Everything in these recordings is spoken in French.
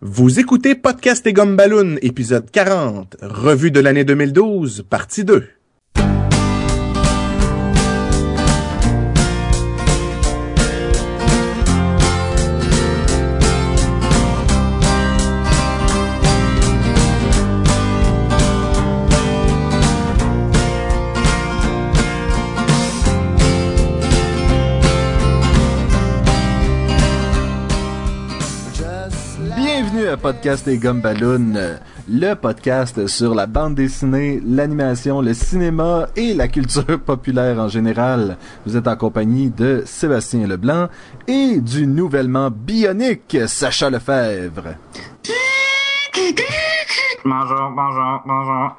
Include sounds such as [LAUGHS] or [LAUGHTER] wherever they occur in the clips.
Vous écoutez Podcast et Gomme Balloon, épisode 40, revue de l'année 2012, partie 2. Podcast et Gumballoon, le podcast sur la bande dessinée, l'animation, le cinéma et la culture [LAUGHS] populaire en général. Vous êtes en compagnie de Sébastien Leblanc et du nouvellement bionique Sacha Lefebvre. Bonjour, bonjour, bonjour.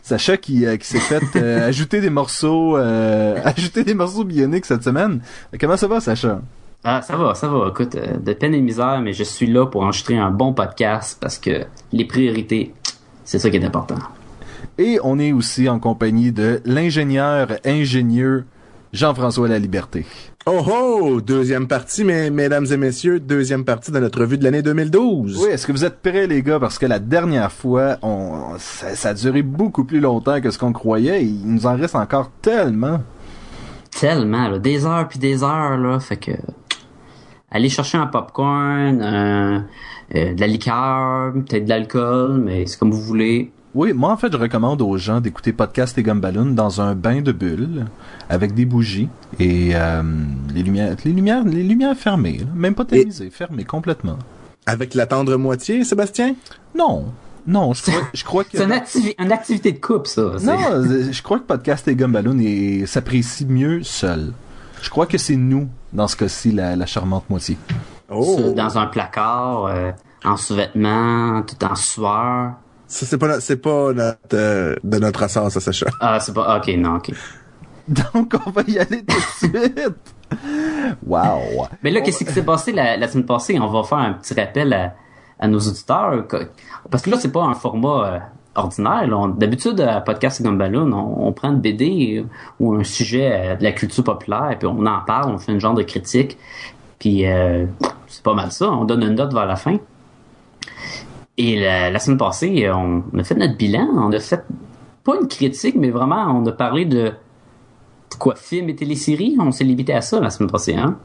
Sacha qui, euh, qui s'est fait euh, [LAUGHS] ajouter des morceaux euh, [LAUGHS] ajouter des morceaux bioniques cette semaine. Comment ça va Sacha? Ah, ça va, ça va. Écoute, euh, de peine et misère, mais je suis là pour enregistrer un bon podcast parce que les priorités, c'est ça qui est important. Et on est aussi en compagnie de l'ingénieur ingénieux Jean-François Laliberté. Oh oh! Deuxième partie, mais, mesdames et messieurs, deuxième partie de notre revue de l'année 2012. Oui, est-ce que vous êtes prêts, les gars? Parce que la dernière fois, on, ça, ça a duré beaucoup plus longtemps que ce qu'on croyait. Et il nous en reste encore tellement. Tellement, là, des heures puis des heures, là, fait que... Allez chercher un popcorn, euh, euh, de la liqueur, peut-être de l'alcool, mais c'est comme vous voulez. Oui, moi, en fait, je recommande aux gens d'écouter Podcast et Gumballoon dans un bain de bulles, avec des bougies et euh, les lumières, les lumières, les lumières fermées, là. même pas tamisées, fermées complètement. Avec la tendre moitié, Sébastien? Non, non, je crois, je crois que... C'est une, activi- une activité de couple, ça. Non, je crois que Podcast et Gumballoon est- s'apprécie mieux seul. Je crois que c'est nous, dans ce cas-ci, la, la charmante moitié. Oh! Dans un placard, euh, en sous-vêtements, tout en sueur. Ça, c'est pas, c'est pas notre, euh, de notre ressort, ça, Sacha. Ah, c'est pas... Ok, non, ok. [LAUGHS] Donc, on va y aller tout de suite. Wow. Mais là, qu'est-ce qui s'est passé la, la semaine passée? On va faire un petit rappel à, à nos auditeurs. Parce que là, c'est pas un format euh, ordinaire. D'habitude, à Podcast et Gumballoon, on, on prend une BD ou un sujet euh, de la culture populaire, puis on en parle, on fait une genre de critique. Puis euh, c'est pas mal ça. On donne une note vers la fin. Et la, semaine passée, on, a fait notre bilan. On a fait pas une critique, mais vraiment, on a parlé de quoi, films et téléséries. On s'est limité à ça la semaine passée, hein?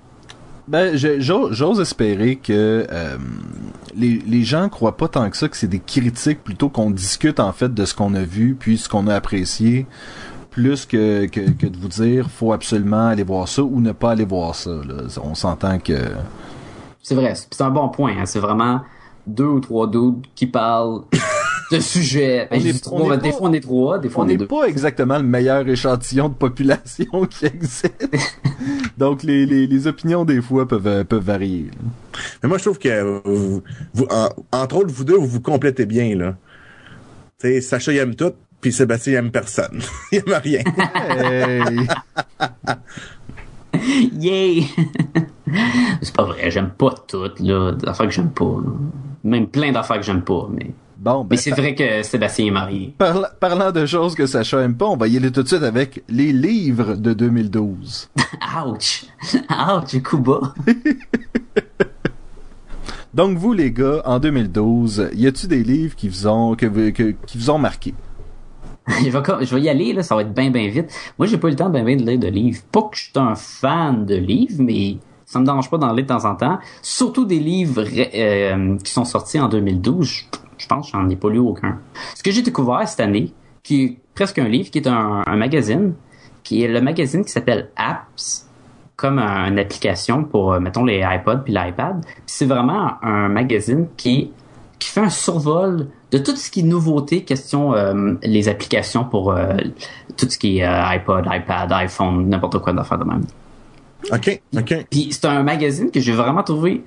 Ben, j'ose espérer que euh, les, gens croient pas tant que ça que c'est des critiques plutôt qu'on discute en fait de ce qu'on a vu puis ce qu'on a apprécié plus que, que, de vous dire faut absolument aller voir ça ou ne pas aller voir ça. Là. On s'entend que C'est vrai, c'est un bon point. hein. C'est vraiment deux ou trois dudes qui parlent de sujets. Ben, On est- on trois, est des pas- fois on est trois, des fois on on, est n'est deux. pas exactement le meilleur échantillon de population [LAUGHS] qui existe. [LAUGHS] Donc les, les, les opinions des fois peuvent, euh, peuvent varier. là. Mais moi, je trouve que vous, vous- en- entre autres, vous deux, vous vous complétez bien, là. Tu sais, Sacha, il aime tout, puis Sébastien, il aime personne. [LAUGHS] il aime rien. Yay! c'est pas vrai, j'aime pas toutes, là, des affaires que j'aime pas. là. Même plein d'affaires que j'aime pas, mais. Bon, ben, Mais c'est vrai que Sébastien est marié. Parla- parlant de choses que Sacha aime pas, on va y aller tout de suite avec les livres de 2012. [LAUGHS] Ouch! [LAUGHS] Ouch, coup bas. [LAUGHS] Donc vous les gars, en 2012, y a-tu des livres qui vous ont que, vous- que- qui vous ont marqué? Je, vais, com- je vais y aller, là, ça va être bien, bien vite. Moi, j'ai pas eu le temps ben de lire de livres. Pas que je suis un fan de livres, mais ça me dérange pas d'en lire de temps en temps. Surtout des livres euh, qui sont sortis en 2012. Je, je pense que j'en ai pas lu aucun. Ce que j'ai découvert cette année, qui est presque un livre, qui est un, un magazine, qui est le magazine qui s'appelle Apps, comme un- une application pour, euh, mettons, les iPods puis l'iPad. C'est vraiment un magazine qui qui fait un survol de tout ce qui est nouveauté, question euh, les applications pour euh, tout ce qui est euh, iPod, iPad, iPhone, n'importe quoi d'affaires de même. OK, OK. Puis c'est un magazine que j'ai vraiment trouvé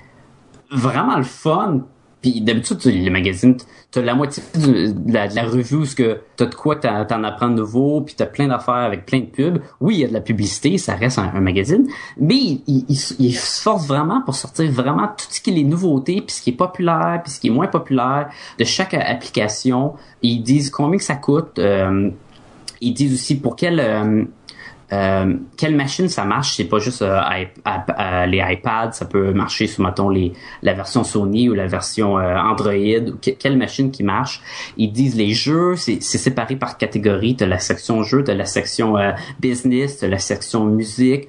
vraiment le fun. Puis d'habitude, tu- les magazines, t'as la moitié de la, revue où que t'as de quoi t'en de nouveau, puis t'as plein d'affaires avec plein de pubs. Oui, il y a de la publicité, ça reste un, magazine, mais il, il, se force vraiment pour sortir vraiment tout ce qui est les nouveautés, puis ce qui est populaire, puis ce qui est moins populaire de chaque application. Ils disent combien que ça coûte. euh, ils disent aussi pour quel euh, euh, quelle machine ça marche? C'est pas juste euh, les iPads, ça peut marcher sur, mettons, les, la version Sony ou la version euh, Android. quelle machine qui marche? Ils disent les jeux, c'est séparé par catégorie. T'as la section jeux, t'as la section euh, business, t'as la section musique.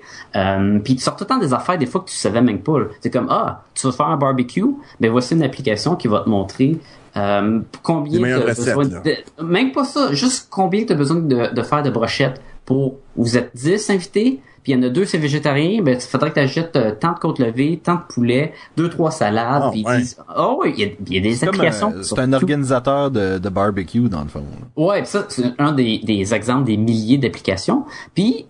Puis tu sors tout le temps des affaires des fois que tu savais même pas. C'est comme, ah, tu veux faire un barbecue? Ben voici une application qui va te montrer euh, combien tu besoin de, même pas ça, juste combien tu as besoin de, de, faire de brochettes pour vous êtes 10 invités, puis il y en a deux c'est végétarien, ben il faudrait que tu achètes euh, tant de côtes levées, tant de poulet, deux trois salades, oh, puis oh oui, il y a, des applications. Euh, c'est un organisateur de, de, barbecue dans le fond. Ouais, ça c'est un des, des exemples des milliers d'applications. Puis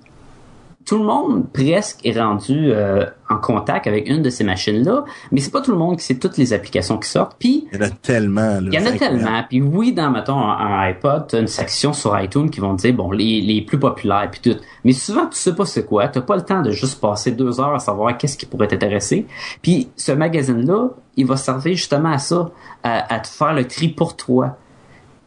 tout le monde presque est rendu euh, en contact avec une de ces machines-là, mais c'est pas tout le monde qui sait toutes les applications qui sortent. Puis il y en a tellement. il y en a tellement. Puis oui, dans mettons un, iPod, t'as une section sur iTunes qui vont te dire bon les, les plus populaires puis tout. Mais souvent tu sais pas c'est quoi. T'as pas le temps de juste passer deux heures à savoir qu'est-ce qui pourrait t'intéresser. Puis ce magazine-là, il va servir justement à ça, à, à te faire le tri pour toi.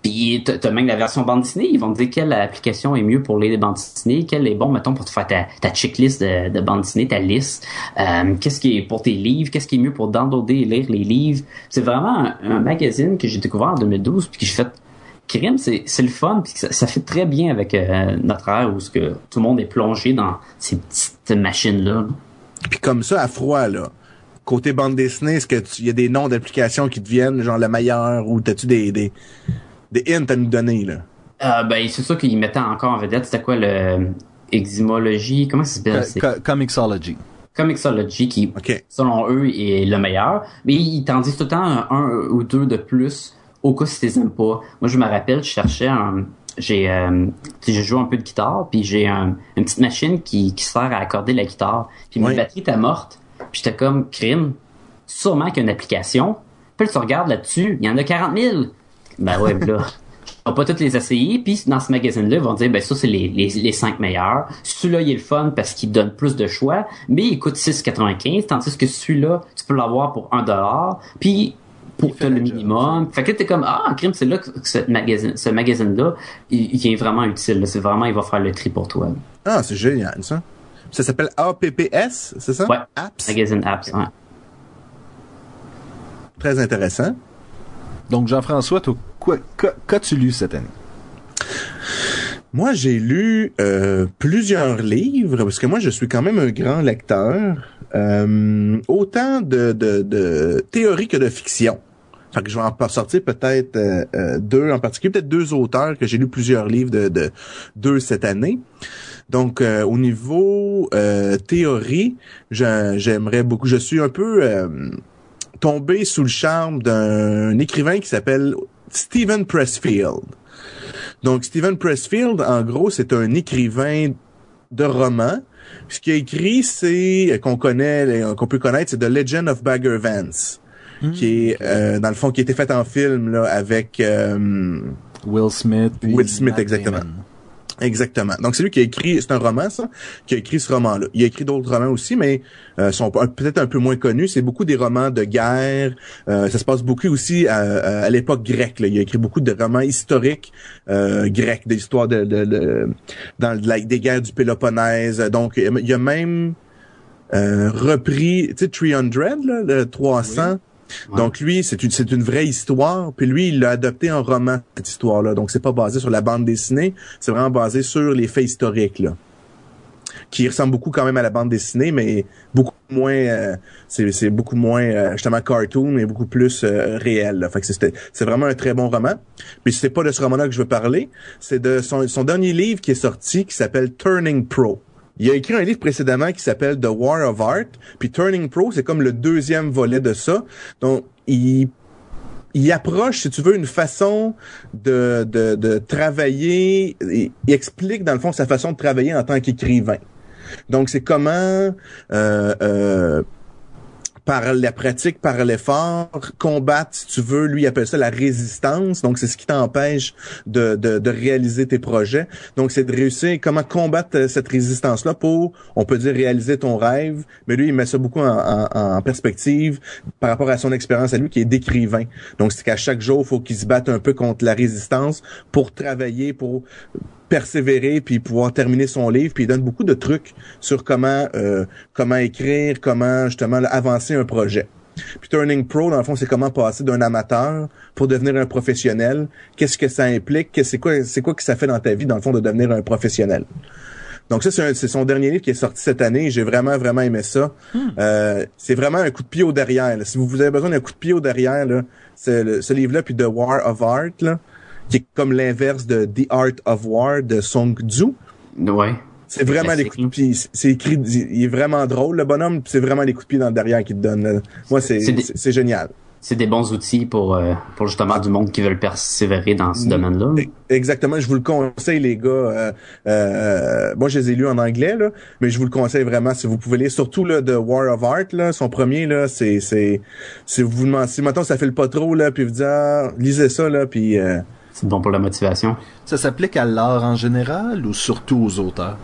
Puis t'as même la version bande dessinée, ils vont te dire quelle application est mieux pour des bandes dessinées, quelle est bon, mettons, pour te faire ta, ta checklist de, de bande dessinée, ta liste. Euh, qu'est-ce qui est pour tes livres, qu'est-ce qui est mieux pour downloader et lire les livres? C'est vraiment un, magazine que j'ai découvert en 2012 puis que j'ai fait crime, c'est, c'est le fun puis ça, ça fait très bien avec euh, notre ère où ce que tout le monde est plongé dans ces petites machines là. Puis comme ça à froid là. Côté bande dessinée, est-ce que il y a des noms d'applications qui te viennent, genre le meilleur, ou t'as-tu des, des hints à nous donner, là. Euh, ben, c'est sûr qu'ils mettaient encore en vedette, c'était quoi le eximologie, comment ça s'appelle? Comixology. Comixology qui, selon eux, est le meilleur. Mais ils t'en disent tout le temps un, ou deux de plus au cas si tu pas. Moi, je me rappelle, je cherchais un, j'ai, euh, je joue un peu de guitare, puis j'ai un, une petite machine qui, qui sert à accorder la guitare. Puis ma batterie était morte. Puis j'étais comme, crime, sûrement qu'il y a une application. Puis tu regardes là-dessus, il y en a 40 000. Ben ouais, là, [LAUGHS] on va pas toutes les essayer. Puis dans ce magazine-là, ils vont dire, ben ça, c'est les, les, les 5 meilleurs. Celui-là, il est le fun parce qu'il donne plus de choix, mais il coûte 6,95, tandis que celui-là, tu peux l'avoir pour 1 dollar. Puis pour le minimum. Fait que t'es comme ah crime c'est là que ce magazine ce magazine là il, est vraiment utile c'est vraiment il va faire le tri pour toi. Ah c'est génial ça. Ça s'appelle APPS c'est ça? Ouais. Apps? Magazine Apps. Ouais. Très intéressant. Donc, Jean-François, qu'as-tu lu cette année? Moi, j'ai lu euh, plusieurs livres, parce que moi, je suis quand même un grand lecteur, euh, autant de, de, théorie que de fiction. Fait que je vais en sortir peut-être euh, deux en particulier, peut-être deux auteurs que j'ai lu plusieurs livres de deux cette année. Donc, au niveau théorie, j'aimerais beaucoup. Je suis un peu tombé sous le charme d'un écrivain qui s'appelle Stephen Pressfield. Donc, Stephen Pressfield, en gros, c'est un écrivain de romans. Ce qu'il a écrit, c'est qu'on connaît, qu'on peut connaître, c'est The Legend of Bagger Vance, hmm. qui est euh, dans le fond qui a été fait en film là avec euh, Will Smith. Will Smith, exactement. Exactement. Donc c'est lui qui a écrit, c'est un roman ça, qui a écrit ce roman-là. Il a écrit d'autres romans aussi, mais euh, sont peut-être un peu moins connus. C'est beaucoup des romans de guerre. Euh, ça se passe beaucoup aussi à, l'époque grecque. Là. Il a écrit beaucoup de romans historiques euh, grecs, des histoires de, de, dans des guerres du Péloponnèse. Donc il a même euh, repris, tu sais, 300, là, le 300. Donc lui, c'est une, une vraie histoire. Puis lui, il l'a adopté en roman cette histoire-là. Donc c'est pas basé sur la bande dessinée, c'est vraiment basé sur les faits historiques là, qui ressemblent beaucoup quand même à la bande dessinée, mais beaucoup moins, euh, c'est, beaucoup moins euh, justement cartoon, mais beaucoup plus euh, réel. Fait que c'est, c'est vraiment un très bon roman. Puis c'est pas de ce roman-là que je veux parler, c'est de son dernier livre qui est sorti, qui s'appelle Turning Pro. Il a écrit un livre précédemment qui s'appelle The War of Art, puis Turning Pro, c'est comme le deuxième volet de ça. Donc, il il approche, si tu veux, une façon de, de, de travailler. Il, explique, dans le fond, sa façon de travailler en tant qu'écrivain. Donc, c'est comment euh, euh, par la pratique, par l'effort, combattre, si tu veux, lui il appelle ça la résistance. Donc c'est ce qui t'empêche de, de, de, réaliser tes projets. Donc c'est de réussir comment combattre euh, cette résistance-là pour, on peut dire, réaliser ton rêve. Mais lui, il met ça beaucoup en, en, perspective par rapport à son expérience à lui qui est d'écrivain. Donc c'est qu'à chaque jour, il faut qu'il se batte un peu contre la résistance pour travailler, pour persévérer puis pouvoir terminer son livre puis il donne beaucoup de trucs sur comment euh, comment écrire comment justement avancer un projet puis Turning Pro dans le fond c'est comment passer d'un amateur pour devenir un professionnel qu'est-ce que ça implique? C'est quoi c'est quoi que ça fait dans ta vie dans le fond de devenir un professionnel? Donc ça, c'est son dernier livre qui est sorti cette année. J'ai vraiment, vraiment aimé ça. Hmm. Euh, c'est vraiment un coup de pied au derrière. Si vous avez besoin d'un coup de pied au derrière, c'est ce livre-là, puis The War of Art, là, qui est comme l'inverse de The Art of War de Song Tzu. Ouais. C'est vraiment les coups de pied. C'est écrit, il est vraiment drôle, le bonhomme. C'est vraiment les coups de pied dans le derrière qu'il te donne. Moi, c'est génial c'est des bons outils pour euh, pour justement du monde qui veulent persévérer dans ce mm. domaine-là. Exactement, je vous le conseille les gars. Euh, euh, moi, je les ai lus en anglais là, mais je vous le conseille vraiment si vous pouvez lire. Surtout là de War of Art là, son premier là, c'est c'est si vous demandez, si maintenant ça fait le pas trop là, puis vous dites ah, lisez ça là, puis c'est bon pour la motivation. Ça s'applique à l'art en général ou surtout aux auteurs?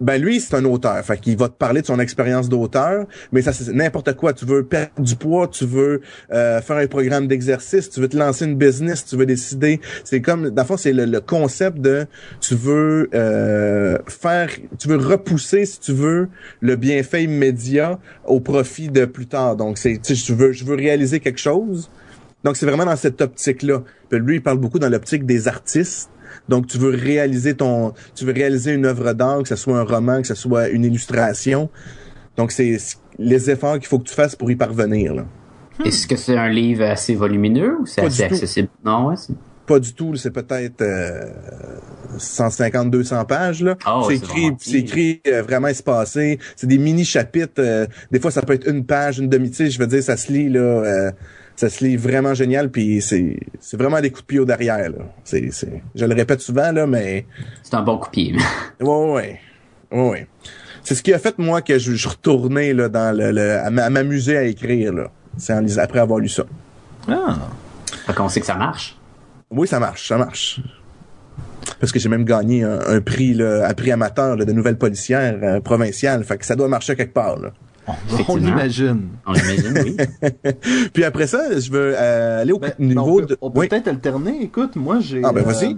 ben lui c'est un auteur, fait qu'il va te parler de son expérience d'auteur, mais ça c'est n'importe quoi. Tu veux perdre du poids, tu veux euh, faire un programme d'exercice, tu veux te lancer une business, tu veux décider. C'est comme, dans le fond, c'est le, concept de tu veux euh, faire, tu veux repousser si tu veux le bienfait immédiat au profit de plus tard. Donc c'est, je veux, je veux réaliser quelque chose. Donc c'est vraiment dans cette optique-là. lui, il parle beaucoup dans l'optique des artistes donc, tu veux réaliser ton, tu veux réaliser une œuvre d'art, que ce soit un roman, que ce soit une illustration. Donc, c'est les efforts qu'il faut que tu fasses pour y parvenir. Là. Hmm. Est-ce que c'est un livre assez volumineux ou c'est assez accessible? Non, ouais, pas du tout, c'est peut-être 150-200 pages. Là. Oh, c'est écrit, c'est écrit euh, vraiment espacé. C'est des mini chapitres. Euh, des fois, ça peut être une page, une demi. Tu je veux dire, ça se lit là. Ça se lit vraiment génial puis c'est c'est vraiment des coups de pied au derrière là. C'est c'est je le répète souvent là mais c'est un bon coup de pied. [LAUGHS] ouais ouais. Ouais ouais. C'est ce qui a fait moi que je, je retournais là dans le, le à m'amuser à écrire là. C'est en après avoir lu ça. Ah. Fait qu'on sait que ça marche. Oui, ça marche, ça marche. Parce que j'ai même gagné un, prix là, un prix amateur de nouvelles policières euh, provinciales. Fait que ça doit marcher quelque part là. On, l'imagine. On l'imagine, oui. [LAUGHS] Puis après ça, je veux euh, aller au ben, niveau de... On peut peut-être alterner. Écoute, moi, j'ai... Ah, ben vas euh,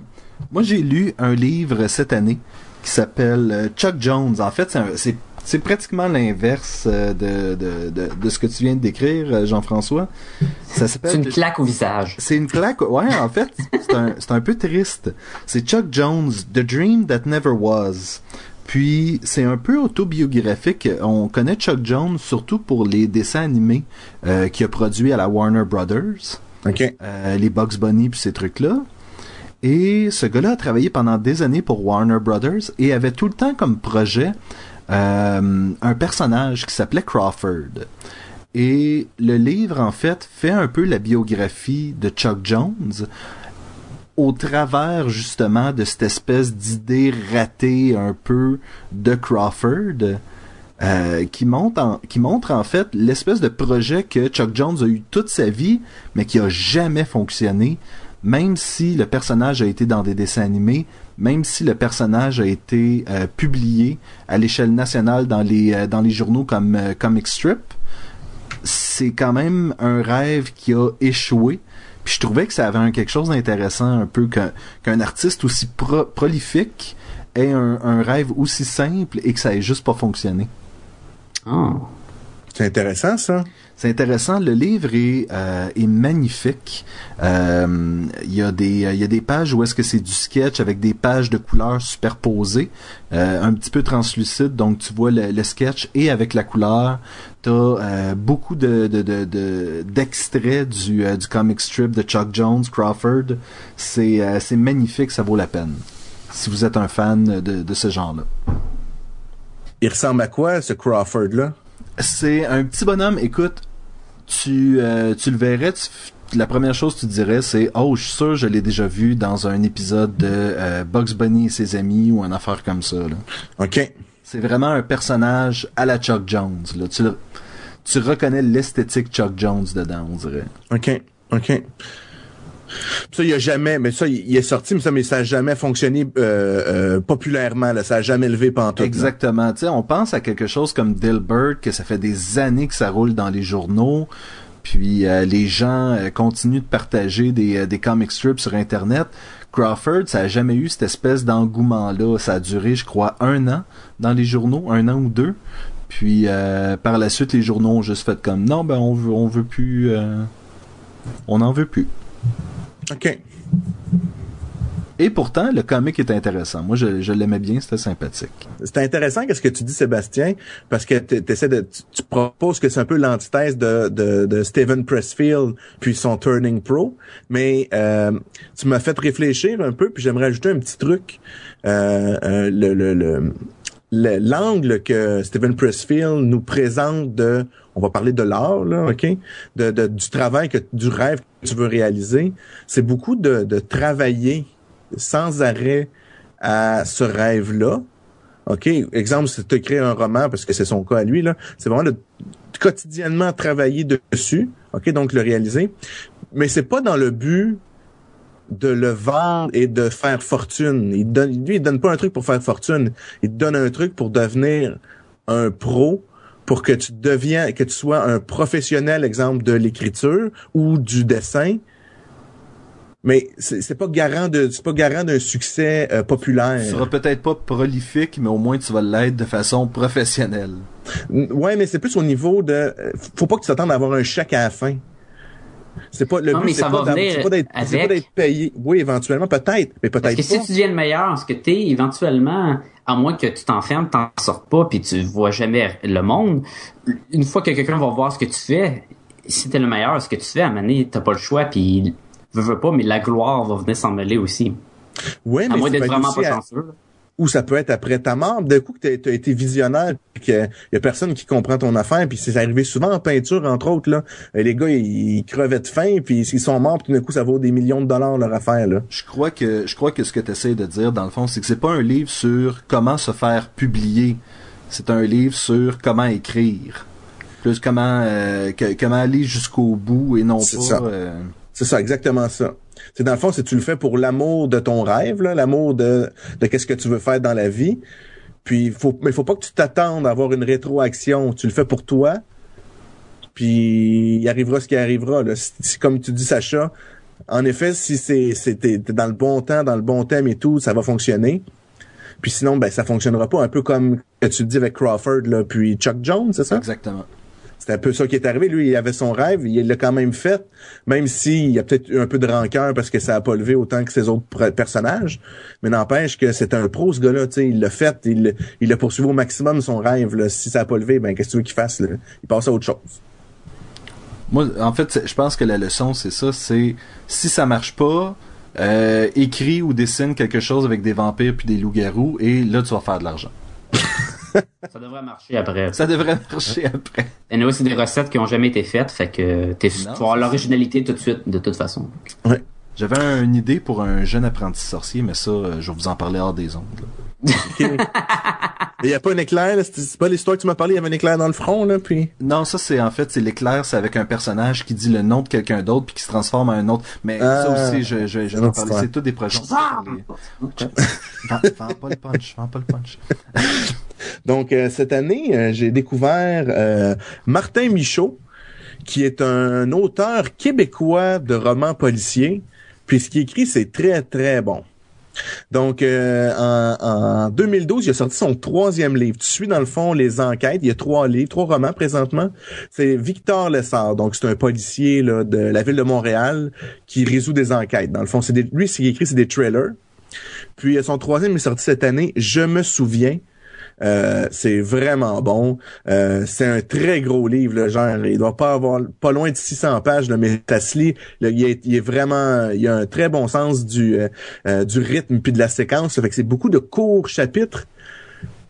moi, j'ai lu un livre cette année qui s'appelle euh, Chuck Jones. En fait, c'est c'est pratiquement l'inverse de, de, de, ce que tu viens de décrire, Jean-François. C'est une claque au visage. C'est une claque, ouais, en fait, c'est un, un peu triste. C'est Chuck Jones, The Dream That Never Was. Puis c'est un peu autobiographique. On connaît Chuck Jones surtout pour les dessins animés euh, qu'il a produits à la Warner Brothers. Euh, les Bugs Bunny puis ces trucs-là. Et ce gars-là a travaillé pendant des années pour Warner Brothers et avait tout le temps comme projet euh, un personnage qui s'appelait Crawford. Et le livre, en fait, fait un peu la biographie de Chuck Jones, au travers justement de cette espèce d'idée ratée un peu de Crawford, euh, qui, montre en, qui montre en fait l'espèce de projet que Chuck Jones a eu toute sa vie, mais qui a jamais fonctionné, même si le personnage a été dans des dessins animés, même si le personnage a été euh, publié à l'échelle nationale dans les, euh, dans les journaux comme Comic Strip, c'est quand même un rêve qui a échoué puis je trouvais que ça avait un, quelque chose d'intéressant, un peu qu'un artiste aussi prolifique ait un, rêve aussi simple et que ça ait juste pas fonctionné. Ah. C'est intéressant ça. C'est intéressant. Le livre est, euh, est magnifique. Euh, il y a des il y a des pages où est-ce que c'est du sketch avec des pages de couleurs superposées, euh, un petit peu translucide. Donc tu vois le, sketch et avec la couleur. T'as euh, beaucoup de d'extraits de, du du comic strip de Chuck Jones Crawford. C'est c'est magnifique. Ça vaut la peine. Si vous êtes un fan de, de ce genre-là. Il ressemble à quoi ce Crawford là? C'est un petit bonhomme. Écoute, tu, euh, tu le verrais, la première chose que tu dirais, c'est Oh, je suis sûr, je l'ai déjà vu dans un épisode de euh, Bugs Bunny et ses amis ou une affaire comme ça. Là. OK. C'est vraiment un personnage à la Chuck Jones. Là. Tu, tu reconnais l'esthétique Chuck Jones dedans, on dirait. OK. OK. Ça, il a jamais, mais ça, il est sorti, mais ça, mais ça a jamais fonctionné euh, euh, populairement, ça a jamais levé pantoute. Exactement. On pense à quelque chose comme Dilbert, que ça fait des années que ça roule dans les journaux. Puis euh, les gens continuent de partager des, des comic strips sur Internet. Crawford, ça a jamais eu cette espèce d'engouement-là. Ça a duré, je crois, un an dans les journaux, un an ou deux. Puis par la suite, les journaux ont juste fait comme non, ben on veut, on veut plus, on n'en veut plus. Ok. Et pourtant, le comic est intéressant. Moi, je, je l'aimais bien, c'était sympathique. C'est intéressant qu'est-ce que tu dis, Sébastien, parce que tu essaies de, tu, proposes que c'est un peu l'antithèse de, de, de Steven Pressfield puis son Turning Pro, mais euh, tu m'as fait réfléchir un peu, puis j'aimerais ajouter un petit truc. Euh, euh, le, le, le l'angle que Steven Pressfield nous présente de on va parler de l'art là ok? De, de, du travail que du rêve que tu veux réaliser c'est beaucoup de, de travailler sans arrêt à ce rêve-là. OK? Exemple, c'est de créer un roman, parce que c'est son cas à lui, là. C'est vraiment de quotidiennement travailler dessus. OK? Donc, le réaliser. Mais c'est pas dans le but de le vendre et de faire fortune. Il donne, lui, il donne pas un truc pour faire fortune. Il donne un truc pour devenir un pro, pour que tu deviens, que tu sois un professionnel, exemple, de l'écriture ou du dessin, mais c'est pas garant de c'est pas garant d'un succès euh, populaire. Tu seras peut-être pas prolifique, mais au moins tu vas l'être de façon professionnelle. Ouais, mais c'est plus au niveau de euh, faut pas que tu t'attendes à avoir un chèque à la fin. C'est pas le but, c'est pas, pas d'être payé. Oui, éventuellement peut-être, mais peut-être Parce que si tu deviens le meilleur, ce que t'es éventuellement à moins que tu t'enfermes, t'en sortes pas puis tu vois jamais le monde, une fois que quelqu'un va voir ce que tu fais, si t'es le meilleur, ce que tu fais, à un moment donné, t'as pas le choix puis veux, veux pas, mais la gloire va venir s'en mêler aussi. Oui, mais à moins d'être vraiment pas chanceux. Ou ça peut être après ta mort. D'un coup, que tu as été visionnaire, puis qu'il y a personne qui comprend ton affaire, puis c'est arrivé souvent en peinture, entre autres. là. les gars, ils, crevaient de faim, puis ils sont morts, puis d'un coup, ça vaut des millions de dollars leur affaire. Là. Je crois que je crois que ce que tu essaies de dire, dans le fond, c'est que c'est pas un livre sur comment se faire publier. C'est un livre sur comment écrire. Plus comment euh, comment aller jusqu'au bout et non pas... Euh, c'est ça, exactement ça. C'est dans le fond, c'est tu le fais pour l'amour de ton rêve, l'amour de, de qu'est-ce que tu veux faire dans la vie. Puis faut, mais il faut pas que tu t'attendes à avoir une rétroaction. Tu le fais pour toi. Puis il arrivera ce qui arrivera. Là. Si, comme tu dis, Sacha, en effet, si c'est c'était dans le bon temps, dans le bon thème et tout, ça va fonctionner. Puis sinon, ben ça fonctionnera pas. Un peu comme que tu dis avec Crawford, là, puis Chuck Jones, c'est ça? Exactement. C'est un peu ça qui est arrivé. Lui, il avait son rêve, il l'a quand même fait, même s'il y a peut-être eu un peu de rancœur parce que ça a pas levé autant que ses autres personnages. Mais n'empêche que c'est un pro, ce gars-là. Il l'a fait, il, il a poursuivi au maximum son rêve. Si ça a pas levé, ben qu'est-ce que tu veux qu'il fasse? Il passe à autre chose. Moi, en fait, je pense que la leçon, c'est ça. C'est si ça marche pas, euh, écris ou dessine quelque chose avec des vampires puis des loups-garous et là, tu vas faire de l'argent. Ça devrait marcher après. Ça devrait marcher après. Et nous, c'est des recettes qui ont jamais été faites, fait que tu vas l'originalité tout de suite, de toute façon. Ouais. J'avais une idée pour un jeune apprenti sorcier, mais ça, euh, je vais vous en parler hors des ondes. [LAUGHS] Il n'y a pas un éclair, c'est pas l'histoire que tu m'as parlé, il y avait un éclair dans le front, là, puis... Non, ça, c'est en fait, c'est l'éclair, c'est avec un personnage qui dit le nom de quelqu'un d'autre puis qui se transforme en un autre. Mais ça ah. aussi, je, je, je vais en parler. C'est tout des projets. vends, pas le punch, vends pas le punch. [LAUGHS] Donc, euh, cette année, euh, j'ai découvert euh, Martin Michaud, qui est un auteur québécois de romans policiers. Puis ce qu'il écrit, c'est très, très bon. Donc, en, en, 2012, il a sorti son troisième livre. Tu suis, dans le fond, les enquêtes. Il y a trois livres, trois romans présentement. C'est Victor Lessard. Donc, c'est un policier de la ville de Montréal qui résout des enquêtes. Dans le fond, c'est des, lui, ce qu'il écrit, c'est des trailers. Puis, son troisième est sorti cette année, Je me souviens. Euh, c'est vraiment bon. Euh, c'est un très gros livre, le genre. Il doit pas avoir pas loin de 600 pages, de mais il, est, il est vraiment, il a un très bon sens du euh, du rythme puis de la séquence. Fait que c'est beaucoup de courts chapitres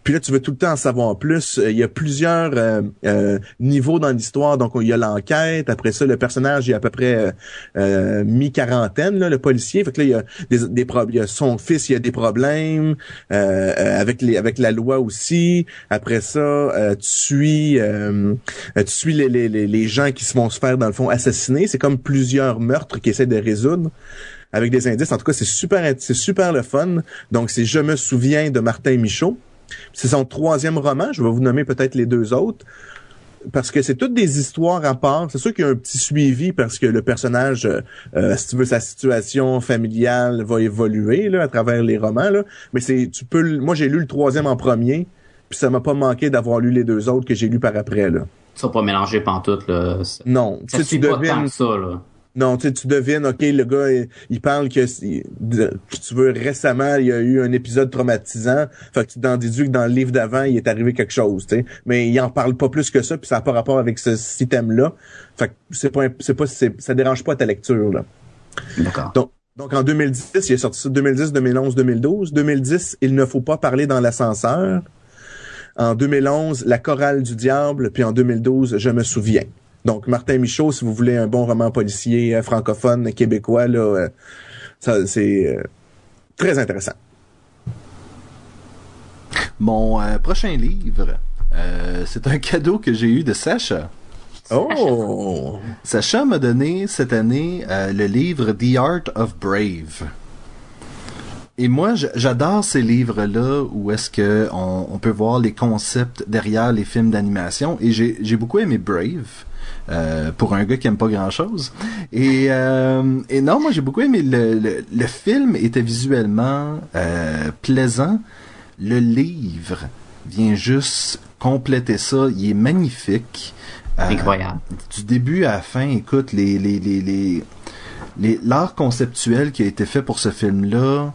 puis là, tu veux tout le temps en savoir plus. Euh, il y a plusieurs euh, euh, niveaux dans l'histoire. Donc, il y a l'enquête. Après ça, le personnage est à peu près mi-quarantaine, le policier. Fait que là, il y a des, des problèmes. Son fils, il y a des problèmes avec les avec la loi aussi. Après ça, tu suis tu suis les, les, les gens qui se vont se faire dans le fond assassiner. C'est comme plusieurs meurtres qui essaient de résoudre avec des indices. En tout cas, c'est super c'est super le fun. Donc, c'est Je me souviens de Martin Michaud. C'est son troisième roman. Je vais vous nommer peut-être les deux autres. parce que c'est toutes des histoires à part. C'est sûr qu'il y a un petit suivi parce que le personnage, euh, euh, si tu veux, sa situation familiale va évoluer là à travers les romans là. Mais c'est, tu peux, moi j'ai lu le troisième en premier, puis ça m'a pas manqué d'avoir lu les deux autres que j'ai lus par après là. Ça pas mélanger pantoute, là. Non, tu ça tu pas tant devines, que ça, là. Non, tu sais, tu devines, ok, le gars, il, il parle que, de- tu veux, récemment, il y a eu un épisode traumatisant, fait que tu t'en déduis que dans le livre d'avant, il est arrivé quelque chose, tu sais. Mais il en parle pas plus que ça, puis ça n'a pas rapport avec ce système-là. Fait que c'est pas, c'est pas, c'est- ça dérange pas ta lecture, là. D'accord. Donc, donc en 2010, il est sorti ça 2010, 2011, 2012. 2010, il ne faut pas parler dans l'ascenseur. En 2011, La chorale du diable, puis en 2012, Je me souviens. Donc Martin Michaud, si vous voulez un bon roman policier euh, francophone québécois, là, euh, ça c'est euh, très intéressant. Mon euh, prochain livre, euh, c'est un cadeau que j'ai eu de Sacha. Oh, Sacha m'a donné cette année euh, le livre The Art of Brave. Et moi, j'adore ces livres-là où est-ce que on, on peut voir les concepts derrière les films d'animation. Et j'ai j'ai beaucoup aimé Brave. Euh, pour un gars qui aime pas grand chose et, euh, et non moi j'ai beaucoup aimé le, le, le film était visuellement euh, plaisant. Le livre vient juste compléter ça. Il est magnifique. Euh, Incroyable. du début à la fin, écoute, les, les, les, les, les- l'art conceptuel qui a été fait pour ce film-là,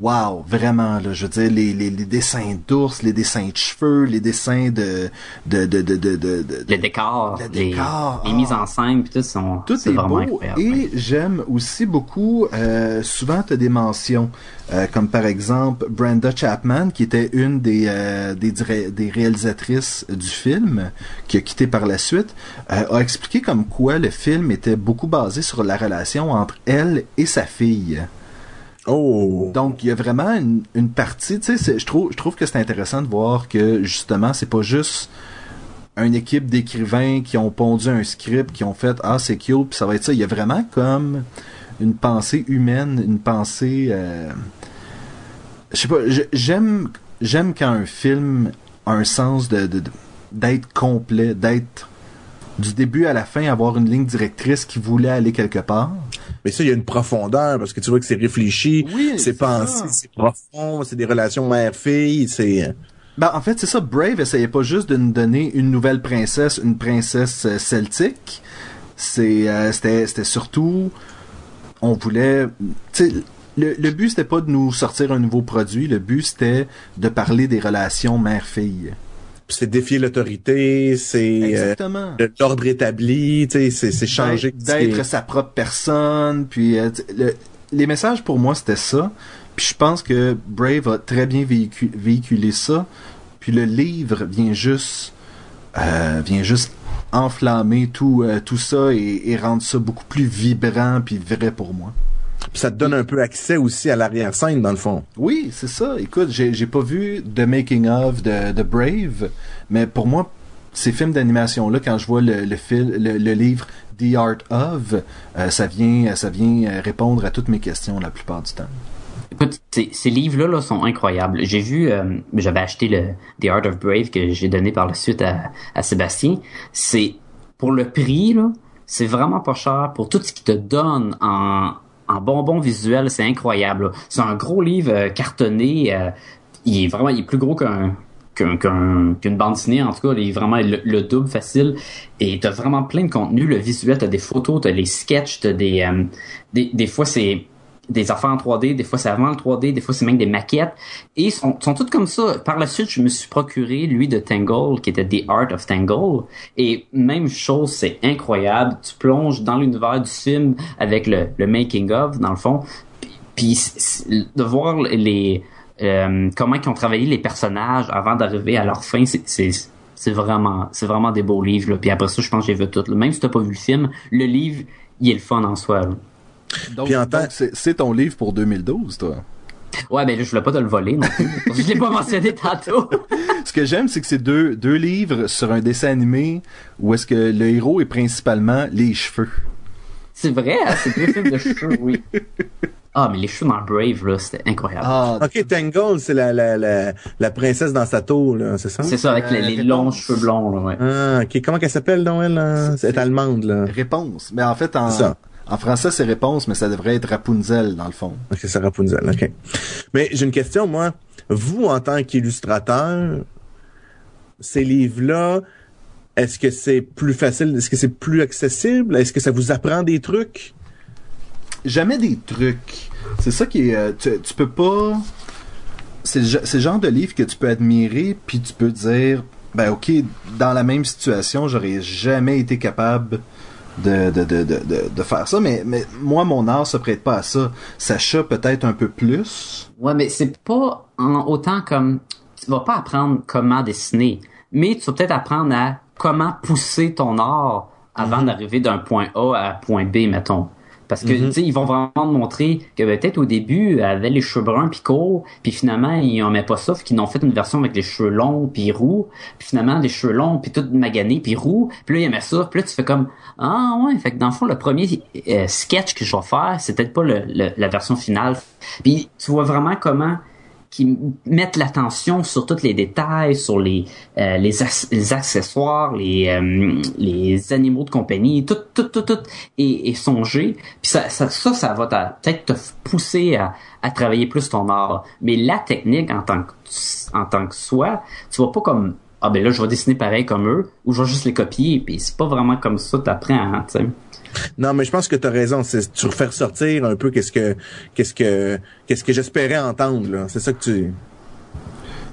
wow, vraiment, là, je veux dire, les, les, les dessins d'ours, les dessins de cheveux, les dessins de, de, de, de, de, de- de- Le décor, Le les, décor, les ah. mises en scène, puis tout, sont, tout est vraiment beau incroyable. et j'aime aussi beaucoup euh, souvent tu as des mentions euh, comme par exemple Brenda Chapman qui était une des euh, des, des réalisatrices du film qui a quitté par la suite euh, a expliqué comme quoi le film était beaucoup basé sur la relation entre elle et sa fille. Oh, Donc il y a vraiment une, partie, tu sais, je trouve que c'est intéressant de voir que justement c'est pas juste une équipe d'écrivains qui ont pondu un script, qui ont fait ah c'est cute, puis ça va être ça. Il y a vraiment comme une pensée humaine, une pensée, euh, je sais pas, j'aime j'aime quand un film a un sens de- d'être complet, d'être du début à la fin avoir une ligne directrice qui voulait aller quelque part. Mais ça il y a une profondeur parce que tu vois que c'est réfléchi, Oui, c'est pensé, c'est profond, c'est des relations mère-fille, c'est Ben, en fait, c'est ça. Brave essayait pas juste de nous donner une nouvelle princesse, une princesse euh, celtique. C'est, euh, c'était, c'était surtout, on voulait, le, le but c'était pas de nous sortir un nouveau produit. Le but c'était de parler des relations mère-fille. C'est défier l'autorité, c'est euh, l'ordre établi, c'est changer. D'être- sa propre personne. Puis euh, le- les messages pour moi c'était ça. Puis je pense que Brave a très bien véhicu- véhiculé ça. Puis le livre vient juste euh, vient juste enflammer tout tout ça et, et rendre ça beaucoup plus vibrant puis vrai pour moi. Puis ça te donne un peu accès aussi à l'arrière-scène, dans le fond. Oui, c'est ça. Écoute, j'ai j'ai pas vu The Making of de, de Brave, mais pour moi, ces films d'animation-là, quand je vois le, le, fil- le, le livre The Art of, euh, ça vient, ça vient euh, répondre à toutes mes questions la plupart du temps. Écoute, ces, ces livres-là là, sont incroyables. J'ai vu, euh, j'avais acheté le The Art of Brave que j'ai donné par la suite à, à Sébastien. C'est pour le prix là, c'est vraiment pas cher pour tout ce qu'il te donne en en bonbons visuels, c'est incroyable. C'est un gros livre euh, cartonné. euh, il est vraiment, il est plus gros qu'un- qu'une bande dessinée en tout cas il est vraiment le, le double facile et t'as vraiment plein de contenu le visuel t'as des photos t'as les sketchs t'as des, euh, des des fois c'est des affaires en 3D, des fois c'est avant le 3D, des fois c'est même des maquettes. Et ils sont, sont toutes comme ça. Par la suite, je me suis procuré lui de Tangle, qui était The Art of Tangle. Et même chose, c'est incroyable. Tu plonges dans l'univers du film avec le, le making of, dans le fond. Puis, de voir les euh, comment ils ont travaillé les personnages avant d'arriver à leur fin, c'est c'est vraiment c'est vraiment des beaux livres. Là. Puis après ça, je pense que j'ai vu tout. Même si t'as pas vu le film, le livre, il est le fun en soi. là. Donc, Puis en donc, c'est c'est ton livre pour 2012, toi. Ouais, ben là, je voulais pas te le voler non plus. [LAUGHS] je l'ai pas mentionné tantôt. [LAUGHS] Ce que j'aime, c'est que c'est deux, deux livres sur un dessin animé où est-ce que le héros est principalement les cheveux. C'est vrai, hein, c'est deux films de [LAUGHS] cheveux, oui. Ah, mais les cheveux dans Brave, là, c'était incroyable. Ah, Ok, Tangle, c'est la, la, la, la princesse dans sa tour, là, c'est ça? c'est ça, avec euh, les, les réponse. longs cheveux blonds, là, ouais. Ah, ok. Comment qu'elle s'appelle, donc, elle? là? C'est- C'est allemande, là. réponse. Mais en fait, en, C'est ça. En français, c'est réponse, mais ça devrait être Rapunzel, dans le fond. Ok, c'est Rapunzel, ok. Mais j'ai une question, moi. Vous, en tant qu'illustrateur, ces livres-là, est-ce que c'est plus facile? Est-ce que c'est plus accessible? Est-ce que ça vous apprend des trucs? Jamais des trucs. C'est ça qui est... euh, tu, tu peux pas... C'est le, ge- c'est le genre de livre que tu peux admirer, puis tu peux dire, ben ok, dans la même situation, j'aurais jamais été capable de, de, de, de, de, de faire ça, mais, mais moi, mon art se prête pas à ça. Sacha, peut-être un peu plus? Ouais, mais c'est pas en autant comme tu vas pas apprendre comment dessiner, mais tu vas peut-être apprendre à comment pousser ton art avant d'arriver d'un point A à un point B, mettons. Parce que tu sais, ils vont vraiment montrer que ben, peut-être au début, elle avait les cheveux bruns puis courts, puis finalement ils en mettent pas ça, qu'ils ont fait une version avec les cheveux longs puis roux, puis finalement les cheveux longs puis tout magané puis roux, puis là ils aimaient ça, puis là tu fais comme ah ouais, fait que dans le fond le premier euh, sketch que je vais faire, c'est peut-être pas le, le- la version finale. Puis tu vois vraiment comment qui mettent l'attention sur tous les détails, sur les euh, les, ac- les accessoires, les euh, les animaux de compagnie, tout tout tout tout est, est songé. Puis ça ça ça, va peut-être te pousser à, à travailler plus ton art. Mais la technique en tant que en tant que soi, tu vas pas comme ah ben là je vais dessiner pareil comme eux ou je vais juste les copier. Puis c'est pas vraiment comme ça t'apprends, hein, tu sais. Non, mais je pense que tu as raison. C'est tu refais ressortir un peu qu'est-ce que qu'est-ce que qu'est-ce que j'espérais entendre là. C'est ça que tu.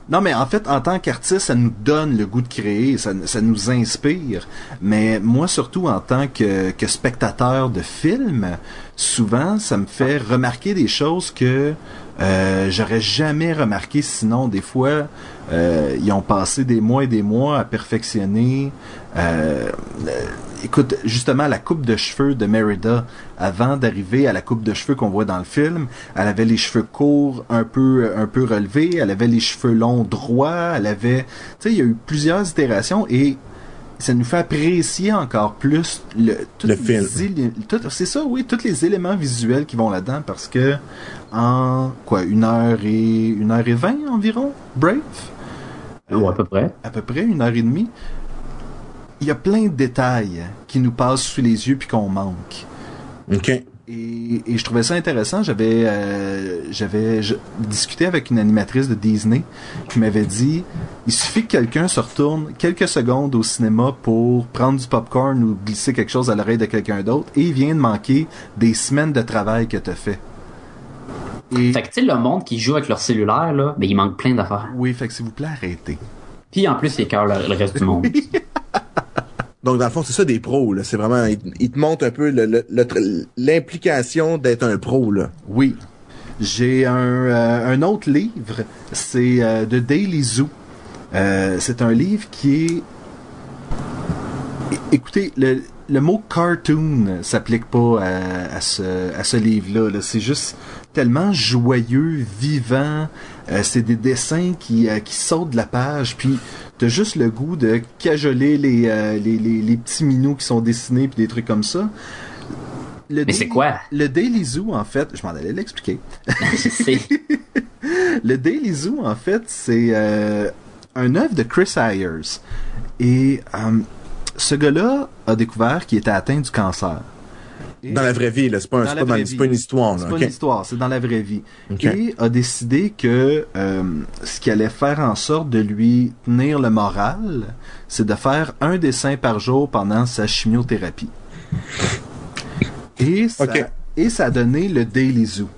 Non, mais en fait, en tant qu'artiste, ça nous donne le goût de créer, ça, ça nous inspire. Mais moi, surtout en tant que, que spectateur de film, souvent, ça me fait remarquer des choses que euh, j'aurais jamais remarqué sinon. Des fois, euh, ils ont passé des mois et des mois à perfectionner. Euh, écoute, justement, la coupe de cheveux de Merida, avant d'arriver à la coupe de cheveux qu'on voit dans le film, elle avait les cheveux courts, un peu, un peu relevés, elle avait les cheveux longs droits, elle avait, tu sais, il y a eu plusieurs itérations et ça nous fait apprécier encore plus le, Le les film. C'est ça, oui, tous les éléments visuels qui vont là-dedans parce que en quoi, une heure et une heure et vingt environ, Brave, Ou à peu près. à peu près une heure et demie, il y a plein de détails qui nous passent sous les yeux puis qu'on manque. Ok. Et, et je trouvais ça intéressant. J'avais euh, j'avais discuté avec une animatrice de Disney qui m'avait dit il suffit que quelqu'un se retourne quelques secondes au cinéma pour prendre du popcorn ou glisser quelque chose à l'oreille de quelqu'un d'autre et il vient de manquer des semaines de travail que tu as fait. Et Fait que tu sais le monde qui joue avec leur cellulaire là, ben il manque plein d'affaires. oui, fait que s'il vous plaît, arrêtez. Puis en plus il écœure le, le reste du monde. [LAUGHS] Donc dans le fond, c'est ça des pros là. C'est vraiment ils te montrent un peu le- le- le tr- l'implication d'être un pro là. Oui. J'ai un, euh, autre livre, c'est euh, de Daily Zoo. Euh, c'est un livre qui est... Écoutez, le, mot cartoon s'applique pas à, ce, livre-là. là. C'est juste tellement joyeux, vivant. C'est des dessins qui, qui sautent de la page. Puis t'as juste le goût de cajoler les, euh, les, les, les petits minous qui sont dessinés puis des trucs comme ça. Le Mais c'est Daily- quoi? Le Daily Zoo, en fait, je m'en allais l'expliquer. Je [LAUGHS] sais. Le Daily Zoo, en fait, c'est euh, un œuvre de Chris Ayers. Et euh, ce gars-là a découvert qu'il était atteint du cancer. Et- Dans la vraie vie là, c'est pas un- c'est c'est une histoire c'est pas une histoire, c'est dans la vraie vie. Ok. Et a décidé que euh, ce qui allait faire en sorte de lui tenir le moral, c'est de faire un dessin par jour pendant sa chimiothérapie. Et ça, et ça a donné le Daily Zoo.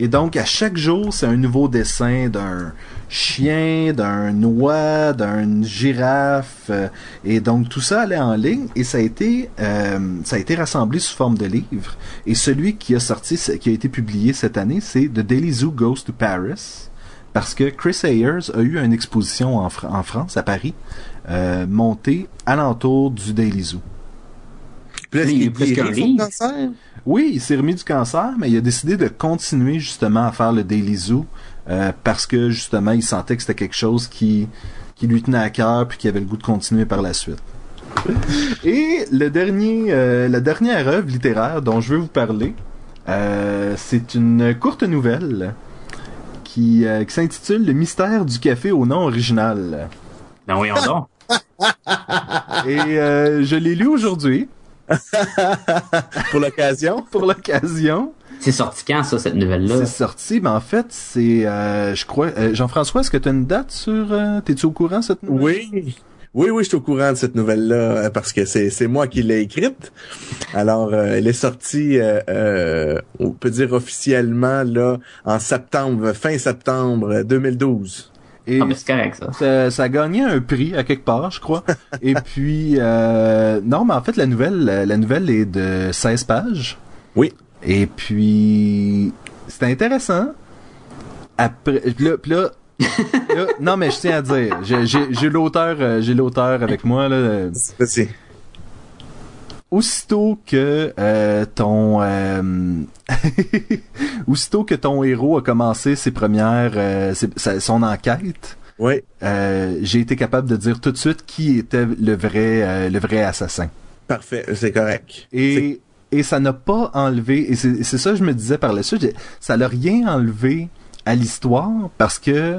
Et donc, à chaque jour, c'est un nouveau dessin d'un chien, d'un oie, d'une girafe. euh, et donc, tout ça allait en ligne et ça a été, euh, ça a été rassemblé sous forme de livre. Et celui qui a sorti, qui a été publié cette année, c'est The Daily Zoo Goes to Paris. Parce que Chris Ayers a eu une exposition en, Fr- en France, à Paris, euh, montée alentour du Daily Zoo. Mais il plus cancer? Oui, il s'est remis du cancer, mais il a décidé de continuer justement à faire le Daily Zoo euh, parce que justement il sentait que c'était quelque chose qui, qui lui tenait à cœur puis qu'il avait le goût de continuer par la suite. Et le dernier, euh, la dernière œuvre littéraire dont je veux vous parler, euh, c'est une courte nouvelle qui, euh, qui s'intitule Le mystère du café au nom original. Ben voyons donc. [LAUGHS] Et euh, je l'ai lu aujourd'hui [LAUGHS] Pour l'occasion. [LAUGHS] pour l'occasion. C'est sorti quand, ça, cette nouvelle-là? C'est sorti, mais en fait, c'est, euh, je crois, euh, Jean-François, est-ce que tu as une date sur, euh, t'es-tu au courant cette nouvelle? Oui. Oui, oui, je suis au courant de cette nouvelle-là euh, parce que c'est c'est moi qui l'ai écrite. Alors, euh, elle est sortie, euh, euh, on peut dire officiellement là en septembre, fin septembre 2012. Et Ah, ben c'est correct, ça. ça, ça a gagné un prix à quelque part, je crois. [LAUGHS] Et puis, euh, non, mais en fait, la nouvelle, la, la nouvelle est de 16 pages. Oui. Et puis, c'est intéressant. Après, là, là, là, [LAUGHS] non, mais je tiens à dire, j'ai- l'auteur, euh, j'ai l'auteur avec moi là. euh, Vas-y. aussitôt que euh, ton euh, [LAUGHS] aussitôt que ton héros a commencé ses premières euh, ses- sa- son enquête Oui. euh, j'ai été capable de dire tout de suite qui était le vrai euh, le vrai assassin Parfait, c'est correct. et et ça n'a pas enlevé et c'est ça que je me disais par la suite ça n'a rien enlevé à l'histoire parce que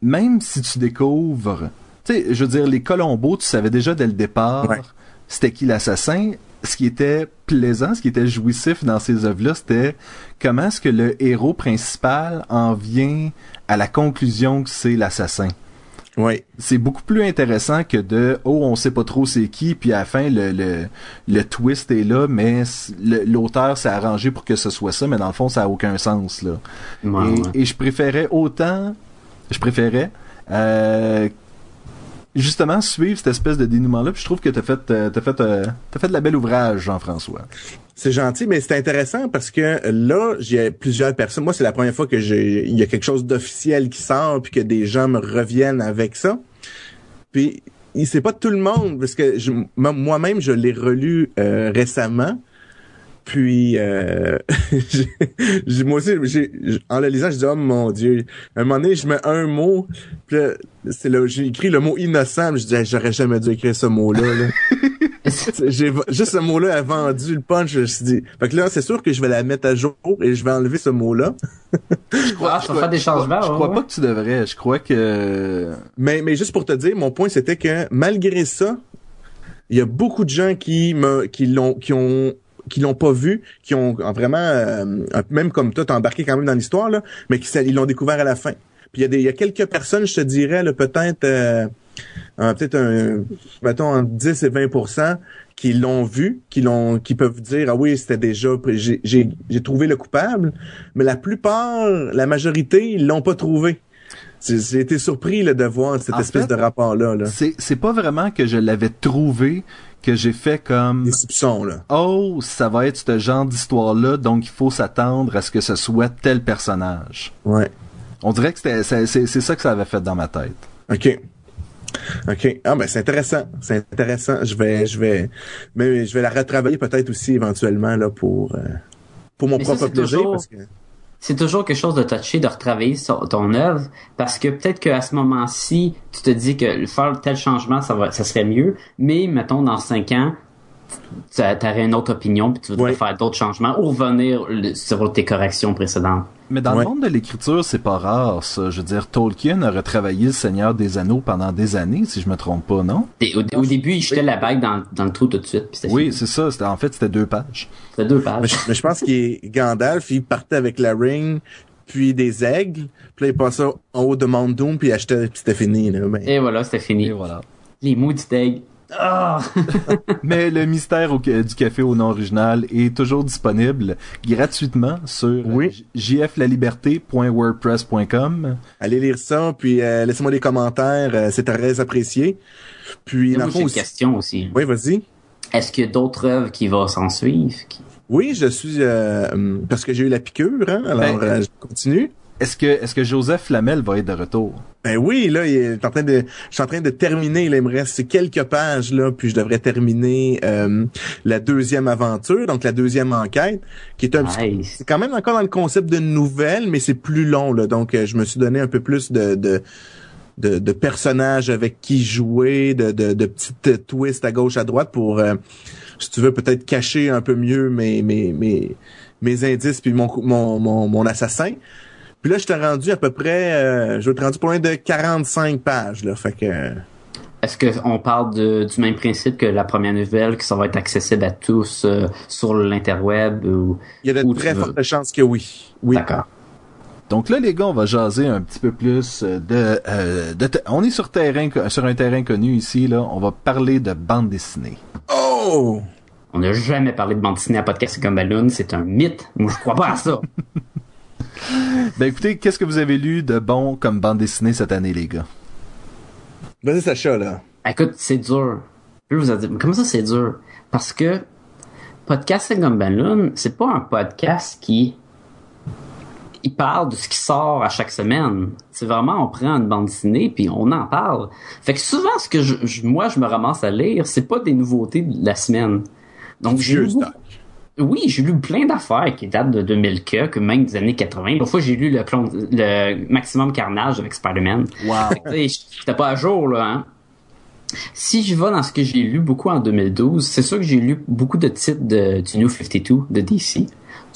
même si tu découvres tu sais je veux dire les Colombos tu savais déjà dès le départ Ouais. c'était qui l'assassin ce qui était plaisant, ce qui était jouissif dans ces œuvres-là, c'était comment est-ce que le héros principal en vient à la conclusion que c'est l'assassin Oui. c'est beaucoup plus intéressant que de oh on sait pas trop c'est qui puis à la fin le le, le twist est là mais l'auteur s'est arrangé pour que ce soit ça mais dans le fond ça a aucun sens là Ouais, et, ouais. et je préférais autant je préférais euh, justement suivre cette espèce de dénouement là puis je trouve que t'as fait euh, t'as fait euh, t'as fait de la belle ouvrage Jean-François C'est gentil, mais c'est intéressant parce que là, j'ai plusieurs personnes. Moi, c'est la première fois que j'ai, il y a quelque chose d'officiel qui sort puis que des gens me reviennent avec ça. Puis, c'est pas tout le monde parce que moi-même, je l'ai relu euh, récemment. Puis, euh, [LAUGHS] j'ai- j'ai- moi aussi, j'ai, en le lisant, je dis, oh mon Dieu. À un moment donné, je mets un mot, puis là, c'est là, j'ai écrit le mot innocent, je dis, Hey, j'aurais jamais dû écrire ce mot-là. Là. [LAUGHS] J'ai juste ce mot-là a vendu le punch. Je me suis dit, fait que là, c'est sûr que je vais la mettre à jour et je vais enlever ce mot-là. Ah, tu vas faire des changements, je crois ouais. pas que tu devrais je crois que Mais, mais juste pour te dire, mon point c'était que malgré ça, il y a beaucoup de gens qui me, qui l'ont, qui ont, qui l'ont pas vu, qui ont vraiment, euh, même comme toi, t'as embarqué quand même dans l'histoire là, mais qui ils l'ont découvert à la fin. Puis il y y a quelques personnes, je te dirais, là, peut-être, euh, euh, peut-être un, mettons, entre 10 et 20% qui l'ont vu, qui l'ont, qui peuvent dire, ah oui, c'était déjà, j'ai, j'ai, j'ai trouvé le coupable, mais la plupart, la majorité, ils l'ont pas trouvé. J'ai été surpris là, de voir cette En espèce fait, de rapport-là. Là. c'est c'est pas vraiment que je l'avais trouvé que j'ai fait comme Des soupçons, là. Oh, ça va être ce genre d'histoire-là, donc il faut s'attendre à ce que ce soit tel personnage. Ouais. On dirait que c'était, c'est, c'est- c'est ça que ça avait fait dans ma tête. OK. OK. Ah ben c'est intéressant. C'est intéressant. Je vais je vais mais je vais la retravailler peut-être aussi éventuellement là pour euh, pour mon Mais ça, propre c'est plaisir toujours- parce que c'est toujours quelque chose de touché de retravailler sur ton œuvre parce que peut-être qu'à ce moment-ci, tu te dis que faire tel changement, ça va, ça serait mieux, mais mettons dans cinq ans, tu aurais une autre opinion puis tu voudrais Ouais. faire d'autres changements ou revenir sur tes corrections précédentes. Mais dans Ouais. le monde de l'écriture, c'est pas rare, ça. Je veux dire, Tolkien a retravaillé Le Seigneur des Anneaux pendant des années, si je me trompe pas, non? Et au, au début, il jetait la bague dans, dans le trou tout de suite. Puis Oui, c'est ça. C'était, en fait, c'était deux pages. C'était deux mais pages. je, mais je pense qu'il est Gandalf, il partait avec la ring puis des aigles, puis là il passait en haut de Mount Doom puis il achetait puis c'était fini là. Ben, Et voilà, c'était fini. Et voilà. Les maudits eggs. Ah! [LAUGHS] Mais le mystère au- du café au nom original est toujours disponible gratuitement sur Oui. jflaliberté.wordpress.com. allez lire ça puis euh, laissez-moi des commentaires, euh, c'est très apprécié. Puis dans une aussi- question aussi. Oui, vas-y. Est-ce qu'il y a d'autres œuvres qui vont s'en suivre? qui- Oui, je suis euh, parce que j'ai eu la piqûre, hein, alors Ben, euh, je continue. Est-ce que, est-ce que Joseph Flamel va être de retour? Ben oui, là, il est en train de, je suis en train de terminer. Là, il me reste quelques pages là, puis je devrais terminer euh, la deuxième aventure, donc la deuxième enquête, qui est un petit, c'est quand même encore dans le concept de nouvelle, mais c'est plus long là. Donc, euh, je me suis donné un peu plus de, de de, de personnages avec qui jouer, de, de, de petites twists à gauche à droite pour, euh, si tu veux, peut-être cacher un peu mieux mes mes mes, mes indices puis mon, mon, mon, mon assassin. Puis là, je t'ai rendu à peu près, euh, je t'ai rendu pour loin de 45 pages, là. Fait que. Est-ce qu'on parle de, du même principe que la première nouvelle, que ça va être accessible à tous euh, sur l'interweb ou Il y a de très tu veux? fortes chances que oui. Oui. D'accord. Donc là, les gars, on va jaser un petit peu plus euh, de... euh, de on est sur, terrain, sur un terrain connu ici, là. On va parler de bande dessinée. Oh! On n'a jamais parlé de bande dessinée à podcast comme Balloon, c'est un mythe. Moi, je crois pas à ça. [LAUGHS] [LAUGHS] Ben écoutez, qu'est-ce que vous avez lu de bon comme bande dessinée cette année, les gars? Vas-y, Sacha, là. Écoute, c'est dur. Je vous en dire, mais comment ça c'est dur? Parce que Podcast comme Balloon, c'est pas un podcast qui il parle de ce qui sort à chaque semaine. C'est vraiment on prend une bande dessinée puis on en parle. Fait que souvent ce que je, je- moi je me ramasse à lire, c'est pas des nouveautés de la semaine. Donc j'ai Vieux lu, stock. Oui, j'ai lu plein d'affaires qui datent de 2000 que, que même des années 80. Parfois j'ai lu le, Maximum Carnage avec Spider-Man. Wow! J'étais pas à jour, là, hein. Si je vais dans ce que j'ai lu beaucoup en 2012, c'est sûr que j'ai lu beaucoup de titres de, du New 52 de DC.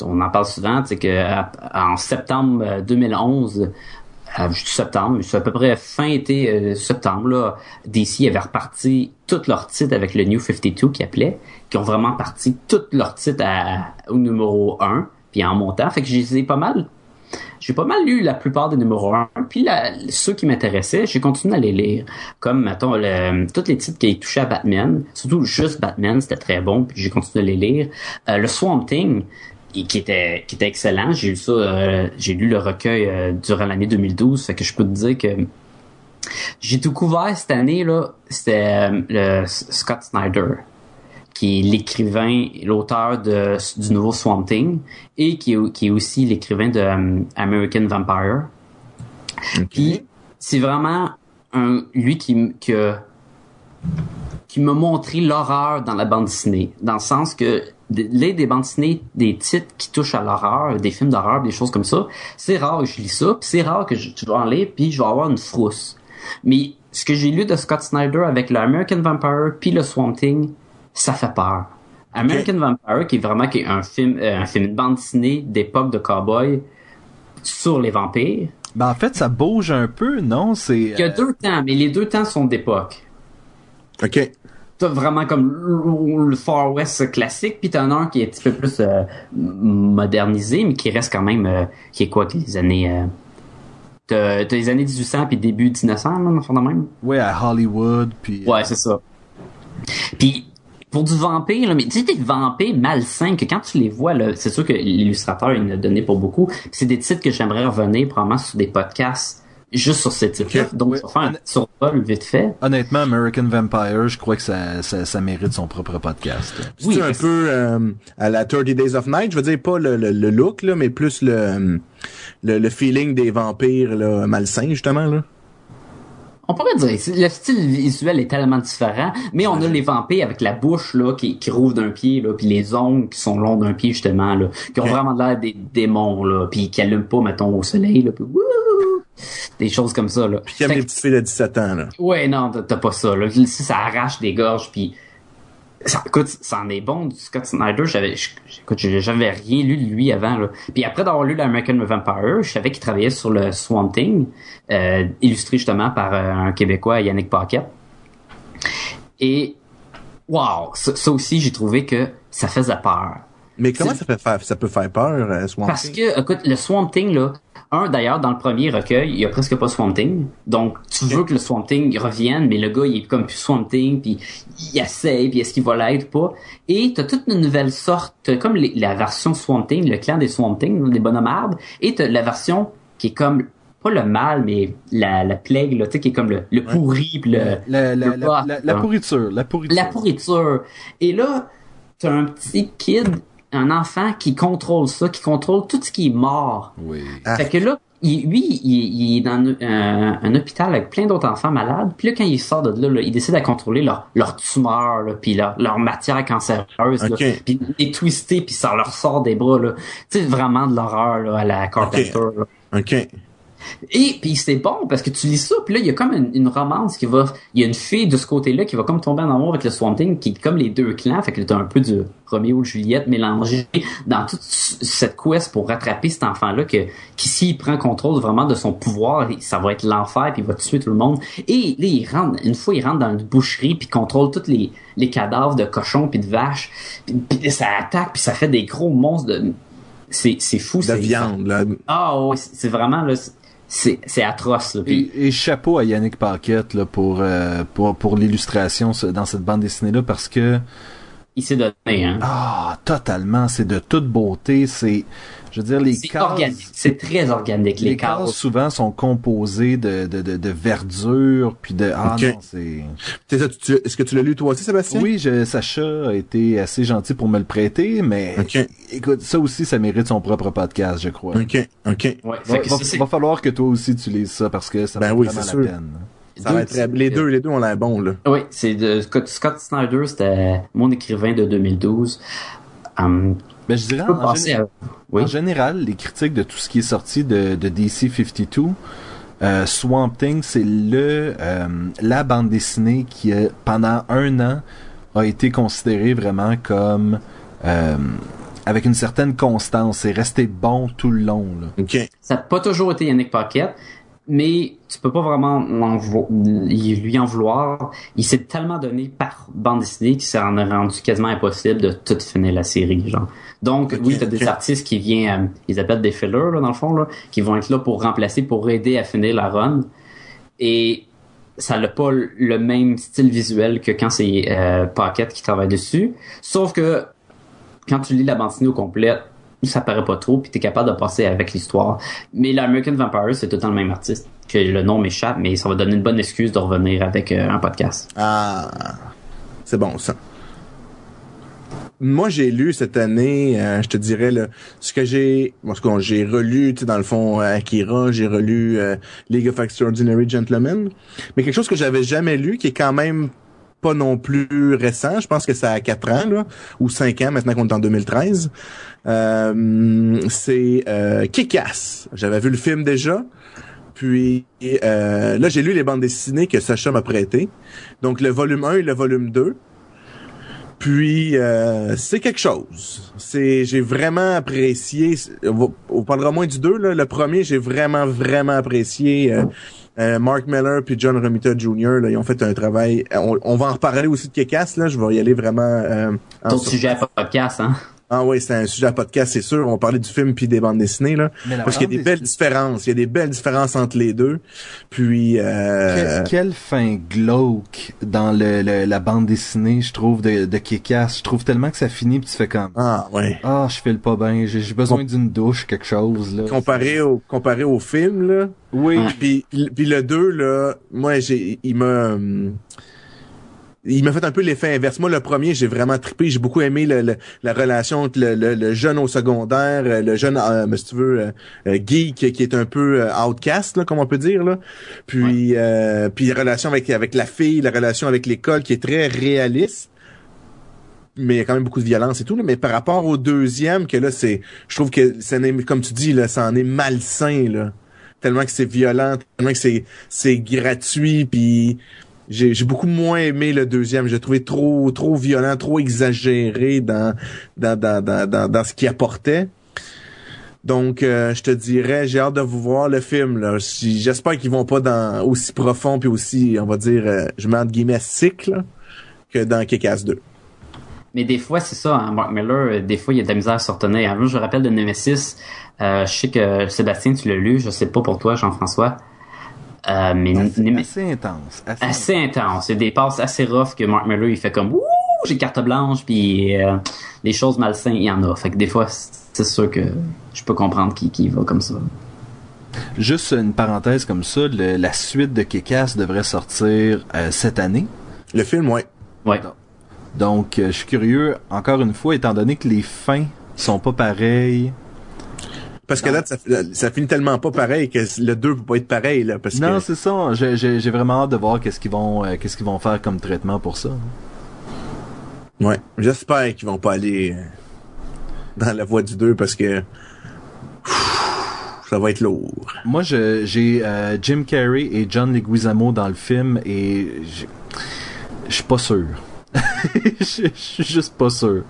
On en parle souvent, tu sais que en septembre euh, 2011, euh, je septembre, c'est à peu près fin été euh, septembre, là, DC avait reparti tous leurs titres avec le New 52 qui appelait, qui ont vraiment parti tous leurs titres à- au numéro 1, puis en montant. Fait que je les ai pas mal j'ai pas mal lu la plupart des numéros 1, puis la- ceux qui m'intéressaient, j'ai continué à les lire. Comme, mettons, le, tous les titres qui touchaient à Batman, surtout juste Batman, c'était très bon, puis j'ai continué à les lire. Euh, le Swamp Thing, et qui était qui était excellent, j'ai lu ça, euh, j'ai lu le recueil euh, durant l'année 2012, fait que je peux te dire que j'ai découvert cette année là, c'était euh, le Scott Snyder qui est l'écrivain, l'auteur de, du nouveau Swamp Thing, et qui est, qui est aussi l'écrivain de American Vampire. Puis c'est vraiment un, lui qui, qui, a- qui m'a montré l'horreur dans la bande dessinée, dans le sens que lire des bandes dessinées, des titres qui touchent à l'horreur, des films d'horreur, des choses comme ça, c'est rare que je lis ça, puis c'est rare que je, je vais en lire, puis je vais avoir une frousse. Mais ce que j'ai lu de Scott Snyder avec le American Vampire puis le Swamp Thing, ça fait peur. American Vampire, qui est vraiment qui est un film, euh, un film de bande dessinée d'époque de cowboy sur les vampires. Ben en fait, ça bouge un peu, non? C'est... Il y a deux temps, mais les deux temps sont d'époque. OK. T'as vraiment comme le- Far West classique, puis t'en as un qui est un petit peu plus euh, modernisé, mais qui reste quand même, euh, qui est quoi, les années... Euh, t'as les années 1800 puis début 1900, là, enfin, de même? Ouais, à Hollywood, puis... Ouais, c'est ça. Puis pour du vampire, là, mais tu sais des vampires malsains que quand tu les vois, là, c'est sûr que l'illustrateur il en a donné pour beaucoup. Puis C'est des titres que j'aimerais revenir probablement sur des podcasts juste sur ces titres-là. Ok. Donc Ouais. je vais faire un survol vite fait. Honnêtement, American Vampire, je crois que ça, ça, ça mérite son propre podcast. C'est Oui, un parce- peu euh, à la 30 Days of Night, je veux dire pas le, le, le look là, mais plus le, le le feeling des vampires là, malsains justement là. On pourrait dire, le style visuel est tellement différent, mais on a les vampires avec la bouche là qui, qui rouvre d'un pied là, puis les ongles qui sont longs d'un pied justement là, qui ont vraiment l'air des démons là, puis qui allument pas mettons au soleil là, puis des choses comme ça là. Puis qui aime Fait les petites filles de 17 ans là. Ouais, non, t'as- t'as pas ça. Là. Si ça arrache des gorges, puis ça, écoute, ça en est bon du Scott Snyder. J'avais, écoute, j'avais rien lu de lui avant. Là. Puis après d'avoir lu l'American Vampire, je savais qu'il travaillait sur le Swamp Thing, euh, illustré justement par euh, un Québécois, Yannick Paquet. Et wow, ça, ça aussi, j'ai trouvé que ça faisait peur. Mais comment ça peut faire ça peut faire peur euh, Swamp Parce Thing? que, écoute, le Swamp Thing, là, un, d'ailleurs, dans le premier recueil, il y a presque pas Swamp Thing. Donc, tu veux que le Swamp Thing revienne, mais le gars, il est comme plus Swamp Thing, puis il essaye, puis est-ce qu'il va l'être ou pas. Et t'as toute une nouvelle sorte, t'as comme les- la version Swamp Thing, le clan des Swamp Thing, les bonhommes arbres, et t'as la version qui est comme, pas le mal, mais la, la plague, là, tu sais, qui est comme le, le pourri, le, La, le là. pourriture, la pourriture. la pourriture. Et là, t'as un petit kid, un enfant qui contrôle ça, qui contrôle tout ce qui est mort. Oui. Ah. Fait que là, il, lui, il, il est dans un, un- un hôpital avec plein d'autres enfants malades. Puis là, quand il sort de là, là, il décide à contrôler leur, leur tumeur, là, puis leur, leur matière cancéreuse. là. Ok. puis les twister, puis ça leur sort des bras. là. Tu sais, vraiment de l'horreur là, à la Carpenter. là. OK. Et puis c'est bon parce que tu lis ça, puis là il y a comme une, une romance qui va, il y a une fille de ce côté-là qui va comme tomber en amour avec le Swamp Thing, qui est comme les deux clans, fait que t'as un peu du Roméo et Juliette mélangé dans toute cette quest pour rattraper cet enfant-là que qui s'il prend contrôle vraiment de son pouvoir, ça va être l'enfer puis il va tuer tout le monde. Et là il rentre, une fois il rentre dans une boucherie puis contrôle tous les les cadavres de cochons puis de vaches, puis, ça attaque puis ça fait des gros monstres de c'est c'est fou De c'est viande, là. ah c'est c'est vraiment là, c'est c'est atroce là. Puis Et, et chapeau à Yannick Paquette là, pour, euh, pour, pour l'illustration dans cette bande dessinée-là parce que il s'est donné hein. ah totalement c'est de toute beauté c'est je veux dire les C'est cases organique, c'est très organique les, les cases. cases souvent sont composées de, de, de, de verdure puis de ah non c'est C'est ça, tu- tu- Est-ce que tu l'as lu toi aussi, Sébastien? oui je, Sacha a été assez gentil pour me le prêter mais écoute ça aussi ça mérite son propre podcast je crois Ok, ok. Ouais, Va, va- va falloir que toi aussi tu lises ça parce que ça Ben vaut oui, vraiment c'est la sûr. peine Ça va être très- les deux, les deux ont l'air bons, là. Oui, c'est de Scott, Scott Snyder, c'était mon écrivain de 2012. Hum, ben je dirais je en, passer gén- à... Oui. en général les critiques de tout ce qui est sorti de, de DC 52 euh, Swamp Thing c'est le euh, la bande dessinée qui a, pendant un an a été considérée vraiment comme euh, avec une certaine constance c'est resté bon tout le long là. Ok. Ça n'a pas toujours été Yannick Paquette, mais tu peux pas vraiment l'en vou- lui en vouloir. Il s'est tellement donné par bande dessinée qu'il s'est en a rendu quasiment impossible de tout finir la série, genre. Donc, oui, t'as des ok. artistes qui viennent, euh, ils appellent des fillers, là, dans le fond, là, qui vont être là pour remplacer, pour aider à finir la run. Et ça n'a pas le même style visuel que quand c'est euh, Pocket qui travaille dessus. Sauf que quand tu lis la bande dessinée au complet, ça paraît pas trop, puis t'es capable de passer avec l'histoire. Mais l'American Vampire, c'est tout le temps le même artiste. Que le nom m'échappe, mais ça va donner une bonne excuse de revenir avec euh, un podcast. Ah, c'est bon ça. Moi, j'ai lu cette année, euh, je te dirais là, ce que j'ai, bon, ce que j'ai relu, tu sais, dans le fond, euh, Akira, j'ai relu euh, League of Extraordinary Gentlemen, mais quelque chose que j'avais jamais lu, qui est quand même pas non plus récent. Je pense que ça a 4 ans là, ou 5 ans maintenant qu'on est en 2013. Euh, c'est euh, Kick-Ass. J'avais vu le film déjà. Puis euh, là, j'ai lu les bandes dessinées que Sacha m'a prêtées. Donc le volume 1 et le volume 2. Puis euh, c'est quelque chose. C'est j'ai vraiment apprécié. On, parlera moins du 2 là. Le premier, j'ai vraiment vraiment apprécié. euh, euh, Mark Miller puis John Romita Jr. Là, ils ont fait un travail. On, on va en reparler aussi de Kekas là. Je vais y aller vraiment. Euh, en sur- sujets à podcast, hein? Ah oui, c'est un sujet à podcast, c'est sûr. On va parler du film puis des bandes dessinées là. Mais Parce qu'il y a des belles différences. Il y a des belles différences entre les deux. Puis euh, Quelle, quelle fin glauque dans le, le- la bande dessinée, je trouve, de, de Kick-Ass. Je trouve tellement que ça finit pis tu fais comme ah ouais. Ah, je fais le pas bien, j'ai j'ai besoin d'une douche, quelque chose là. Comparé au comparé au film là. Oui. Puis, puis le 2, là, moi, j'ai, il m'a, hum, il m'a fait un peu l'effet inverse. Moi, le premier, j'ai vraiment trippé. J'ai beaucoup aimé le- le- la relation entre le, le- le jeune au secondaire, euh, le jeune, euh, si tu veux, euh, euh, geek qui est un peu euh, outcast, là, comme on peut dire, là. Puis, euh, puis la relation avec avec la fille, la relation avec l'école, qui est très réaliste. Mais il y a quand même beaucoup de violence et tout. Là. Mais par rapport au deuxième, que là, c'est, je trouve que ça en est, comme tu dis, là, ça en est malsain, là tellement que c'est violent, tellement que c'est c'est gratuit, puis j'ai beaucoup moins aimé le deuxième. J'ai trouvé trop trop violent, trop exagéré dans dans dans dans dans, ce qu'il apportait. Donc, euh, je te dirais, j'ai hâte de vous voir le film. J'espère qu'ils vont pas dans aussi profond puis aussi, on va dire, euh, je mets entre guillemets là, que dans Kick-Ass 2. Mais des fois, c'est ça, hein, Mark Miller, euh, des fois, il y a de la misère à se retenir. Moi, je rappelle de Nemesis. Je sais que Sébastien, tu l'as lu. Je sais pas pour toi, Jean-François. Euh, mais Assez, intense. Assez, assez intense. Il y a des passes assez rough que Mark Miller, il fait comme Ouh, j'ai carte blanche, puis euh, les choses malsaines, il y en a. Fait que des fois, c'est sûr que je peux comprendre qui, qui va comme ça. Juste une parenthèse comme ça, le- la suite de Kick-Ass devrait sortir euh, cette année. Le film, ouais. Ouais. Donc, euh, je suis curieux, encore une fois, étant donné que les fins sont pas pareilles. Parce que là, ça, ça finit tellement pas pareil que le 2 peut pas être pareil là, parce Non, que c'est ça. J'ai- vraiment hâte de voir qu'est-ce qu'ils vont, euh, qu'est-ce qu'ils vont faire comme traitement pour ça. Ouais, j'espère qu'ils vont pas aller euh, dans la voie du 2 parce que ça va être lourd. Moi, je- j'ai euh, Jim Carrey et John Leguizamo dans le film et je suis pas sûr. [LAUGHS] Je je suis juste pas sûr.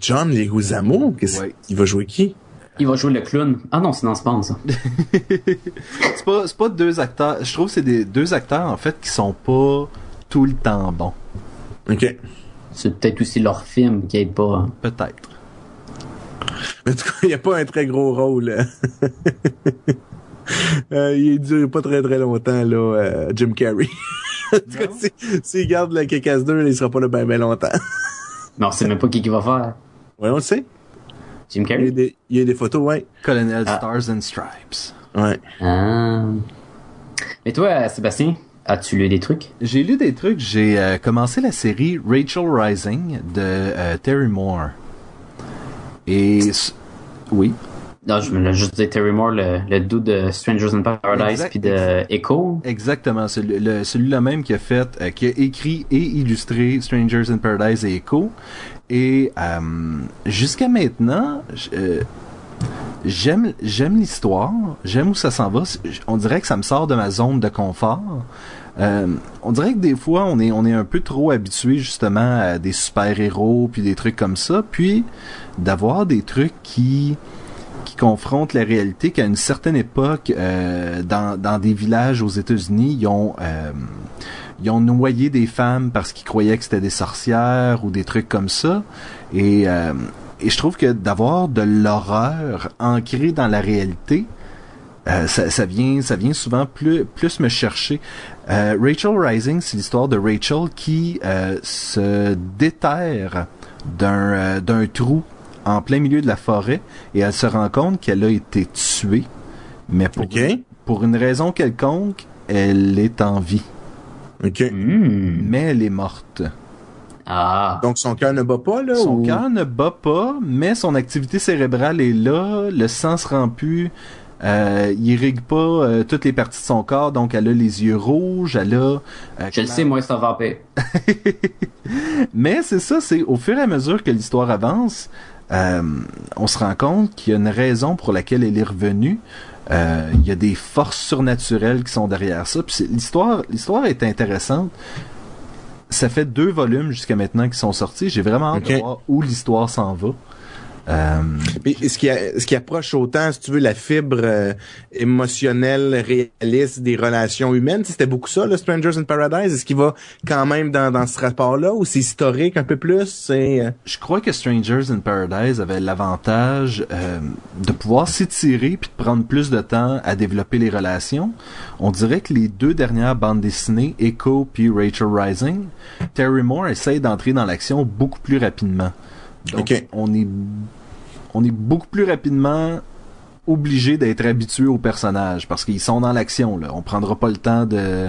John Leguizamo, qu'est-ce Ouais. il va jouer qui? Il va jouer le clown. Ah non, c'est dans Spawn, ça. [LAUGHS] C'est pas, c'est pas deux acteurs. Je trouve que c'est des deux acteurs en fait qui sont pas tout le temps bons. OK. C'est peut-être aussi leur film qui aide pas. hein. Peut-être. Mais en tout cas, il n'y a pas un très gros rôle. euh. [LAUGHS] Euh, il dure pas très très longtemps, là, euh, Jim Carrey. [LAUGHS] en tout cas, Non. si- s'il garde la Kick-Ass 2, il sera pas là bien ben longtemps. Mais on sait même pas qui qui va faire. ouais, on le sait. Jim Il y a Carrey? des, il y a des photos, ouais. Colonel Ah. Stars and Stripes. Ouais. Ah. Mais toi, Sébastien, as-tu lu des trucs? J'ai lu des trucs. J'ai euh, commencé la série Rachel Rising de euh, Terry Moore. Et oui, Non, je me l'ai juste dit Terry Moore, le, le dude de Strangers in Paradise puis de Echo. exactement. Celui- Celui-là même qui a fait, euh, qui a écrit et illustré Strangers in Paradise et Echo. Et euh, jusqu'à maintenant, euh, j'aime j'aime l'histoire, j'aime où ça s'en va. On dirait que ça me sort de ma zone de confort. Euh, on dirait que des fois on est on est un peu trop habitué justement à des super héros puis des trucs comme ça, puis d'avoir des trucs qui confrontent la réalité qu'à une certaine époque euh, dans dans des villages aux États-Unis ils ont euh, ils ont noyé des femmes parce qu'ils croyaient que c'était des sorcières ou des trucs comme ça. Et euh, et je trouve que d'avoir de l'horreur ancrée dans la réalité ça, ça vient ça vient souvent plus plus me chercher. Rachel Rising c'est l'histoire de Rachel qui se déterre d'un d'un trou en plein milieu de la forêt et elle se rend compte qu'elle a été tuée mais pour une raison quelconque elle est en vie OK. Hmm. mais elle est morte Ah. Donc, son cœur ne bat pas, là? Son ou- cœur ne bat pas, mais son activité cérébrale est là, le sang se rend plus, euh, il irrigue pas euh, toutes les parties de son corps, donc elle a les yeux rouges, elle a... euh, Je le sais, moi, c'est un vampire. [LAUGHS] Mais c'est ça, c'est au fur et à mesure que l'histoire avance, euh, on se rend compte qu'il y a une raison pour laquelle elle est revenue. Euh, il y a des forces surnaturelles qui sont derrière ça. Puis l'histoire, l'histoire est intéressante. Ça fait deux volumes jusqu'à maintenant qui sont sortis. J'ai vraiment hâte de voir où l'histoire s'en va. Euh, Puis, ce qui, a- ce qui approche autant, si tu veux, la fibre euh, émotionnelle, réaliste des relations humaines, c'était beaucoup ça, le Strangers in Paradise. Est-ce qu'il va quand même dans, dans ce rapport-là ou c'est historique un peu plus? C'est euh, je crois que Strangers in Paradise avait l'avantage euh, de pouvoir s'étirer puis de prendre plus de temps à développer les relations. On dirait que les deux dernières bandes dessinées, Echo puis Rachel Rising, Terry Moore essaye d'entrer dans l'action beaucoup plus rapidement. Donc on est on est beaucoup plus rapidement obligé d'être habitué aux personnages parce qu'ils sont dans l'action là. On prendra pas le temps de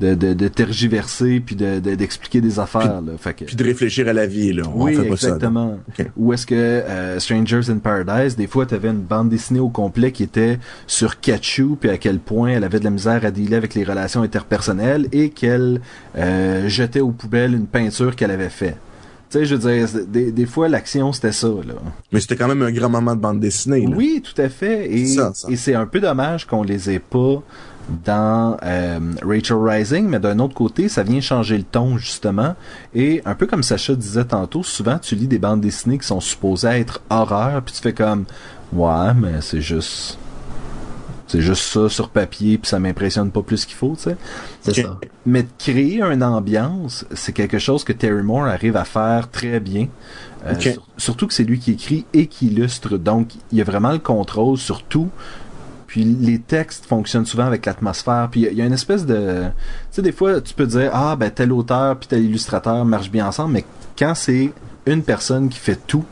de, de, de tergiverser puis de de- d'expliquer des affaires là. Fait que puis de réfléchir à la vie, là. On oui, fait pas ça. là. exactement. Ou est-ce que euh, Strangers in Paradise, des fois, tu avais une bande dessinée au complet qui était sur Kachu, puis à quel point elle avait de la misère à dealer avec les relations interpersonnelles et qu'elle euh, jetait aux poubelles une peinture qu'elle avait fait. Tu sais, je veux dire, des, des fois, l'action, c'était ça, là. Mais c'était quand même un grand moment de bande dessinée. Là. Oui, tout à fait. Et, C'est ça, ça. et c'est un peu dommage qu'on les ait pas dans euh, Rachel Rising, mais d'un autre côté, ça vient changer le ton, justement. Et un peu comme Sacha disait tantôt, souvent tu lis des bandes dessinées qui sont supposées être horreur, puis tu fais comme Ouais, mais c'est juste. C'est juste ça sur papier, puis ça m'impressionne pas plus qu'il faut, tu sais. C'est Ok. ça. Mais de créer une ambiance, c'est quelque chose que Terry Moore arrive à faire très bien. Euh, sur- surtout que c'est lui qui écrit et qui illustre. Donc, il y a vraiment le contrôle sur tout. Puis les textes fonctionnent souvent avec l'atmosphère. Puis il y a- il y, a une espèce de... Tu sais, des fois, tu peux dire, ah, ben tel auteur puis tel illustrateur marchent bien ensemble, mais quand c'est une personne qui fait tout,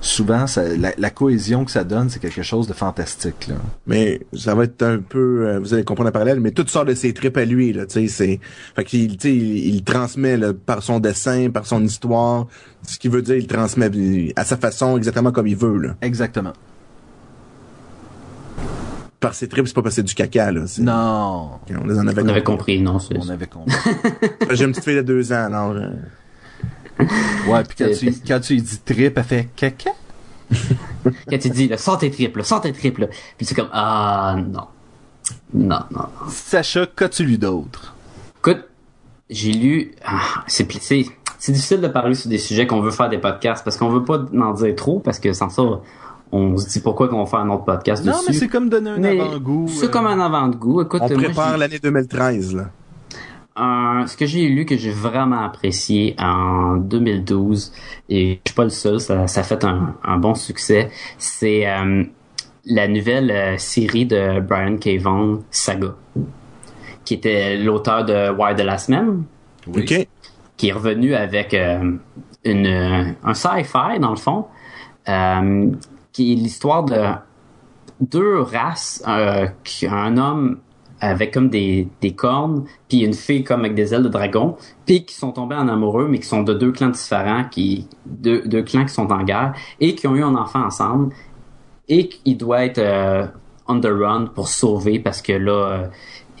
souvent, ça, la, la cohésion que ça donne, c'est quelque chose de fantastique. Là. Mais ça va être un peu, euh, vous allez comprendre le parallèle, mais tout sort de ses tripes à lui, là, tu sais, c'est, fait qu'il, tu sais, il, il transmet, là, par son dessin, par son histoire, ce qu'il veut dire, il transmet à sa façon, exactement comme il veut, là. Exactement. Par ses tripes, c'est pas c'est du caca, là. Non, On les en avait, On avait compris, non, c'est on avait compris. [LAUGHS] J'ai une petite fille de deux ans, alors, euh, Ouais, puis quand tu, quand tu dis trip, elle fait caca? [LAUGHS] Quand tu dis, là, sors tes triples, sors tes triples. Puis c'est comme, ah, non. Non, non, non. Sacha, qu'as-tu lu d'autre? Écoute, j'ai lu, ah, c'est, c'est, c'est difficile de parler sur des sujets qu'on veut faire des podcasts parce qu'on veut pas en dire trop parce que sans ça, on se dit pourquoi qu'on va faire un autre podcast Non, dessus. mais c'est comme donner un avant-goût. C'est euh, comme un avant-goût. Écoute, On moi, prépare l'année 2013, là. Un- ce que j'ai lu que j'ai vraiment apprécié en 2012 et je suis pas le seul, ça, ça a fait un, un bon succès. C'est euh, la nouvelle euh, série de Brian K. Vaughan, Saga, qui était l'auteur de Wire de la semaine, oui. OK. qui est revenu avec euh, une, un sci-fi dans le fond, euh, qui est l'histoire de deux races, euh, un homme avec comme des, des cornes, puis une fille comme avec des ailes de dragon, puis qui sont tombés en amoureux, mais qui sont de deux clans différents, qui deux, deux clans qui sont en guerre, et qui ont eu un enfant ensemble, et qu'il doit être euh, on the run pour sauver, parce que là, euh,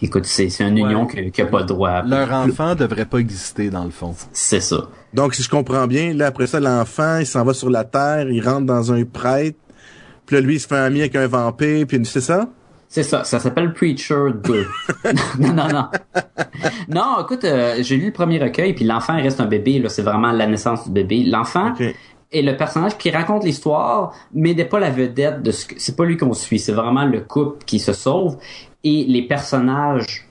écoute, c'est c'est une Ouais. union qui qui a pas le droit. Leur enfant devrait pas exister, dans le fond. C'est ça. Donc, si je comprends bien, là, après ça, l'enfant, il s'en va sur la Terre, il rentre dans un prêtre, puis là, lui, il se fait un ami avec un vampire, puis c'est ça? C'est ça, ça s'appelle Preacher 2. [LAUGHS] non, non, non. Non, écoute, euh, j'ai lu le premier recueil, puis l'enfant reste un bébé, là, c'est vraiment la naissance du bébé. L'enfant OK. est le personnage qui raconte l'histoire, mais n'est pas la vedette de ce que... C'est pas lui qu'on suit, c'est vraiment le couple qui se sauve, et les personnages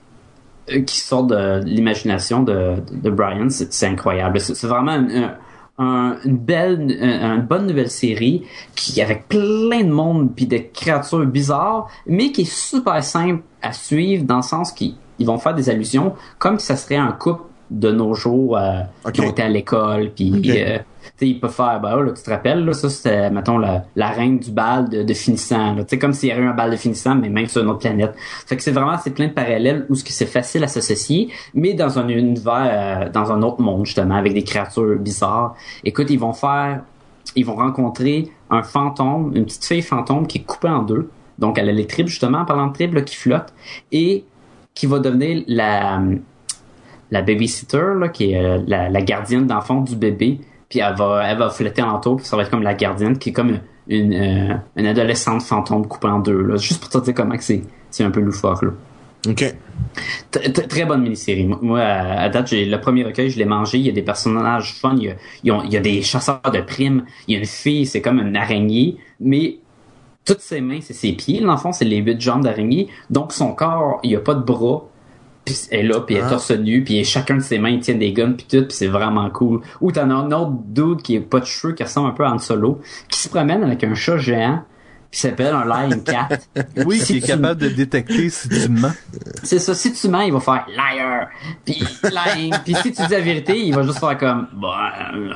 euh, qui sortent de l'imagination de, de Brian, c'est incroyable. C'est c'est vraiment un- un- une belle, une, bonne nouvelle série qui avec plein de monde puis de créatures bizarres, mais qui est super simple à suivre dans le sens qu'ils ils vont faire des allusions comme si ça serait un couple de nos jours euh, qui ont été à l'école puis euh, ils peuvent faire ben, oh, là, tu te rappelles là, ça c'était mettons la, la reine du bal de, finissant là. tu sais comme s'il y avait eu un bal de finissant mais même sur une autre planète fait que c'est vraiment c'est plein de parallèles où ce que c'est facile à s'associer mais dans un univers euh, dans un autre monde justement avec des créatures bizarres écoute ils vont faire ils vont rencontrer un fantôme, une petite fille fantôme qui est coupée en deux. Donc, elle a les tripes, justement, en parlant de tripes, qui flottent. Et qui va devenir la, la babysitter, là, qui est euh, la, la gardienne d'enfant du bébé. Puis elle va, elle va flotter alentour, puis ça va être comme la gardienne, qui est comme une, euh, une adolescente fantôme coupée en deux. Là. Juste pour te dire comment c'est, c'est un peu loufoque. Là. OK. T- t- Très bonne mini-série. Moi- à à date, le premier recueil, je l'ai mangé. Il y a des personnages fun. Il y a, il y a des chasseurs de primes. Il y a une fille, c'est comme une araignée. Mais toutes ses mains, c'est ses pieds. Dans le fond, c'est les huit jambes d'araignée. Donc, son corps, il n'y a pas de bras. Puis elle est là, puis elle est Ah. torse nu, puis chacun de ses mains il tient des guns, puis tout, puis c'est vraiment cool. Ou t'en as un autre dude qui est pas de cheveux, qui ressemble un peu à Han Solo, qui se promène avec un chat géant, puis s'appelle un lion cat. [LAUGHS] Oui, Si qui est capable de détecter si tu mens. c'est ça, si tu mens, il va faire liar. Puis lying. Puis si tu dis la vérité, il va juste faire comme bah, euh,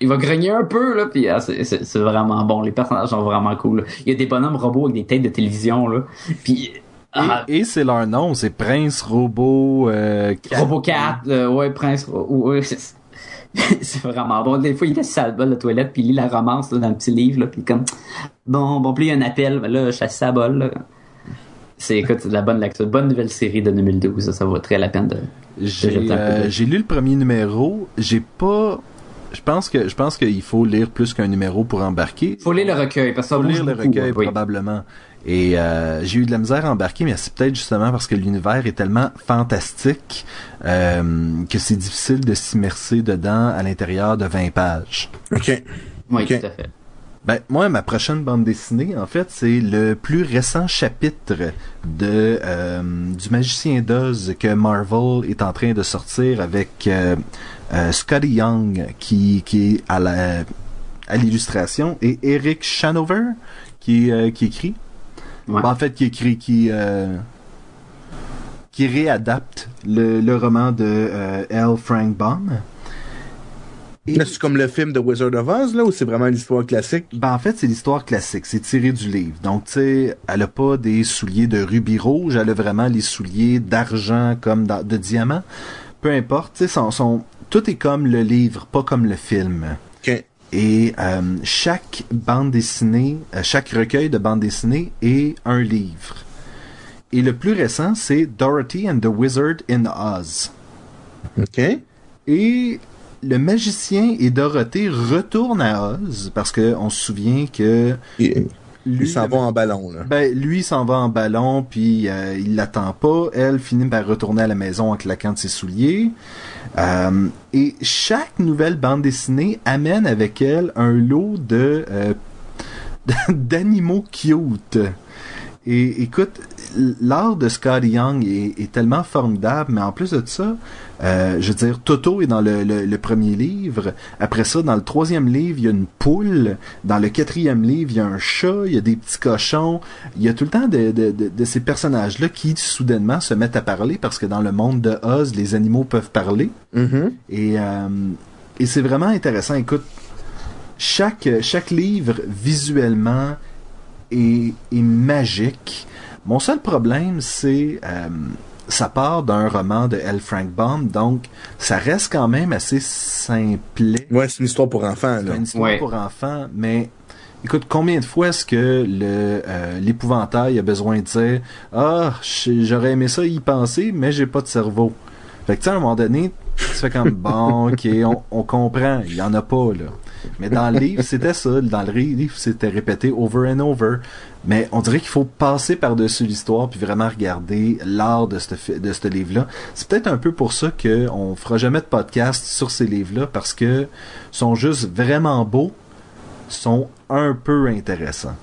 il va grogner un peu là, puis ah, c'est- vraiment bon, les personnages sont vraiment cool. là. Il y a des bonhommes robots avec des têtes de télévision là. Puis ah, Et, et c'est leur nom, c'est Prince Robot euh, Cat. Robocat, euh, ouais, Prince, ouais, [LAUGHS] c'est vraiment bon. Des fois, il laisse sa bol de toilette, puis il lit la romance là, dans le petit livre, là, puis comme bon, bon, puis il y a un appel, ben là, je chasse sa bol. Là. C'est écoute, c'est de la bonne lecture, bonne nouvelle série de 2012, ça, ça vaut très la peine de. J'ai euh, j'ai lu le premier numéro, j'ai pas je pense que je pense qu'il faut lire plus qu'un numéro pour embarquer. Faut lire le recueil parce que ça Faut lire le beaucoup, recueil oui. probablement. Et euh, j'ai eu de la misère à embarquer, mais c'est peut-être justement parce que l'univers est tellement fantastique euh, que c'est difficile de s'immerser dedans à l'intérieur de 20 pages. OK. Oui, Ok. tout à fait. Ben, moi, ma prochaine bande dessinée, en fait, c'est le plus récent chapitre de euh, du Magicien d'Oz que Marvel est en train de sortir avec euh, euh, Scotty Young qui, qui est à la à l'illustration et Eric Shanover qui euh, qui écrit. Ouais. Ben, en fait, qui écrit qui euh, qui réadapte le, le roman de euh, L. Frank Baum. Et- Là, c'est comme le film de Wizard of Oz, là, ou c'est vraiment l'histoire classique? Ben, en fait, c'est l'histoire classique. C'est tiré du livre. Donc, tu sais, elle a pas des souliers de rubis rouge. Elle a vraiment les souliers d'argent comme de diamant. Peu importe. Tu sais, son, son- tout est comme le livre, pas comme le film. Et euh, chaque bande dessinée, euh, chaque recueil de bande dessinée est un livre. Et le plus récent, c'est Dorothy and the Wizard in Oz. OK. Et le magicien et Dorothée retournent à Oz parce que on se souvient que lui s'en va en ballon, là. ben lui s'en va en ballon puis euh, il l'attend pas. Elle finit par retourner à la maison en claquant de ses souliers. Euh, et chaque nouvelle bande dessinée amène avec elle un lot de euh, [LAUGHS] d'animaux cute. Et écoute, l'art de Scotty Young est, est tellement formidable, mais en plus de ça, euh, je veux dire, Toto est dans le, le- le premier livre. Après ça, dans le troisième livre, il y a une poule. Dans le quatrième livre, il y a un chat, il y a des petits cochons. Il y a tout le temps de, de, de, de ces personnages-là qui, soudainement, se mettent à parler parce que dans le monde de Oz, les animaux peuvent parler. Mhm. Et, euh, et c'est vraiment intéressant. Écoute, chaque, chaque livre visuellement est, est magique. Mon seul problème, c'est euh, ça part d'un roman de L. Frank Baum, donc ça reste quand même assez simplet. Ouais, c'est une histoire pour enfants. C'est une histoire Ouais. pour enfants, mais écoute, combien de fois est-ce que le euh, l'épouvantail a besoin de dire Ah, j'aurais aimé ça y penser, mais j'ai pas de cerveau. Fait que tu sais, à un moment donné, tu fais comme bon, ok, on, on comprend, il y en a pas là. Mais dans le livre, c'était ça. Dans le livre, c'était répété over and over. Mais on dirait qu'il faut passer par-dessus l'histoire puis vraiment regarder l'art de ce de ce livre-là. C'est peut-être un peu pour ça que on fera jamais de podcast sur ces livres-là parce que sont juste vraiment beaux, sont un peu intéressants.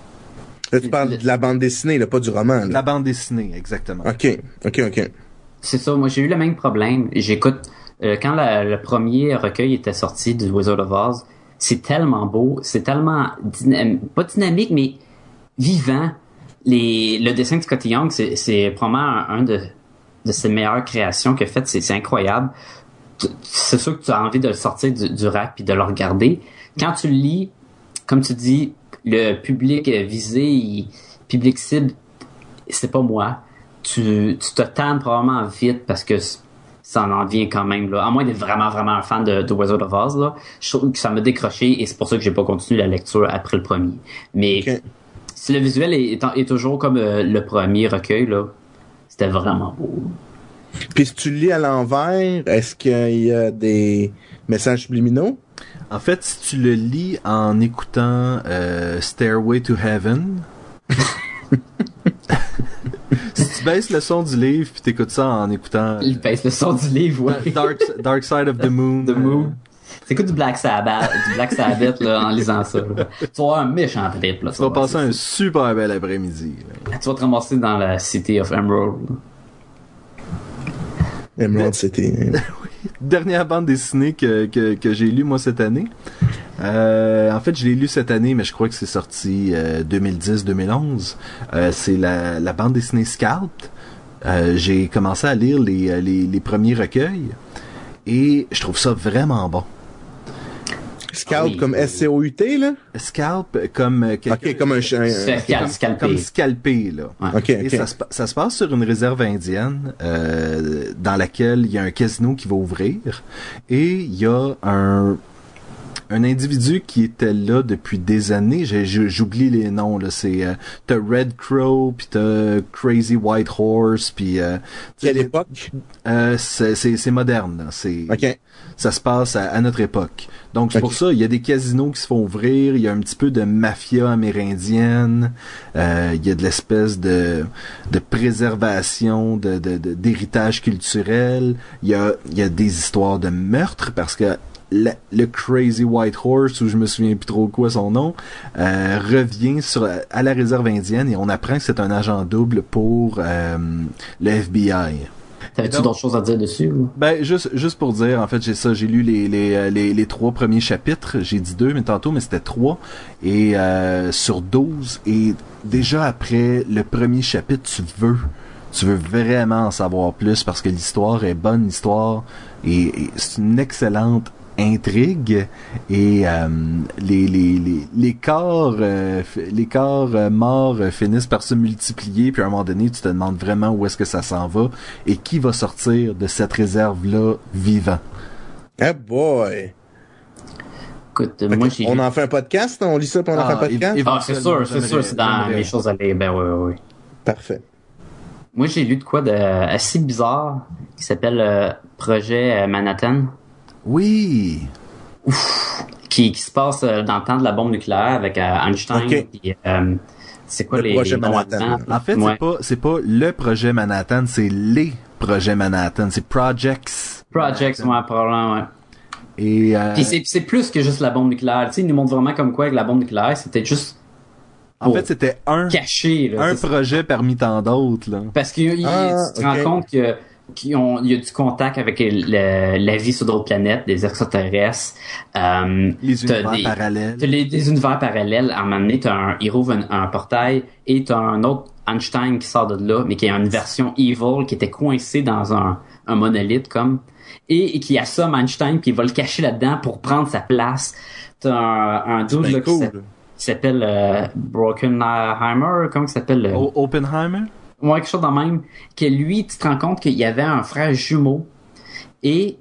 Là, tu parles de la bande dessinée, là, pas du roman, là. La bande dessinée, exactement. Ok, ok, ok. C'est ça, moi j'ai eu le même problème. J'écoute, euh, quand la- le premier recueil était sorti du Wizard of Oz, c'est tellement beau, c'est tellement, dynam- pas dynamique, mais vivant. Le dessin de Scotty Young, c'est, probablement un, de, ses meilleures créations qu'il a faites, c'est, incroyable. C'est sûr que tu as envie de le sortir du, rack puis de le regarder. Quand tu le lis, comme tu dis, le public visé, public cible, c'est pas moi. Tu, te tannes probablement vite parce que ça en vient quand même là. À moins d'être vraiment vraiment un fan de, Wizard of Oz là, je trouve que ça m'a décroché et c'est pour ça que j'ai pas continué la lecture après le premier. Mais. Si le visuel est, est, est toujours comme euh, le premier recueil là, c'était vraiment beau. Puis si tu le lis à l'envers, est-ce qu'il y a des messages subliminaux? En fait, si tu le lis en écoutant euh, Stairway to Heaven, [LAUGHS] si tu baisses le son du livre puis t'écoutes ça en écoutant Il pèse le son du livre, ouais. Dark, Dark Side of the Moon, The Moon. T'écoutes du Black Sabbath, du Black Sabbath là, en lisant ça. là. Tu vas avoir un méchant trip là. tu vas passer un super bel après-midi. ça. Tu vas te ramasser dans la City of Emerald. là. Emerald City. [LAUGHS] Dernière bande dessinée que, que, que j'ai lue moi cette année. Euh, en fait, je l'ai lu cette année, mais je crois que c'est sorti euh, 2010-2011. Euh, c'est la, la bande dessinée Scout. Euh, j'ai commencé à lire les, euh, les, les premiers recueils et je trouve ça vraiment bon. Scout Ah oui. comme S-C-O-U-T, là? Scalp comme euh, quelqu'un- Ok, comme un chien. Cal- comme, scalpé là. Ouais. Ok, Et ok. ça, se, pa- ça se passe sur une réserve indienne euh, dans laquelle il y a un casino qui va ouvrir et il y a un un individu qui était là depuis des années, j'oublie les noms là, c'est euh, t'as Red Crow puis t'as Crazy White Horse puis euh, Quelle époque? euh, c'est c'est c'est moderne là, c'est Ok. ça se passe à, à notre époque. Donc c'est pour ça, il y a des casinos qui se font ouvrir, il y a un petit peu de mafia amérindienne, euh, il y a de l'espèce de, de préservation de, de- de- d'héritage culturel, il y a, il y a des histoires de meurtre parce que le Crazy White Horse, ou je me souviens plus trop quoi son nom, euh, revient sur, à la réserve indienne et on apprend que c'est un agent double pour euh, le FBI. T'avais-tu d'autres choses à dire dessus? ou? Ben juste juste pour dire en fait j'ai ça j'ai lu les les, euh, les les trois premiers chapitres j'ai dit deux mais tantôt mais c'était trois et euh, sur 12 et déjà après le premier chapitre tu veux tu veux vraiment en savoir plus parce que l'histoire est bonne l'histoire et, et c'est une excellente intrigue et euh, les, les, les, les corps euh, les corps euh, morts finissent par se multiplier puis à un moment donné tu te demandes vraiment où est-ce que ça s'en va et qui va sortir de cette réserve là vivant Ah boy! Écoute, euh, Fait moi on en fait un podcast? On lit ça puis on en fait un Ah, podcast? et- Ah, c'est sûr, c'est sûr, c'est dans mes choses à lire. Ben oui, oui, oui. Parfait. Moi, j'ai lu de quoi de assez bizarre qui s'appelle euh, Projet Manhattan. Oui. qui, qui se passe euh, dans le temps de la bombe nucléaire avec euh, Einstein. Ok. puis, euh, c'est quoi Le les, projet les Manhattan. En fait, Ouais. c'est pas c'est pas le projet Manhattan, c'est les projets Manhattan, c'est projects. Projects, ouais, probablement, ouais. Et euh, Puis c'est, c'est plus que juste la bombe nucléaire. Tu sais, ils nous montrent vraiment comme quoi avec la bombe nucléaire, c'était juste en fait, c'était un caché. Là, un projet parmi tant d'autres là. Parce que Ah, tu te rends ok. compte que qu'il ont- il y a du contact avec le- la vie sur d'autres planètes, des extraterrestres. Euh, Les univers des- parallèles. T'as les, des univers parallèles. À un moment donné, t'as un, il rouvre un, un portail et t'as un autre Einstein qui sort de là, mais qui est une version evil, qui était coincé dans un, un monolithe, comme, et, et qui assomme Einstein, puis il va le cacher là-dedans pour prendre sa place. T'as un, un dude là, qui cool. s'appelle- qui s'appelle euh, Brokenheimer, comment il s'appelle? le- O- Oppenheimer? Ouais, quelque chose de même. Que lui, tu te rends compte qu'il y avait un frère jumeau et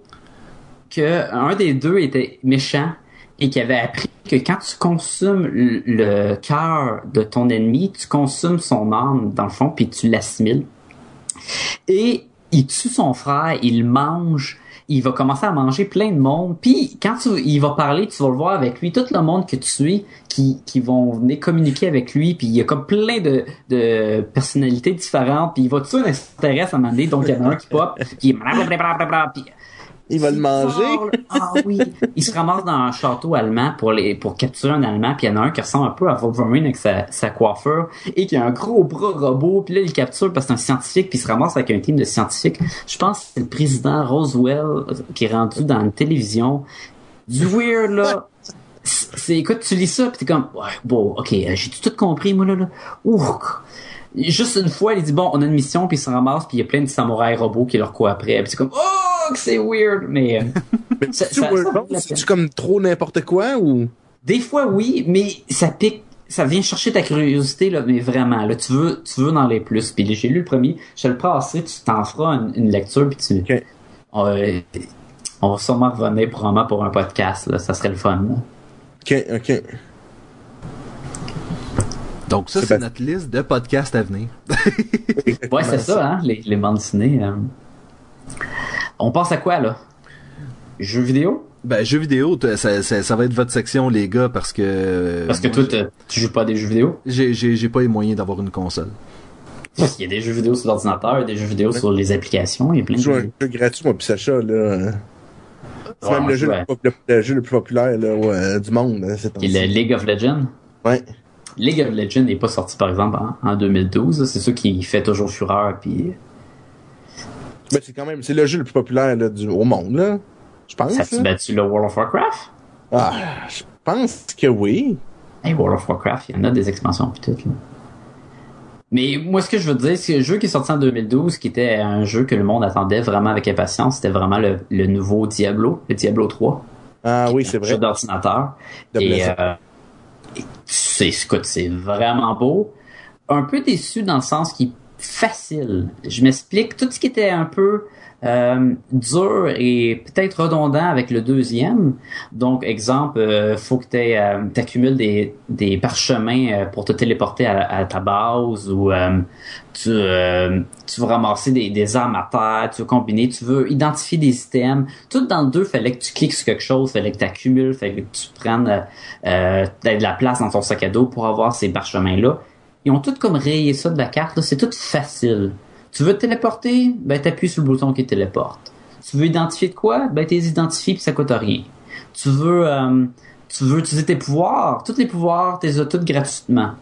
que un des deux était méchant et qu'il avait appris que quand tu consommes le, cœur de ton ennemi, tu consommes son âme dans le fond puis tu l'assimiles. Et il tue son frère, il mange, il va commencer à manger plein de monde. Puis quand tu, il va parler, tu vas le voir avec lui, tout le monde que tu es, qui, qui vont venir communiquer avec lui. Puis il y a comme plein de, de personnalités différentes. Puis il va tuer un à un moment donné. Donc il y en a un qui pop, qui puis Il va le manger. Ah oui. Il se ramasse dans un château allemand pour les pour capturer un allemand. Puis il y en a un qui ressemble un peu à Wolverine avec sa, sa coiffure et qui a un gros bras robot. Puis là, il le capture parce que c'est un scientifique. Puis il se ramasse avec un team de scientifiques. Je pense que c'est le président Roswell qui est rendu dans une télévision. Du weird, là. C'est, écoute, tu lis ça, puis t'es comme, ouais, bon, ok, j'ai tout compris, moi, là, là. Ouh. Juste une fois, il dit, bon, on a une mission, puis il se ramasse, puis il y a plein de samouraïs robots qui leur courent après. Puis c'est comme, oh, que c'est weird, mais... euh, [LAUGHS] Mais Ça- tu ça- vois, ça vaut non, la c'est-tu comme trop n'importe quoi ou? Des fois, oui, mais ça pique, ça vient chercher ta curiosité, là, mais vraiment, là, tu veux, tu veux dans les plus. Puis j'ai lu le premier, je te le passerai, tu t'en feras une, une lecture, puis tu... Ok. Euh, on va sûrement revenir probablement pour un podcast, là, ça serait le fun. là. Ok, ok. Donc ça C'est c'est notre liste de podcasts à venir. [LAUGHS] Ouais, c'est ça, hein, les, les bandes dessinées. euh. On pense à quoi, là? Jeux vidéo? Ben jeux vidéo, ça, ça, ça va être votre section les gars parce que Parce que moi, toi, tu joues pas à des jeux vidéo? j'ai pas les moyens d'avoir une console. Parce qu'il y a des jeux vidéo sur l'ordinateur, il y a des jeux vidéo sur les applications, il y a plein Je de joue un jeux. jeu gratuit, moi, pis Sacha, là. C'est Ouais, même le jeu, ouais. le, plus pop- le jeu le plus populaire là, ouais, du monde. hein, ces Qui est le League of Legends? Ouais. League of Legends n'est pas sorti, par exemple, en, en 2012. là. C'est ça qui fait toujours fureur, puis Mais c'est quand même, c'est le jeu le plus populaire là, du, au monde, là. Je pense. ça là. battu le World of Warcraft? Ah, je pense que oui. Hey, World of Warcraft, il y en a des expansions puis tout. Là. Mais moi, ce que je veux dire, c'est le jeu qui est sorti en 2012, qui était un jeu que le monde attendait vraiment avec impatience, c'était vraiment le, le nouveau Diablo, le Diablo 3. Ah oui, c'est vrai. Jeu d'ordinateur. Et, euh, c'est, c'est vraiment beau. Un peu déçu dans le sens qui est facile. Je m'explique. Tout ce qui était un peu euh, dur et peut-être redondant avec le deuxième. Donc, exemple, euh, faut que tu accumules des, parchemins euh, pour te téléporter à, ta base ou euh, tu, euh, veux ramasser des, armes à terre, tu veux combiner, tu veux identifier des items. Tout dans le deux, fallait que tu cliques sur quelque chose, fallait que tu accumules, fallait que tu prennes euh, euh, de la place dans ton sac à dos pour avoir ces parchemins-là. Ils ont tout comme rayé ça de la carte, c'est tout facile. Tu veux te téléporter, ben t'appuies sur le bouton qui téléporte. Tu veux identifier de quoi, ben t'es identifié puis ça coûte rien. Tu veux, euh, tu veux utiliser tes pouvoirs, tous les pouvoirs, t'es as tous gratuitement.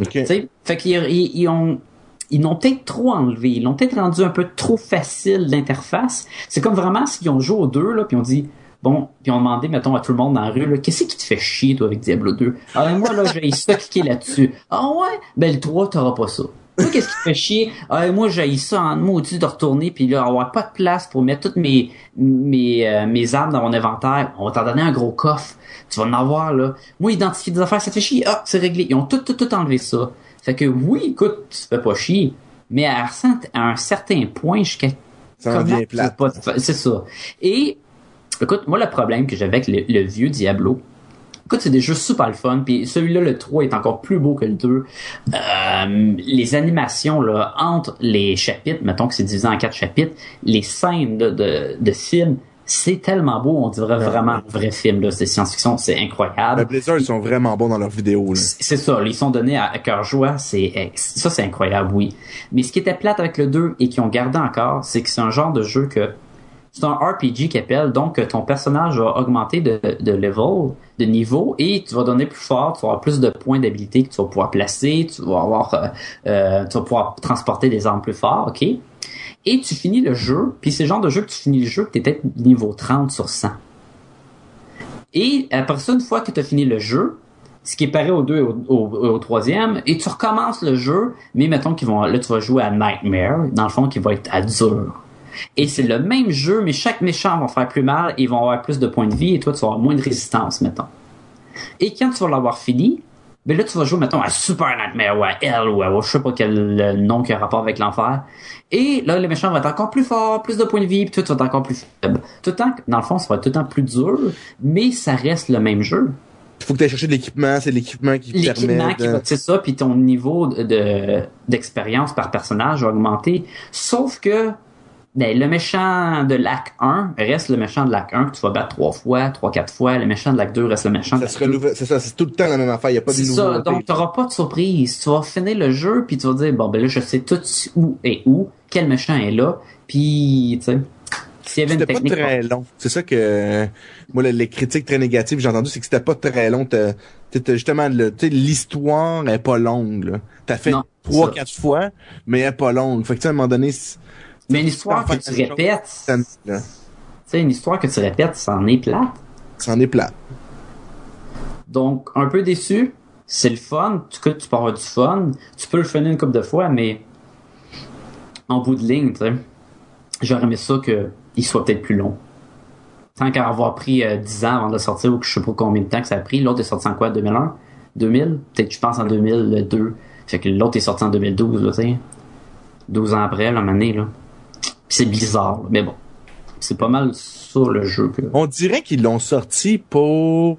Ok. Tu sais, fait qu'ils ils, ils ont ils l'ont peut-être trop enlevé, ils l'ont peut-être rendu un peu trop facile l'interface. C'est comme vraiment s'ils ont joué aux deux là, puis on dit bon, puis on demandé mettons à tout le monde dans la rue qu'est-ce qui te fait chier toi avec Diablo 2 Ah moi là, j'ai ça cliquer là-dessus. Ah ouais, ben le 3 t'auras pas ça. Toi, qu'est-ce qui te fait chier? Ah, moi, j'ai ça en maudit de retourner, puis là, avoir pas de place pour mettre toutes mes mes, euh, mes armes dans mon inventaire. On va t'en donner un gros coffre. Tu vas en avoir, là. Moi, identifier des affaires, ça fait chier. Ah, c'est réglé. Ils ont tout, tout, tout enlevé ça. Fait que oui, écoute, tu te fais pas chier. Mais à, un- à un certain point, jusqu'à Ça devient plate. C'est ça. Et, écoute, moi, le problème que j'avais avec le, le vieux Diablo, écoute, c'est des jeux super le fun, puis celui-là, le 3, est encore plus beau que le 2. Euh, les animations, là, entre les chapitres, mettons que c'est divisé en quatre chapitres, les scènes de, de films, c'est tellement beau, on dirait vraiment un vrai film, là. C'est science-fiction, c'est incroyable. Les Blizzard, ils sont vraiment bons dans leurs vidéos. C'est ça, ils sont donnés à, cœur joie, c'est, ça c'est incroyable, oui. Mais ce qui était plate avec le 2 et qui ont gardé encore, c'est que c'est un genre de jeu que, c'est un RPG qui appelle, donc ton personnage va augmenter de, level, de niveau, et tu vas donner plus fort, tu vas avoir plus de points d'habilité que tu vas pouvoir placer, tu vas avoir, euh, euh tu vas pouvoir transporter des armes plus forts, ok? et tu finis le jeu, puis c'est le genre de jeu que tu finis le jeu que tu peut-être niveau 30 sur 100. Et après ça, une fois que tu as fini le jeu, ce qui est pareil au 2 et au, troisième, et tu recommences le jeu, mais mettons qu'ils vont, là tu vas jouer à Nightmare, dans le fond qui va être à dur. Et c'est le même jeu, mais chaque méchant va faire plus mal, et ils vont avoir plus de points de vie, et toi tu vas avoir moins de résistance, mettons. Et quand tu vas l'avoir fini, mais là, tu vas jouer, mettons, à Super Nightmare ou à Hell ou à je sais pas quel nom qui a rapport avec l'enfer. Et là, le méchant va être encore plus fort, plus de points de vie, puis tout va être encore plus faible. Tout le temps, dans le fond, ça va être tout le temps plus dur, mais ça reste le même jeu. Il faut que tu ailles chercher de l'équipement, c'est l'équipement qui permet L'équipement qui va, c'est ça, puis ton niveau de d'expérience par personnage va augmenter. Sauf que ben, le méchant de lac 1 reste le méchant de lac 1 que tu vas battre trois fois, trois, quatre fois. Le méchant de lac 2 reste le méchant ça de se C'est ça, c'est tout le temps la même affaire. Il n'y a pas de C'est ça, donc tu n'auras pas de surprise. Tu vas finir le jeu, puis tu vas dire, bon, ben là, je sais tout où et où, quel méchant est là, puis, tu sais... C'était pas très long. C'est ça que moi les critiques très négatives j'ai entendu c'est que c'était pas très long. justement l'histoire est pas longue. T'as fait trois quatre fois mais elle est pas longue. Fait que à un moment donné mais une histoire que tu répètes. Tu sais, une histoire que tu répètes, c'en est plate. C'en est plate. Donc, un peu déçu. C'est le fun. Tu, tu peux avoir du fun. Tu peux le finir une couple de fois, mais en bout de ligne, tu sais, j'aurais aimé ça qu'il soit peut-être plus long. Tant qu'à avoir pris 10 euh, ans avant de sortir, ou que je sais pas combien de temps que ça a pris. L'autre est sorti en quoi, 2001? 2000? Peut-être, je pense, en 2002. Fait que l'autre est sorti en 2012, tu sais. 12 ans après, la année, là c'est bizarre, mais bon. C'est pas mal sur le jeu. On dirait qu'ils l'ont sorti pour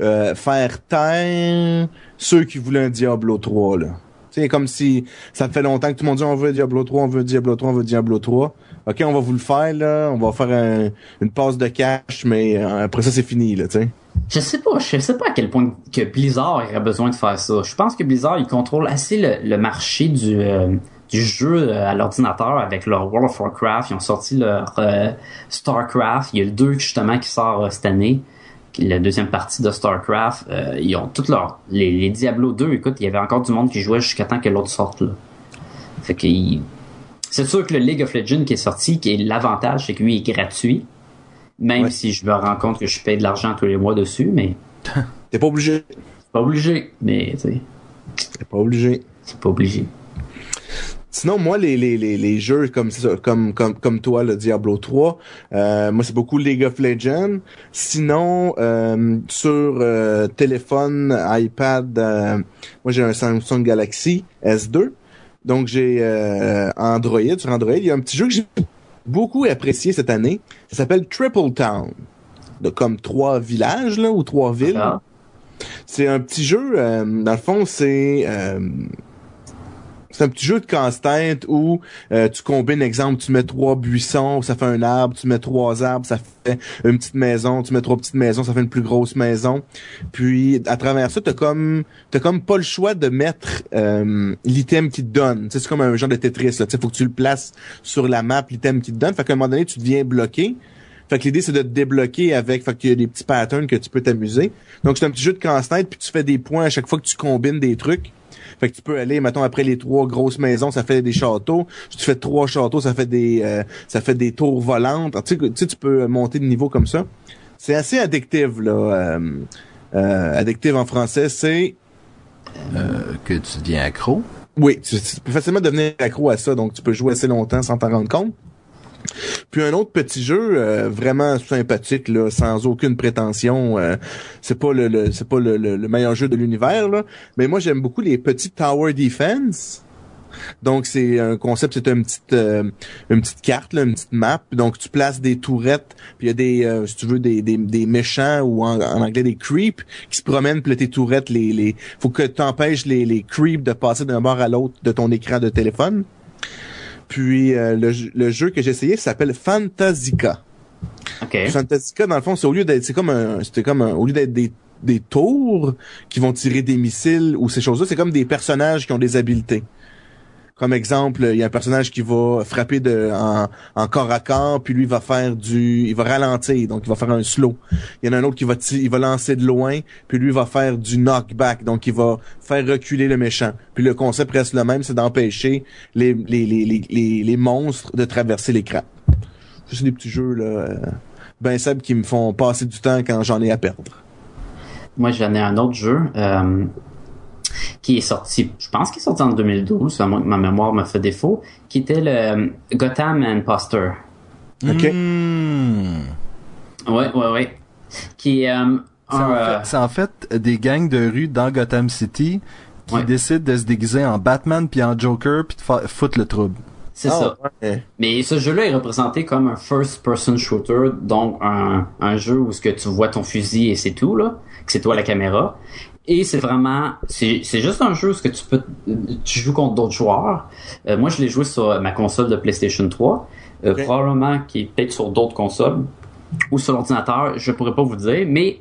euh, faire taire ceux qui voulaient un Diablo 3, là. C'est comme si ça fait longtemps que tout le monde dit on veut Diablo 3, on veut Diablo 3, on veut Diablo 3. OK, on va vous le faire là, on va faire une passe de cash mais euh, après ça c'est fini là, tu sais. Je sais pas, je sais pas à quel point que Blizzard aurait besoin de faire ça. Je pense que Blizzard il contrôle assez le, marché du euh, du jeu euh, à l'ordinateur avec leur World of Warcraft. Ils ont sorti leur euh, StarCraft. Il y a le 2 justement qui sort euh, cette année. La deuxième partie de StarCraft. ils ont toutes leurs... Les, Diablo 2, écoute, il y avait encore du monde qui jouait jusqu'à temps que l'autre sorte là. Fait que c'est sûr que le League of Legends qui est sorti, qui est l'avantage, c'est que lui est gratuit. Même si je me rends compte que je paye de l'argent tous les mois dessus, mais. [LAUGHS] T'es pas obligé. Pas obligé, mais tu sais. T'es pas obligé. C'est pas obligé. Sinon, moi, les, les, les, les jeux comme, comme, comme, comme toi, le Diablo 3, euh, moi, c'est beaucoup League of Legends. Sinon, euh, sur euh, téléphone, iPad, moi, j'ai un Samsung Galaxy S2. Donc, j'ai Android. Sur Android, il y a un petit jeu que j'ai beaucoup apprécié cette année. Ça s'appelle Triple Town. De, comme trois villages, là, ou trois villes. Ah. C'est un petit jeu, dans le fond, c'est c'est un petit jeu de casse-tête où euh, tu combines, exemple, tu mets trois buissons, ça fait un arbre, tu mets trois arbres, ça fait une petite maison, tu mets trois petites maisons, ça fait une plus grosse maison. Puis à travers ça, t'as comme t'as comme pas le choix de mettre euh, l'item qui te donne. c'est comme un genre de Tetris. Là. faut que tu le places sur la map, l'item qui te donne. Fait qu'à un moment donné, tu deviens bloqué. Fait que l'idée, c'est de te débloquer avec, fait qu'il y a des petits patterns que tu peux t'amuser. Donc, c'est un petit jeu de casse-tête, puis tu fais des points à chaque fois que tu combines des trucs. Fait que tu peux aller, mettons, après les trois grosses maisons, ça fait des châteaux. Si tu fais trois châteaux, ça fait des euh, ça fait des tours volantes. Tu sais, tu peux monter de niveau comme ça. C'est assez addictif, là. Euh, euh addictif en français, c'est... Euh, que tu deviens accro? Oui, tu, tu, peux facilement devenir accro à ça, donc tu peux jouer assez longtemps sans t'en rendre compte. Puis un autre petit jeu euh, vraiment sympathique là, sans aucune prétention. Euh, c'est pas le, c'est pas le, meilleur jeu de l'univers là, mais moi j'aime beaucoup les petits tower defense. Donc c'est un concept, c'est une petite euh, une petite carte, là, une petite map. Donc tu places des tourettes, puis il y a des si tu veux des, des, des méchants ou en, anglais des creeps qui se promènent, puis tes tourettes les les faut que tu empêches les les creeps de passer d'un bord à l'autre de ton écran de téléphone. Puis euh, le, jeu que j'ai essayé s'appelle Fantazica. Ok. Fantastica, dans le fond, c'est au lieu d'être, c'est comme un, c'était comme un, au lieu d'être des, des tours qui vont tirer des missiles ou ces choses-là, c'est comme des personnages qui ont des habiletés. Comme exemple, il y a un personnage qui va frapper de, en, en corps à corps, puis lui va faire du, il va ralentir, donc il va faire un slow. Il y en a un autre qui va, il va lancer de loin, puis lui va faire du knockback, donc il va faire reculer le méchant. Puis le concept reste le même, c'est d'empêcher les, les, les, les, les, monstres de traverser l'écran. C'est des petits jeux là, euh, ben Seb qui me font passer du temps quand j'en ai à perdre. Moi, j'en ai un autre jeu euh, qui est sorti, je pense qu'il est sorti en 2012, à moins que ma mémoire me fait défaut, qui était le euh, Gotham Imposter. Ok. Hmm. Ouais, ouais, ouais. Qui est euh, C'est en, euh, fait, c'est en fait des gangs de rue dans Gotham City qui Ouais. décident de se déguiser en Batman puis en Joker puis de fa- foutre le trouble. c'est Ah, ça. ouais. Mais ce jeu-là est représenté comme un first-person shooter, donc un, un jeu où ce que tu vois ton fusil et c'est tout là, que c'est toi la caméra. Et c'est vraiment, c'est juste un jeu où ce que tu peux, tu joues contre d'autres joueurs. Euh, moi, je l'ai joué sur ma console de PlayStation 3, euh, probablement qui est peut-être sur d'autres consoles ou sur l'ordinateur, je pourrais pas vous dire, mais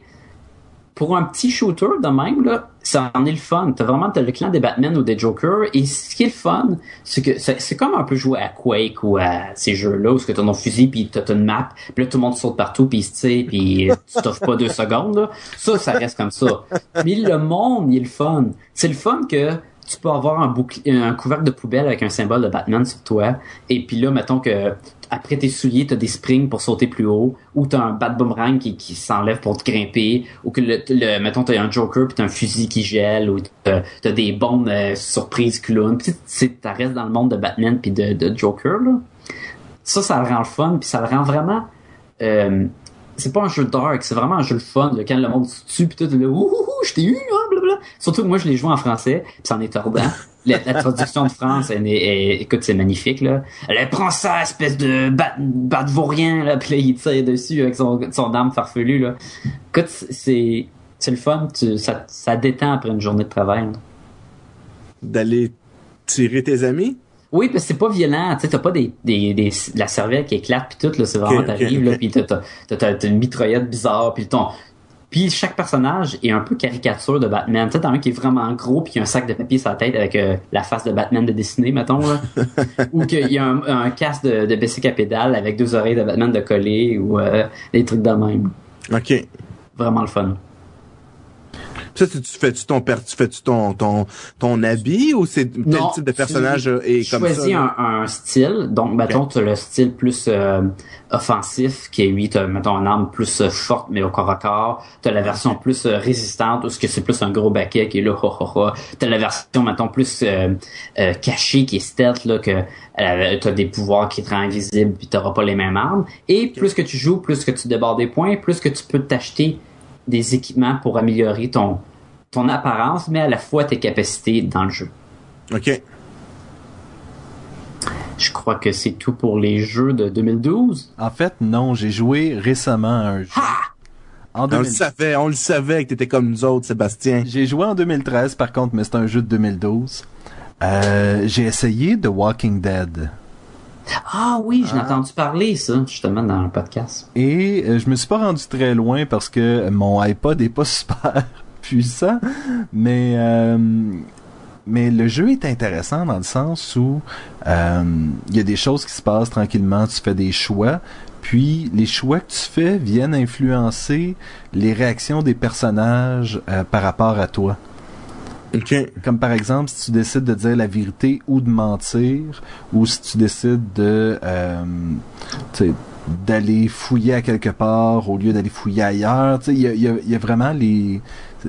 pour un petit shooter de même, là, ça en est le fun. T'as vraiment t'as le clan des Batman ou des Joker. Et ce qui est le fun, c'est que c'est comme un peu jouer à Quake ou à ces jeux-là où ce que t'as ton fusil puis t'as une map, puis là tout le monde saute partout puis se tire puis tu t'offres pas deux secondes. Là. Ça, ça reste comme ça. Mais le monde, il est le fun. C'est le fun que tu peux avoir un bouclier, un couvercle de poubelle avec un symbole de Batman sur toi. Et puis là, mettons que après tes souliers, t'as des springs pour sauter plus haut, ou t'as un bat boomerang qui, qui s'enlève pour te grimper, ou que le, le mettons t'as un Joker puis t'as un fusil qui gèle, ou t'as, t'as des bombes euh, surprises clown. Puis t'as restes dans le monde de Batman puis de, de Joker là. Ça, ça le rend le fun, puis ça le rend vraiment. Euh, c'est pas un jeu dark, c'est vraiment un jeu le fun. Là, quand le monde se tue, puis tout, là, ouh, ouh, je t'ai eu, blablabla. Surtout que moi, je l'ai joué en français, puis c'en est tordant. [LAUGHS] La, la traduction de France, elle, est- elle- écoute, c'est magnifique, là. Elle prend ça, espèce de bat, bat vaurien, là, puis là, il tire dessus avec son, son arme farfelue, là. Écoute, c'est, c'est le fun, tu, ça, ça détend après une journée de travail. là. D'aller tirer tes amis? Oui, parce que c'est pas violent, tu sais, t'as pas des, des, des, la cervelle qui éclate puis tout, là, c'est vraiment Ok, ok, t'arrives, ok. là, puis t'as, t'as, t'as, t'as- t'as une mitraillette bizarre, puis ton, puis chaque personnage est un peu caricature de Batman. Tu sais, t'as un qui est vraiment gros puis qui a un sac de papier sur la tête avec euh, la face de Batman de dessiné, mettons, là. [LAUGHS] ou qu'il y a un, un casque de, de bicycle à pédale avec deux oreilles de Batman de coller ou euh, des trucs de même. OK. Vraiment le fun. Ça, tu, tu fais-tu ton, tu fais-tu ton, ton, ton habit ou c'est tel type de tu personnage euh, est comme ça? choisis un, un style. Donc, mettons, tu as le style plus euh, offensif, qui est, lui, tu mettons, une arme plus euh, forte, mais au corps à corps. Tu as la version plus euh, résistante, où ce que c'est plus un gros baquet qui est là, ho, ho, ho. Tu as la version, mettons, plus euh, euh, cachée, qui est stealth, là, que tu as des pouvoirs qui te rendent invisible, puis tu pas les mêmes armes. Et plus que tu joues, plus que tu débordes des points, plus que tu peux t'acheter des équipements pour améliorer ton ton apparence, mais à la fois tes capacités dans le jeu. OK. Je crois que c'est tout pour les jeux de 2012. En fait, non, j'ai joué récemment à un jeu. En On le 2000 savait, on le savait que t'étais comme nous autres, Sébastien. J'ai joué en 2013 par contre, mais c'est un jeu de 2012. Euh, j'ai essayé The Walking Dead. Ah oui, j'en ai entendu parler, ça, justement, dans le podcast. Et euh, je me suis pas rendu très loin parce que mon iPod est pas [LAUGHS] super puissant, mais euh, mais le jeu est intéressant dans le sens où euh, il y a des choses qui se passent tranquillement, tu fais des choix, puis les choix que tu fais viennent influencer les réactions des personnages euh, par rapport à toi. Comme par exemple, si tu décides de dire la vérité ou de mentir, ou si tu décides de euh, d'aller fouiller à quelque part au lieu d'aller fouiller ailleurs. Il y a, il y, a, il y a vraiment les...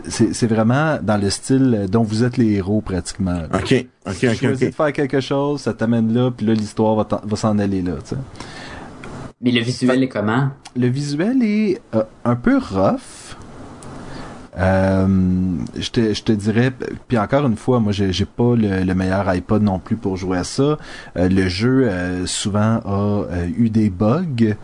C'est vraiment dans le style dont vous êtes les héros pratiquement. là. OK. OK, Tu OK, choisis de OK. faire quelque chose, ça t'amène là, puis là l'histoire va s'en aller là. tu sais. Mais le visuel est comment? Le visuel est euh, un peu rough. Euh, je te, je te dirais, puis encore une fois, moi j'ai j'ai pas le, le meilleur iPod non plus pour jouer à ça. Euh, le jeu euh, souvent a euh, eu des bugs,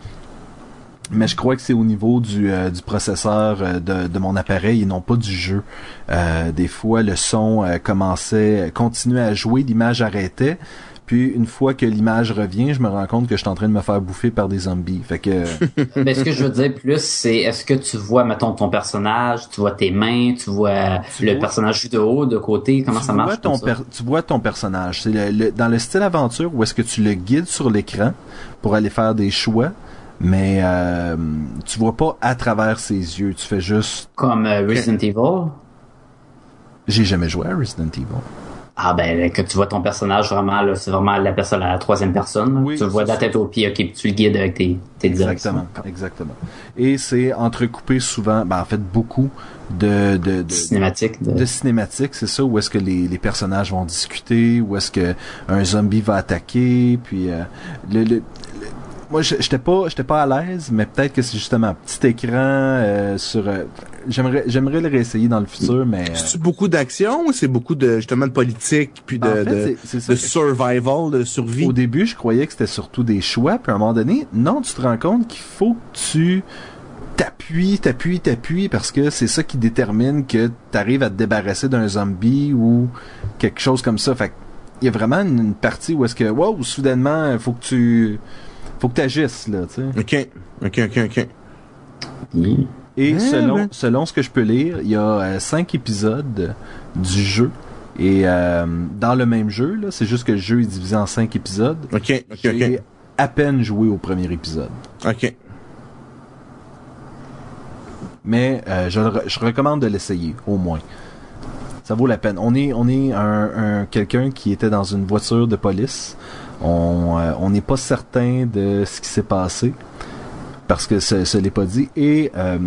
mais je crois que c'est au niveau du, euh, du processeur euh, de, de mon appareil et non pas du jeu. Euh, des fois, le son euh, commençait, continuait à jouer, l'image arrêtait. Puis une fois que l'image revient, je me rends compte que je suis en train de me faire bouffer par des zombies. Fait que [LAUGHS] Mais ce que je veux dire plus, c'est est-ce que tu vois, mettons, ton personnage, tu vois tes mains, tu vois Tu le vois- personnage de haut, de côté, comment tu ça vois marche ton comme ça? per- tu vois ton personnage. C'est le- le- dans le style aventure où est-ce que tu le guides sur l'écran pour aller faire des choix, mais euh, tu vois pas à travers ses yeux. Tu fais juste. Comme euh, Resident Evil? J'ai jamais joué à Resident Evil. Ah ben que tu vois ton personnage vraiment là, c'est vraiment la personne à la troisième personne. Oui, tu le vois de la tête aux pieds, ok, puis tu le guides avec tes, tes directions. Exactement, exactement. Et c'est entrecoupé souvent, ben en fait beaucoup de de, de, Cinématique. De... de cinématiques, c'est ça, où est-ce que les, les personnages vont discuter, où est-ce que un zombie va attaquer, puis euh, le- le- moi je- j'étais pas j'étais pas à l'aise, mais peut-être que c'est justement petit écran euh, sur euh, j'aimerais j'aimerais le réessayer dans le futur, mais euh, C'est beaucoup d'action ou c'est beaucoup de justement de politique puis de, en fait, de, survival, de survie? Au début, je croyais que c'était surtout des choix, puis à un moment donné, non, tu te rends compte qu'il faut que tu t'appuies, t'appuies, t'appuies, parce que c'est ça qui détermine que tu arrives à te débarrasser d'un zombie ou quelque chose comme ça. Fait que il y a vraiment une, une partie où est-ce que, wow, soudainement, faut que tu, faut que tu agisses, là, tu sais. Ok, ok, ok, ok. Oui. Et Ouais, selon, ouais. selon ce que je peux lire, il y a euh, cinq épisodes du jeu. Et euh, dans le même jeu, là, c'est juste que le jeu est divisé en cinq épisodes. Ok, ok, J'ai ok. à peine joué au premier épisode. Ok. Mais euh, je, je recommande de l'essayer, au moins. Ça vaut la peine. On est, on est un, un- quelqu'un qui était dans une voiture de police. On euh, on n'est pas certain de ce qui s'est passé parce que ce, ce l'est pas dit. Et euh,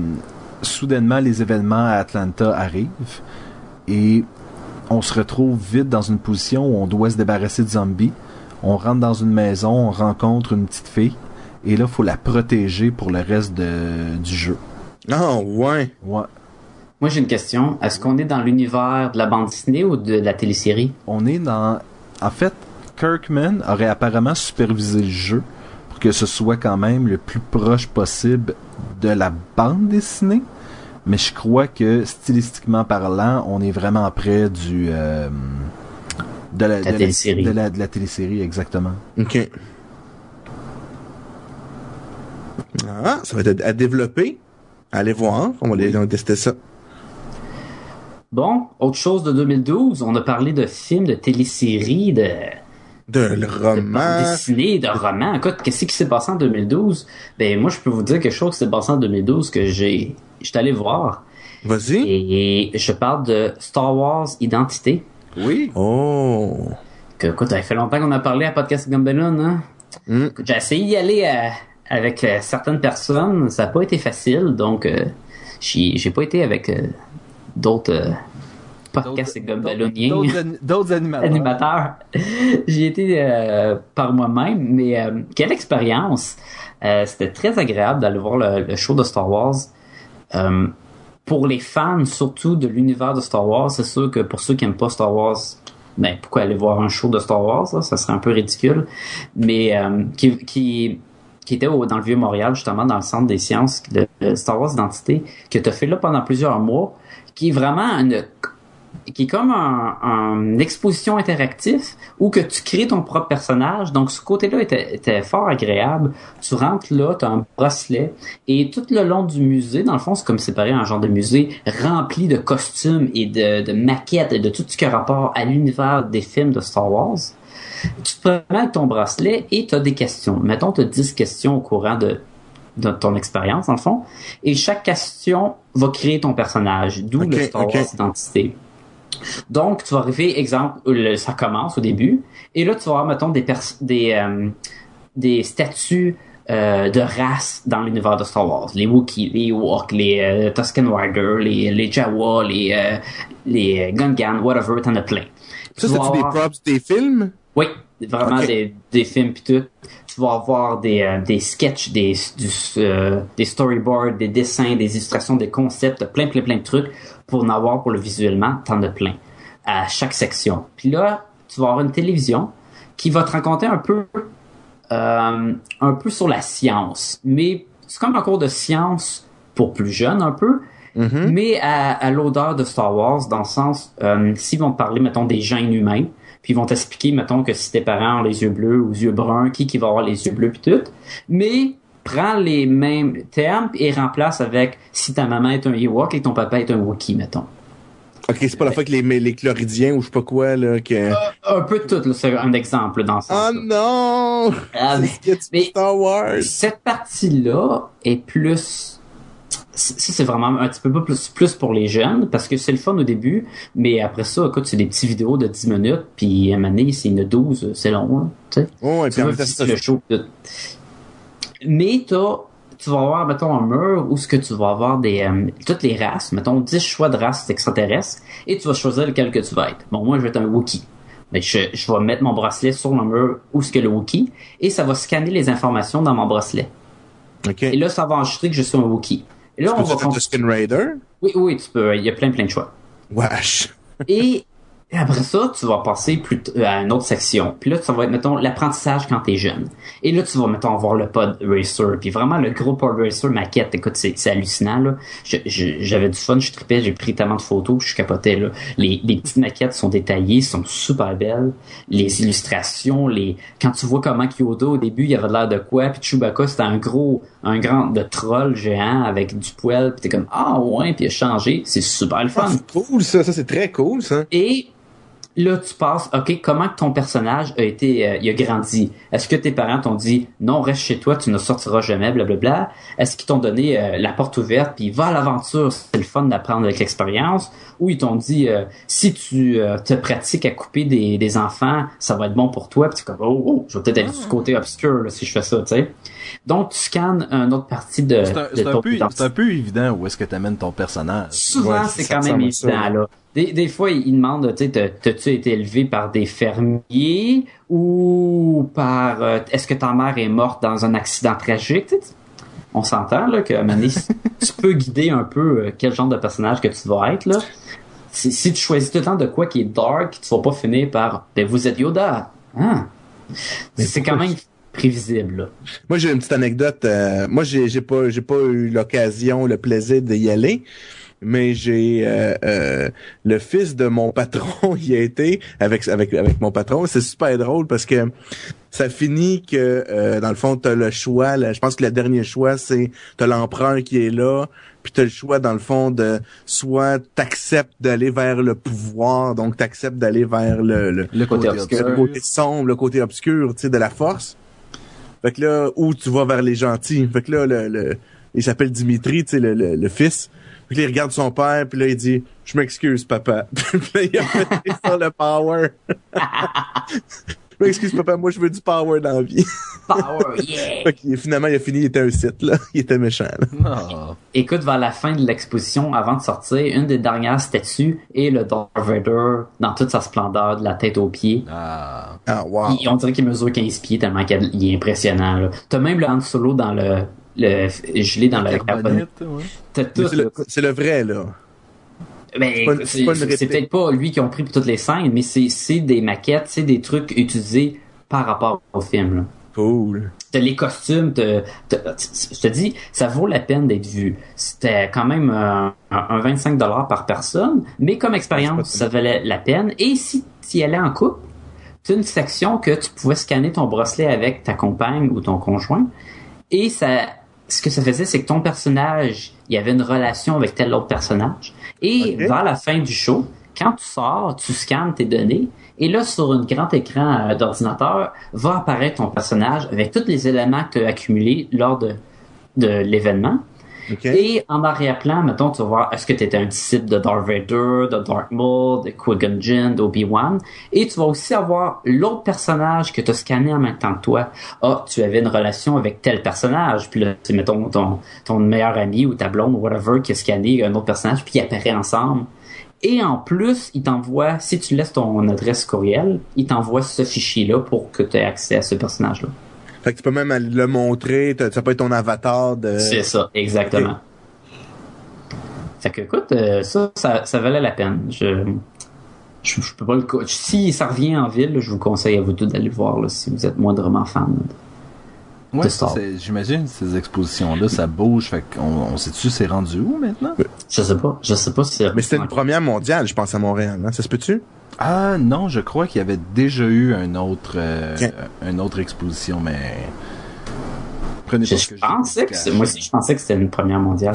soudainement, les événements à Atlanta arrivent et on se retrouve vite dans une position où on doit se débarrasser de zombies. On rentre dans une maison, on rencontre une petite fille et là, faut la protéger pour le reste de, du jeu. Ah, ouais. Ouais. Moi j'ai une question. Est-ce qu'on est dans l'univers de la bande dessinée ou de la télésérie? On est dans. En fait, Kirkman aurait apparemment supervisé le jeu pour que ce soit quand même le plus proche possible de la bande dessinée. Mais je crois que stylistiquement parlant, on est vraiment près du. euh, de la, La de la- télésérie. de la, de la télésérie, exactement. Ok. Ah, ça va être à, à développer. Allez voir. On va aller on va tester ça. Bon, autre chose de 2012, on a parlé de films, de téléséries, de, De roman. dessinée, de romans. Écoute, qu'est-ce qui s'est passé en 2012? Ben moi je peux vous dire quelque chose qui s'est passé en 2012 que j'ai j'étais allé voir. Vas-y. Et je parle de Star Wars Identité. Oui. Oh. Que, écoute, ça fait longtemps qu'on a parlé à Podcast Gumballoon, hein? Hmm. J'ai essayé d'y aller euh, avec euh, certaines personnes, ça n'a pas été facile, donc euh, j'ai j'ai pas été avec euh, d'autres euh, podcasts gumballooniens. D'autres ani- D'autres animateurs. animateur. [LAUGHS] J'y étais euh, par moi-même, mais euh, quelle expérience! Euh, C'était très agréable d'aller voir le, le show de Star Wars. Pour les fans, surtout de l'univers de Star Wars, c'est sûr que pour ceux qui aiment pas Star Wars, ben pourquoi aller voir un show de Star Wars là? Ça serait un peu ridicule. Mais qui, qui qui était au- dans le vieux Montréal justement dans le centre des sciences de, de Star Wars Identité que tu as fait là pendant plusieurs mois, qui est vraiment une qui est comme un, exposition interactive où que tu crées ton propre personnage. Donc, ce côté-là était, était fort agréable. Tu rentres là, tu as un bracelet et tout le long du musée, dans le fond, c'est comme séparé un genre de musée rempli de costumes et de, de maquettes et de tout ce qui a rapport à l'univers des films de Star Wars. Tu te promènes avec ton bracelet et tu as des questions. Mettons, tu as 10 questions au courant de, de ton expérience, dans le fond. Et chaque question va créer ton personnage, d'où le Star. Wars identité. Donc, tu vas arriver, exemple, le- ça commence au début, et là, tu vas avoir, mettons, des, des, euh, des statuts euh, de race dans l'univers de Star Wars. Les Wookiees, les Ewoks, les euh, Tusken Rider, les, les Jawa, les, euh, les Gungans, whatever, t'en as plein. Ça, c'est-tu des avoir- props des films? oui, vraiment des, des films pis tout. Tu vas avoir des, euh, des sketchs, des, du, euh, des storyboards, des dessins, des illustrations, des concepts, plein, plein, plein de trucs pour en avoir pour le visuellement, t'en as plein à chaque section. Puis là, tu vas avoir une télévision qui va te raconter un peu, euh, un peu sur la science, mais c'est comme un cours de science pour plus jeunes un peu, Mhm. mais à, à l'odeur de Star Wars, dans le sens, euh, s'ils vont te parler, mettons, des gènes humains, puis ils vont t'expliquer, mettons, que si tes parents ont les yeux bleus ou les yeux bruns, qui qui va avoir les yeux bleus puis tout, mais prends les mêmes termes et remplace avec si ta maman est un Ewok et ton papa est un Wookiee, mettons. Ok, c'est pas la fois que les, les chloridiens ou je sais pas quoi, là, que... Un peu de tout, c'est un exemple dans ce Oh non! Ah, mais- mais- Star Wars! Cette partie-là est plus. Ça, c'est vraiment un petit peu plus, plus pour les jeunes, parce que c'est le fun au début, mais après ça, écoute, c'est des petits vidéos de 10 minutes, puis à un moment donné, c'est une 12, c'est long, hein, tu sais. Oh, et puis en visiter ça- le show. Mais t'as, tu vas avoir, mettons, un mur où ce que tu vas avoir des, euh, toutes les races, mettons, 10 choix de races extraterrestres, et tu vas choisir lequel que tu vas être. Bon, moi, je vais être un Wookiee. Mais je, je vais mettre mon bracelet sur le mur où ce que le Wookiee, et ça va scanner les informations dans mon bracelet. Ok. Et là, ça va enregistrer que je suis un Wookiee. Et là, on va... Être le Skin Raider? Oui, oui, tu peux. Il y a plein, plein de choix. Wesh! Et après ça, tu vas passer plus t- à une autre section. Puis là, ça va être, mettons, l'apprentissage quand t'es jeune. Et là, tu vas, mettons, voir le pod racer. Puis vraiment, le gros pod racer maquette, écoute, c'est, c'est hallucinant, là. J'avais du fun, je tripais, j'ai pris tellement de photos, puis je capotais, là. Les, les petites maquettes sont détaillées, sont super belles. Les illustrations, les, quand tu vois comment Kyoto, au début, il y avait de l'air de quoi, puis Chewbacca, c'était un gros, un grand de troll géant avec du poil, puis t'es comme, ah ouais, puis il a changé. C'est super le fun. Ah, c'est cool, ça. Ça, c'est très cool, ça. Et là, tu passes, OK, comment ton personnage a été, euh, il a grandi? Est-ce que tes parents t'ont dit, non, reste chez toi, tu ne sortiras jamais, blablabla? Est-ce qu'ils t'ont donné euh, la porte ouverte, puis va à l'aventure, c'est le fun d'apprendre avec l'expérience? Ou ils t'ont dit, euh, si tu te pratiques à couper des, des enfants, ça va être bon pour toi, puis tu es comme, oh, oh, je vais peut-être aller du côté obscur là, si je fais ça, tu sais. Donc, tu scannes une autre partie de, C'est un, de c'est un ton peu, c'est un peu évident où est-ce que t'amènes ton personnage. Souvent, Ouais, c'est quand même évident, là. Des, des fois, ils demandent, tu sais, t'as- t'as-tu été élevé par des fermiers ou par, euh, est-ce que ta mère est morte dans un accident tragique? Tu sais, On s'entend, là, que, donné, [LAUGHS] tu peux guider un peu euh, quel genre de personnage que tu vas être, là. Si, si tu choisis tout le temps de quoi qui est dark, tu vas pas finir par, ben, vous êtes Yoda. Hein? Mais C'est quand même prévisible, là. Moi, j'ai une petite anecdote. euh, moi, j'ai j'ai pas j'ai pas eu l'occasion, le plaisir d'y aller, mais j'ai euh, euh, le fils de mon patron [LAUGHS] y a été avec avec avec mon patron. C'est super drôle parce que ça finit que euh, dans le fond, t'as le choix. là, je pense que le dernier choix, c'est t'as l'empereur qui est là, puis t'as le choix dans le fond de soit t'acceptes d'aller vers le pouvoir, donc t'acceptes d'aller vers le, le Le côté, Côté obscur. le côté sombre, le côté obscur, tu sais, de la force. Fait que là, où tu vas vers les gentils. Fait que là, le, le- il s'appelle Dimitri, tu sais, le, le, le fils. Puis là, il regarde son père, puis là, il dit « Je m'excuse, papa. [LAUGHS] » Puis là, il a fait ça, le power. [LAUGHS] Je m'excuse, papa, moi, je veux du power dans la vie. [LAUGHS] Power, yeah! finalement, il a fini, il était un site, là. [LAUGHS] Il était méchant, là. Écoute, vers la fin de l'exposition, avant de sortir, une des dernières statues est le Darth Vader dans toute sa splendeur, de la tête aux pieds. Ah. Ah, wow. Il- on dirait qu'il mesure 15 pieds tellement qu'il est impressionnant. là. T'as même le Han Solo dans le, le gelé dans le. Carbonite, ouais. T'as Mais tout. C'est là. le, c'est le vrai, là. Ben, c'est peut-être pas lui qui ont pris pour toutes les scènes, mais c'est des maquettes, c'est des trucs utilisés par rapport au film. Là. Cool. T'as les costumes, t'as- t'as- je te dis, ça vaut la peine d'être vu. C'était quand même un, un 25 dollars par personne, mais comme expérience, ça valait la peine. Et si tu y allais en couple, tu une section que tu pouvais scanner ton bracelet avec ta compagne ou ton conjoint, et ça, ce que ça faisait, c'est que ton personnage, il y avait une relation avec tel autre personnage. Et vers la fin du show, quand tu sors, tu scannes tes données, et là, sur un grand écran euh, d'ordinateur, va apparaître ton personnage avec tous les éléments que tu as accumulés lors de, de l'événement. Et en arrière-plan, mettons, tu vas voir, est-ce que tu étais un disciple de Darth Vader, de Darth Maul, de Qui-Gon Jinn, d'Obi-Wan? Et tu vas aussi avoir l'autre personnage que tu as scanné en même temps que toi. Ah, tu avais une relation avec tel personnage. Puis là, c'est, mettons, ton, ton meilleur ami ou ta blonde ou whatever qui a scanné un autre personnage, puis ils apparaissent ensemble. Et en plus, il t'envoie, si tu laisses ton adresse courriel, il t'envoie ce fichier-là pour que tu aies accès à ce personnage-là. Fait que tu peux même aller le montrer, ça peut être ton avatar de... C'est ça, exactement. Fait que, écoute, euh, ça, ça, ça valait la peine. Je, je, je peux pas le, si ça revient en ville, je vous conseille à vous tous d'aller le voir, là, si vous êtes moindrement fan. Ouais, j'imagine ces expositions-là, ça bouge, fait qu'on on sait-tu c'est rendu où maintenant? Je sais pas. Je sais pas si c'est... Mais c'était une première mondiale, je pense, à Montréal. Hein? Ça se peut-tu? Ah non, je crois qu'il y avait déjà eu un autre, euh, une autre exposition, mais prenez Je, je que je dis pensais que moi aussi, je pensais que c'était une première mondiale.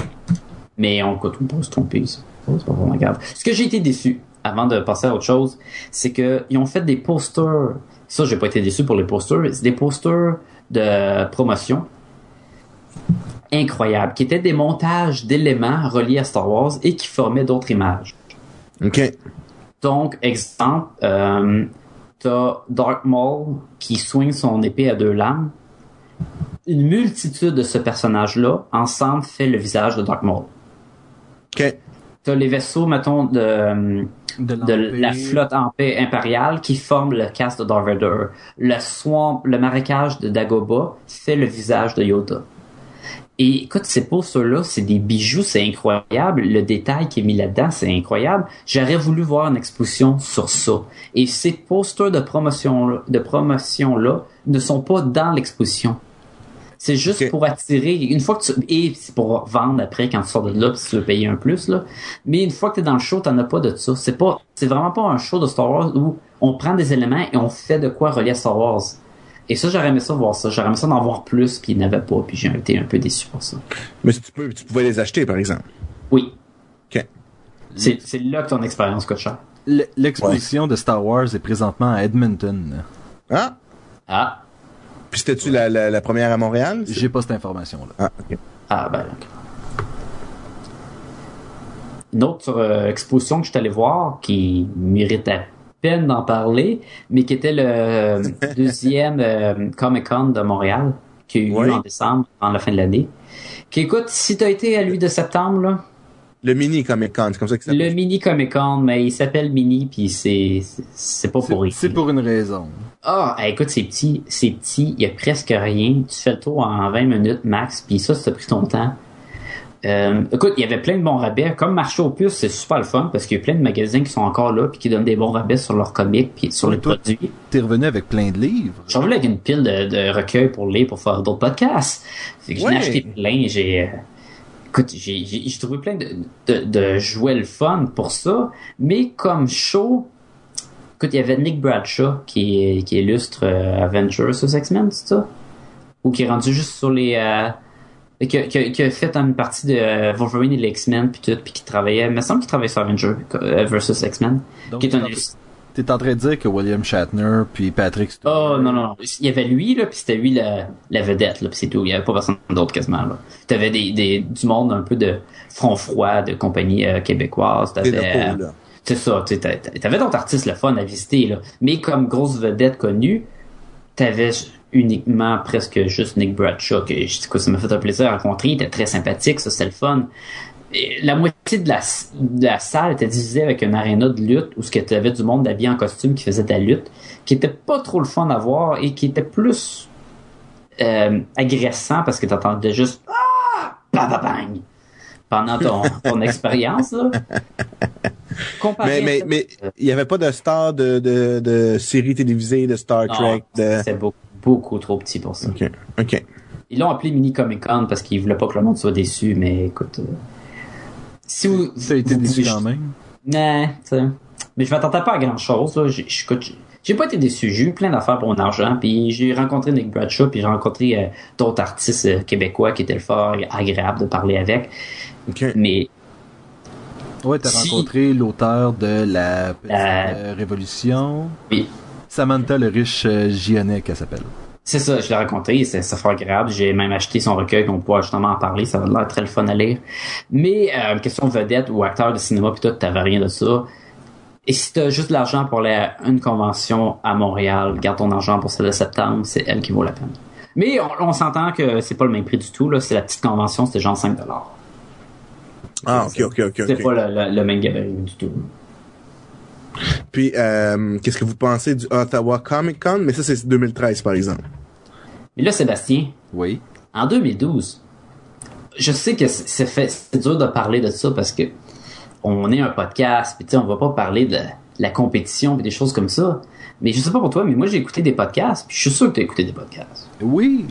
Mais on peut on peut se tromper. C'est pas c'est pas vraiment grave. Ce que j'ai été déçu, avant de passer à autre chose, c'est que ils ont fait des posters. Ça, j'ai pas été déçu pour les posters. C'est des posters de promotion incroyables, qui étaient des montages d'éléments reliés à Star Wars et qui formaient d'autres images. OK. Donc, exemple, euh, t'as Dark Maul qui swing son épée à deux lames. Une multitude de ce personnage-là, ensemble, fait le visage de Dark Maul. OK. T'as les vaisseaux, mettons, de, de, de la flotte en paix impériale qui forment le cast de Darth Vader. Le swamp, le marécage de Dagobah fait le visage de Yoda. Et écoute, ces posters-là, c'est des bijoux, c'est incroyable. Le détail qui est mis là-dedans, c'est incroyable. J'aurais voulu voir une exposition sur ça. Et ces posters de promotion, de promotion-là ne sont pas dans l'exposition. C'est juste pour attirer, une fois que tu, et c'est pour vendre après quand tu sors de là, puis si tu veux payer un plus, là. Mais une fois que tu es dans le show, t'en as pas de ça. C'est pas, c'est vraiment pas un show de Star Wars où on prend des éléments et on fait de quoi relier à Star Wars. Et ça, j'aurais aimé ça voir ça. J'aurais aimé ça d'en voir plus, puis il n'y en avait pas, puis j'ai été un peu déçu pour ça. Mais tu, peux, tu pouvais les acheter, par exemple. Oui. OK. C'est, c'est là que ton expérience coûte cher. L'exposition de Star Wars est présentement à Edmonton. Ah! Ah. Puis c'était-tu la, la, la première à Montréal? J'ai pas cette information-là. Ah, OK. Ah, ben, ok. Une autre euh, exposition que je suis allé voir qui mérite à peine d'en parler, mais qui était le euh, [LAUGHS] deuxième euh, Comic Con de Montréal, qui a eu lieu en décembre, en la fin de l'année. Qui écoute, si t'as été à lui de septembre, là, Le mini Comic Con, c'est comme ça que ça le mini Comic Con, mais il s'appelle mini, puis c'est c'est- pas pour rien. c'est pour une raison. Ah, écoute, c'est petit, c'est petit, il y a presque rien. Tu fais le tour en 20 minutes max, puis ça, ça t'a pris ton temps. Euh, écoute, il y avait plein de bons rabais. Comme marché aux puces, c'est super le fun parce qu'il y a plein de magasins qui sont encore là puis qui donnent des bons rabais sur leurs comics puis sur les Toi, produits. T'es revenu avec plein de livres. J'en voulais avec une pile de, de recueils pour lire pour faire d'autres podcasts. Fait que j'en ai acheté plein. J'ai, euh, écoute, j'ai, j'ai, j'ai trouvé plein de, de, de jouets le fun pour ça. Mais comme show, écoute, il y avait Nick Bradshaw qui, qui illustre euh, Avengers sur X-Men, c'est ça? Ou qui est rendu juste sur les... Euh, qui, a, qui a- qui a fait une partie de euh, Wolverine et les X-Men puis tout, puis qui travaillait... Il me semble qu'il travaillait sur Avengers euh, versus X-Men. Donc, Qui est t'es un en, t'es en train de dire que William Shatner puis Patrick Stewart. Oh non, non, non. Il y avait lui, là, puis c'était lui la, la vedette, là, puis c'est tout. Il y avait pas personne d'autre quasiment, là. T'avais des, des, du monde un peu de front froid, de compagnie euh, québécoise. T'avais. C'est ça, tu t'avais d'autres artistes le fun à visiter, là. Mais comme grosse vedette connue, t'avais uniquement presque juste Nick Bradshaw, que je ça m'a fait un plaisir à rencontrer. Il était très sympathique, ça, c'était le fun. Et la moitié de la, de la salle était divisée avec une aréna de lutte où ce que tu avais du monde habillé en costume qui faisait de la lutte, qui était pas trop le fun à voir et qui était plus euh, agressant parce que t'entendais juste ah, bah, bang pendant ton, ton [LAUGHS] expérience. là. Comparé Mais, mais, mais, il y avait pas de star de, de, de séries télévisées, de Star Non, Trek, de... C'était beaucoup, beaucoup trop petit pour ça. OK. OK. Ils l'ont appelé Mini Comic Con parce qu'ils voulaient pas que le monde soit déçu, mais écoute. euh, si vous. Ça a été vous déçu quand même. Non, tu sais. Mais je m'attendais pas à grand chose. J'ai- j'ai- pas été déçu. J'ai eu plein d'affaires pour mon argent. Puis j'ai rencontré Nick Bradshaw, puis j'ai rencontré euh, d'autres artistes euh, québécois qui étaient fort agréable de parler avec. OK. Mais Ouais, t'as Si- rencontré l'auteur de la petite euh, révolution. oui, Samantha le riche euh, Gionnet, qu'elle s'appelle. c'est ça, je l'ai rencontré, c'est ça fait agréable. J'ai même acheté son recueil, on pourra justement en parler, ça va l'air très le fun à lire. Mais euh, question vedette ou acteur de cinéma puis tout, t'avais rien de ça. Et si t'as juste de l'argent pour aller à une convention à Montréal, garde ton argent pour celle de septembre, c'est elle qui vaut la peine. Mais on, on s'entend que c'est pas le même prix du tout, là. C'est la petite convention, c'était genre 5 Ah, OK, OK, OK. C'est pas le, même gabarit du tout. Puis, euh, qu'est-ce que vous pensez du Ottawa Comic Con? Mais ça, c'est 2013, par exemple. Mais là, Sébastien, Oui. en 2012, je sais que c'est c'est fait, c'est dur de parler de ça parce que on est un podcast, puis tu sais, on va pas parler de la compétition et des choses comme ça. Mais je sais pas pour toi, mais moi j'ai écouté des podcasts, puis je suis sûr que tu as écouté des podcasts. Oui.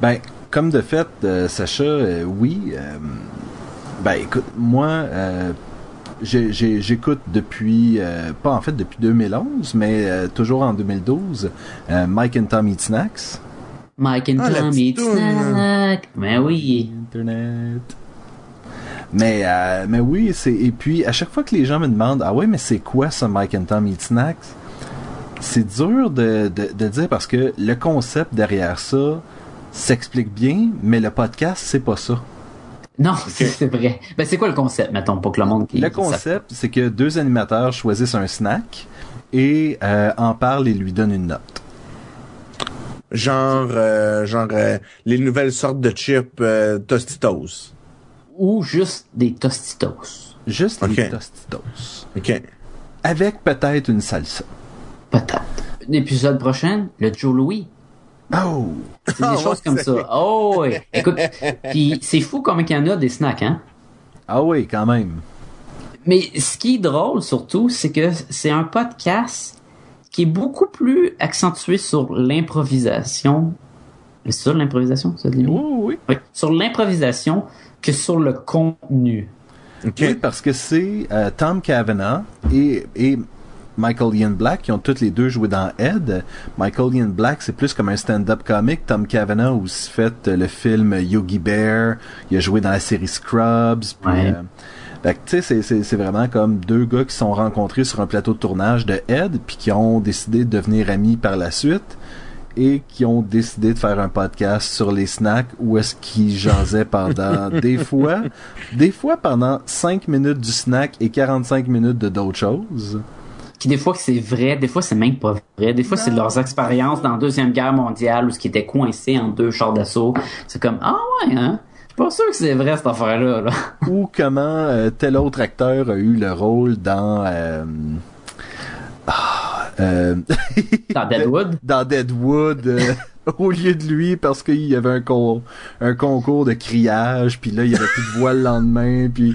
Ben, comme de fait, euh, Sacha, euh, oui. euh, ben, écoute, moi, euh, j'écoute depuis, euh, pas en fait depuis 2011, mais euh, toujours en 2012, euh, Mike and Tom Eat Snacks. Mike and Ah, Tom eat toune, snack. Mais oui. Internet. Mais, euh, mais oui, c'est et puis à chaque fois que les gens me demandent ah ouais mais c'est quoi ça Mike and Tom Eat Snacks, c'est dur de, de, de dire parce que le concept derrière ça s'explique bien, mais le podcast c'est pas ça. Non, c'est [LAUGHS] c'est vrai. Ben, c'est quoi le concept, mettons, pour que le monde qui. Le concept c'est que deux animateurs choisissent un snack et euh, en parlent et lui donnent une note. Genre, euh, genre euh, les nouvelles sortes de chips euh, Tostitos. Ou juste des Tostitos. Juste Ok. les Tostitos. OK. Avec peut-être une salsa. Peut-être. L'épisode prochain, le Joe Louis. Oh! C'est des Ah, [LAUGHS] choses comme ça. Oh, oui. Écoute, puis c'est fou combien il y en a des snacks, hein? Ah oui, quand même. Mais ce qui est drôle surtout, c'est que c'est un podcast qui est beaucoup plus accentué sur l'improvisation. C'est ça l'improvisation, ça dit? Oui, oui. Oui. Sur l'improvisation que sur le contenu. OK. Oui, parce que c'est euh, Tom Cavanaugh et, et Michael Ian Black qui ont tous les deux joué dans Ed. Michael Ian Black, c'est plus comme un stand-up comique. Tom Cavanaugh aussi fait euh, le film Yogi Bear. Il a joué dans la série Scrubs. Puis, Ouais. euh, tu sais, c'est- vraiment comme deux gars qui se sont rencontrés sur un plateau de tournage de Ed, puis qui ont décidé de devenir amis par la suite, et qui ont décidé de faire un podcast sur les snacks où est-ce qu'ils jasaient pendant [LAUGHS] des fois, des fois pendant 5 minutes du snack et 45 minutes de d'autres choses. Qui des fois que c'est vrai, des fois c'est même pas vrai. Des fois c'est leurs expériences dans la Deuxième Guerre mondiale où ce qui était coincé en deux chars d'assaut. C'est comme, ah ouais, hein? Je suis pas sûr que c'est vrai cette affaire-là. Là. [LAUGHS] Ou comment euh, tel autre acteur a eu le rôle dans... euh, ah, euh, Dans [LAUGHS] Deadwood? dans Deadwood euh, [LAUGHS] au lieu de lui parce qu'il y avait un, con- un concours de criage puis là il y avait plus de voix le lendemain puis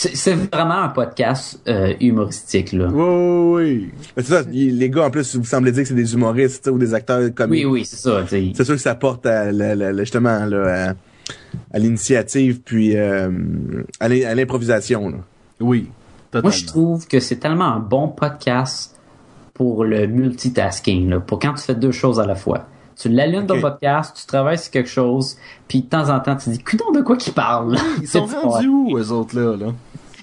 C'est vraiment un podcast euh, humoristique, là. oui oui, oui. Ça, les gars, en plus, vous semblez dire que c'est des humoristes ou des acteurs Oui, comiques. oui, c'est ça. C'est sûr que ça porte à, la- la- la- justement là, à, à l'initiative puis euh, à l'im- à l'improvisation. oui Moi, je trouve que c'est tellement un bon podcast pour le multitasking, là, pour quand tu fais deux choses à la fois. Tu l'allumes Ok. ton podcast, tu travailles sur quelque chose, puis de temps en temps, tu dis, coudon de quoi qu'il parle? là? ils sont [LAUGHS] rendus où eux autres là là?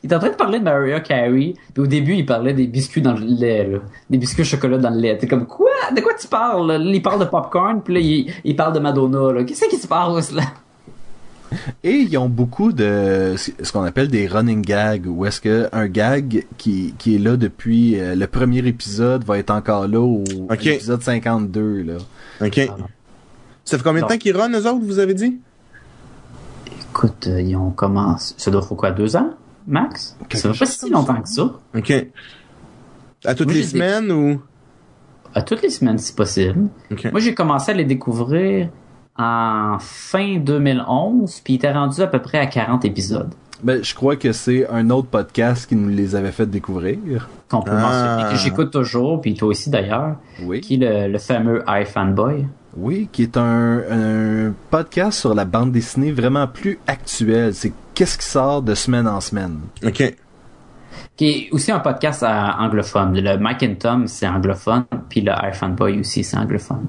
Il est en train de parler de Mariah Carey, puis au début, il parlait des biscuits dans le lait, là. Des biscuits au chocolat dans le lait. T'es comme, quoi? De quoi tu parles? là? Il parle de popcorn, puis là, il, il parle de Madonna, là. Qu'est-ce qui se passe, là? et ils ont beaucoup de ce qu'on appelle des running gags où est-ce que un gag qui, qui est là depuis euh, le premier épisode va être encore là au à Ok. l'épisode 52 là OK. Ça fait combien de temps qu'ils run, eux autres, vous avez dit? Écoute, euh, ils ont commencé. Ça doit faire quoi, deux ans, max? Quelque Ça fait pas si longtemps ça. que ça. OK. À toutes Moi, les semaines ou? À toutes les semaines, si possible. OK. Moi, j'ai commencé à les découvrir en fin 2011, puis il était rendu à peu près à 40 épisodes ben je crois que c'est un autre podcast qui nous les avait fait découvrir qu'on peut Ah. mentionner, que j'écoute toujours, puis toi aussi d'ailleurs, oui qui est le, le fameux iFanboy. Oui, qui est un, un podcast sur la bande dessinée vraiment plus actuelle. C'est qu'est-ce qui sort de semaine en semaine? OK. Qui est aussi un podcast euh, anglophone. Le Mike and Tom, c'est anglophone, puis le iFanboy aussi, c'est anglophone.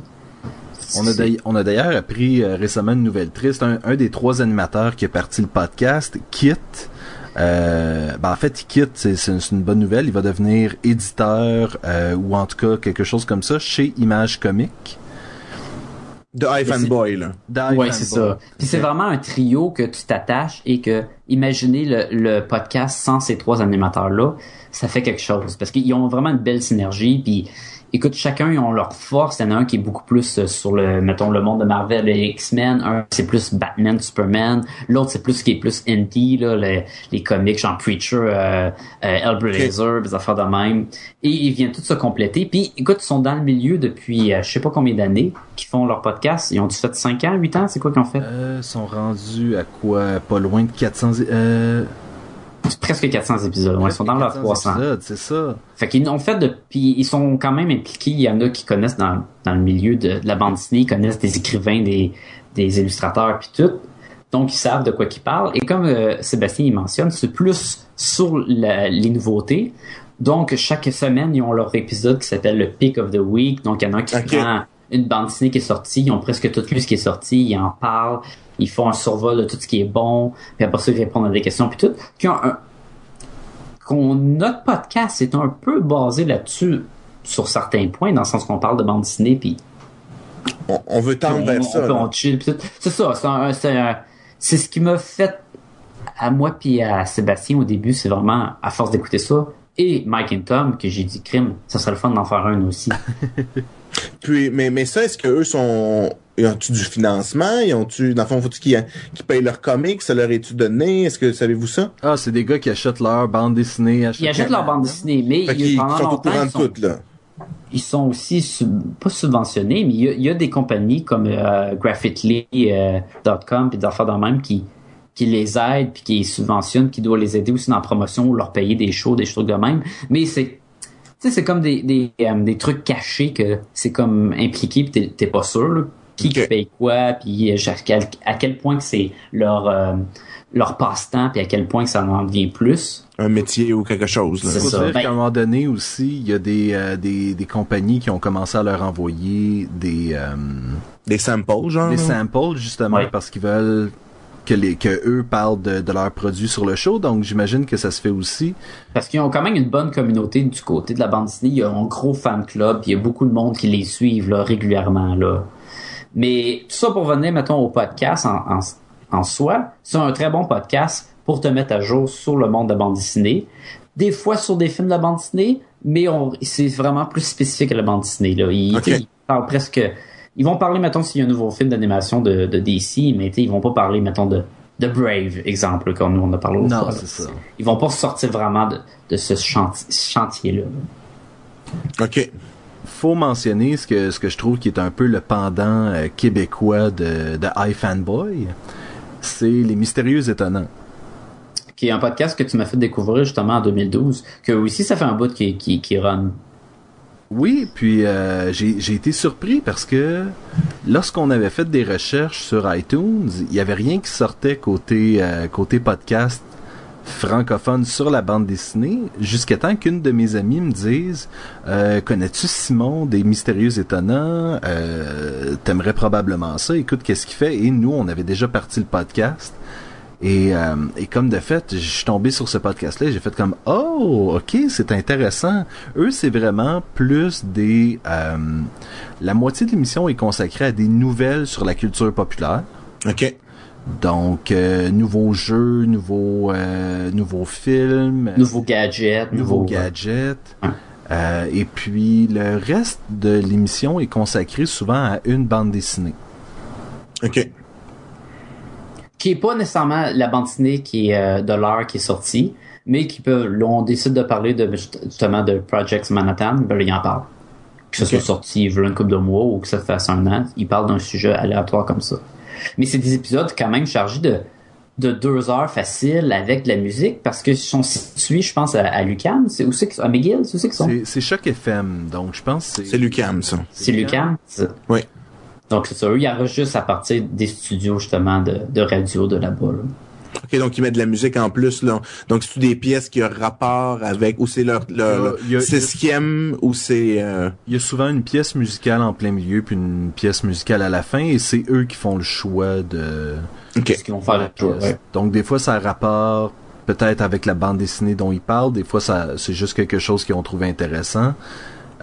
On a d'ailleurs- on a d'ailleurs appris euh, récemment une nouvelle triste. Un, un des trois animateurs qui a parti le podcast quitte. Euh, ben en fait, il quitte, c'est une, bonne nouvelle. Il va devenir éditeur euh, ou en tout cas quelque chose comme ça chez Image Comique. De iFanboy, là. Ouais, c'est ça. Puis c'est vraiment un trio que tu t'attaches et que imaginez le, le podcast sans ces trois animateurs-là, ça fait quelque chose. Parce qu'ils ont vraiment une belle synergie. Puis écoute, chacun ils ont leur force. Il y en a un qui est beaucoup plus euh, sur le, mettons, le monde de Marvel et X-Men. Un, c'est plus Batman, Superman. L'autre, c'est plus ce qui est plus indie, là, les, les comics, genre Preacher, euh, euh, Hellblazer, des affaires de même. Et ils viennent tous se compléter. Puis écoute, ils sont dans le milieu depuis euh, je sais pas combien d'années qu'ils font leur podcast. Ils ont dû fait 5 ans, 8 ans? C'est quoi qu'ils ont fait? Euh, sont rendus à quoi? Pas loin de 400. Euh, presque 400 épisodes. Ouais, ils sont dans leurs 300. épisodes, C'est ça. Fait qu'ils ont fait de, puis ils sont quand même impliqués. Il y en a qui connaissent dans, dans le milieu de, de la bande dessinée, ils connaissent des écrivains, des, des illustrateurs, puis tout. Donc ils savent de quoi qu'ils parlent. Et comme euh, Sébastien il mentionne, c'est plus sur la- les nouveautés. Donc chaque semaine ils ont leur épisode qui s'appelle le Pick of the Week. Donc il y en a un qui Ok. prend une bande dessinée qui est sortie, ils ont presque tout lu ce qui est sorti, ils en parlent, ils font un survol de tout ce qui est bon, puis après ça ils répondent à des questions, puis tout. Qui ont un, qu'on notre podcast est un peu basé là-dessus sur certains points, dans le sens qu'on parle de bande dessinée, puis On, on veut tendre vers on ça. peut- on chill, puis tout. C'est ça, c'est un- c'est un- c'est ce qui m'a fait à moi puis à Sébastien au début, c'est vraiment à force d'écouter ça. Et Mike et Tom, que j'ai dit crime, ça serait le fun d'en faire un aussi. [LAUGHS] Puis, mais, mais ça, est-ce qu'eux sont. Ils ont-tu du financement? Ils ont-tu. Dans le fond, faut-tu qu'ils payent leurs comics? Ça leur est-tu donné? Est-ce que savez-vous ça? Ah, c'est des gars qui achètent leur bande dessinée. Ils achètent leur bande dessinée, mais Fait il- qu'ils pendant sont au courant ils de sont- tout, là. ils sont aussi sub- pas subventionnés, mais il y a, il y a des compagnies comme euh, Graphitly.com puis des affaires de même qui qui les aident puis qui les subventionnent, qui doivent les aider aussi dans la promotion, ou leur payer des shows, des trucs de même. Mais c'est sais c'est comme des des, euh, des trucs cachés que c'est comme impliqué puis t'es- t'es pas sûr là, qui, qui Ok. paye quoi puis à quel, à quel point que c'est leur euh, leur passe-temps puis à quel point que ça en devient plus. Un métier ou quelque chose, là. C'est Faut ça. dire Ben- qu'à un moment donné aussi, il y a des, euh, des, des compagnies qui ont commencé à leur envoyer des, euh, Des samples, genre. des samples justement Ouais. parce qu'ils veulent que les que eux parlent de, de leurs produits sur le show. Donc j'imagine que ça se fait aussi. Parce qu'ils ont quand même une bonne communauté du côté de la bande dessinée. Il y a un gros fan club. Il y a beaucoup de monde qui les suivent là, régulièrement. Là. Mais tout ça pour venir, mettons, au podcast en, en, en soi, c'est un très bon podcast pour te mettre à jour sur le monde de la bande dessinée. Des fois sur des films de la bande dessinée, mais c'est vraiment plus spécifique à la bande dessinée. Là. Parlent presque... Ils vont parler, mettons, s'il y a un nouveau film d'animation de, de DC, mais ils vont pas parler, mettons, de, de Brave, exemple, comme nous on a parlé Non, c'est ça. Ils vont pas sortir vraiment de, de ce chanti- chantier-là. OK. Faut mentionner ce que ce que je trouve qui est un peu le pendant euh, québécois de de iFanboy, c'est les mystérieux étonnants. Qui est un podcast que tu m'as fait découvrir justement en 2012, que aussi ça fait un bout qui, qui, qui run. Oui, puis euh, j'ai été surpris parce que lorsqu'on avait fait des recherches sur iTunes, il y avait rien qui sortait côté euh, côté podcast francophone sur la bande dessinée, jusqu'à temps qu'une de mes amies me dise euh, Connais-tu Simon des Mystérieux Étonnants? Euh, T'aimerais probablement ça, écoute qu'est-ce qu'il fait? Et nous, on avait déjà parti le podcast. Et, euh, et comme de fait, je suis tombé sur ce podcast-là, j'ai fait comme oh, ok, c'est intéressant. Eux, c'est vraiment plus des. euh, la moitié de l'émission est consacrée à des nouvelles sur la culture populaire. OK. Donc, euh, nouveaux jeux, nouveaux, euh, nouveaux films, nouveaux nouveau gadgets. Ouais. Euh, et puis, le reste de l'émission est consacré souvent à une bande dessinée. OK. Qui est pas nécessairement la bande dessinée qui est euh, de l'heure qui est sortie, mais qui peut, là, on décide de parler de justement de Project Manhattan, ben il en parle. Que ce soit sorti il y a une couple de mois ou que ça fasse un an, il parle d'un sujet aléatoire comme ça. Mais c'est des épisodes quand même chargés de de deux heures faciles avec de la musique parce que ils sont situés, je pense, à, à Lucam, c'est où c'est à McGill, c'est où c'est qu'ils sont? C'est- C'est Choc FM, donc je pense que C'est Lucam, ça. C'est Lucam. c'est- Oui. Donc c'est ça, eux, ils enregistrent à partir des studios justement de, de radio de là-bas. là. OK, donc ils mettent de la musique en plus, là. Donc, c'est-tu des pièces qui ont rapport avec, ou c'est leur, leur, leur Il y a- il y a- sixième, ou c'est, euh, Il y a souvent une pièce musicale en plein milieu, puis une pièce musicale à la fin, et c'est eux qui font le choix de... Ce qu'ils vont faire le tour, ouais. Donc des fois, ça a rapport peut-être avec la bande dessinée dont ils parlent, des fois, ça c'est juste quelque chose qu'ils ont trouvé intéressant.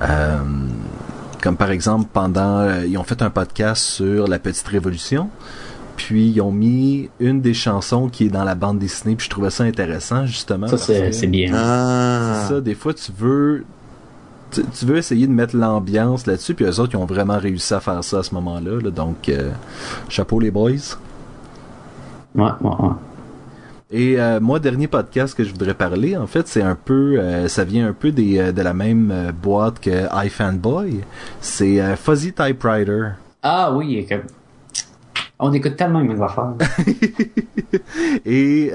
Euh, comme par exemple, pendant... euh, ils ont fait un podcast sur la petite révolution, puis ils ont mis une des chansons qui est dans la bande dessinée, puis je trouvais ça intéressant, justement. Ça, c'est bien. Ah. c'est ça, des fois tu veux tu, tu veux essayer de mettre l'ambiance là-dessus, puis eux autres ils ont vraiment réussi à faire ça à ce moment-là, là, donc euh, chapeau les boys. Ouais, ouais, ouais. Et euh, moi, dernier podcast que je voudrais parler, en fait, c'est un peu, euh, ça vient un peu des, euh, de la même boîte que iFanboy. C'est euh, Fuzzy Typewriter. Ah oui. On écoute tellement les mêmes affaires. [LAUGHS] Et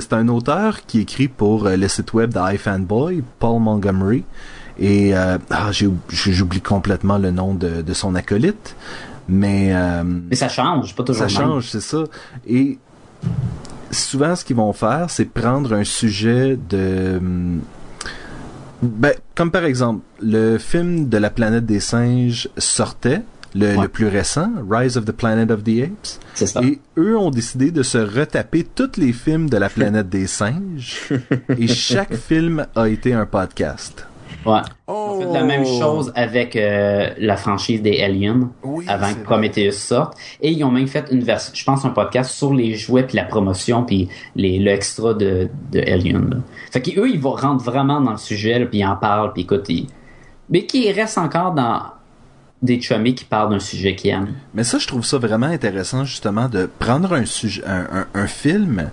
c'est un auteur qui écrit pour le site web d'iFanboy, Paul Montgomery. Et ah, j'oublie complètement le nom de, de son acolyte. Mais Mais ça change, pas toujours ça même. change, c'est ça. Et souvent, ce qu'ils vont faire, c'est prendre un sujet de... hum, Ben, comme par exemple, le film de la planète des singes sortait, le, Ouais. le plus récent, Rise of the Planet of the Apes. Ça. Et eux ont décidé de se retaper tous les films de la [LAUGHS] planète des singes. et chaque film a été un podcast. Ouais. Oh! On fait la même chose avec euh, la franchise des Aliens Oui, avant que vrai. Prometheus sorte. Et ils ont même fait une version, je pense, un podcast sur les jouets puis la promotion puis les le extra de, de Alien. Là. Fait qu'eux, ils vont rentrer vraiment dans le sujet là, puis ils en parlent puis écoute, ils- mais qui reste encore dans des chummies qui parlent d'un sujet qu'ils aiment. Mais ça, je trouve ça vraiment intéressant, justement, de prendre un sujet, un, un, un film,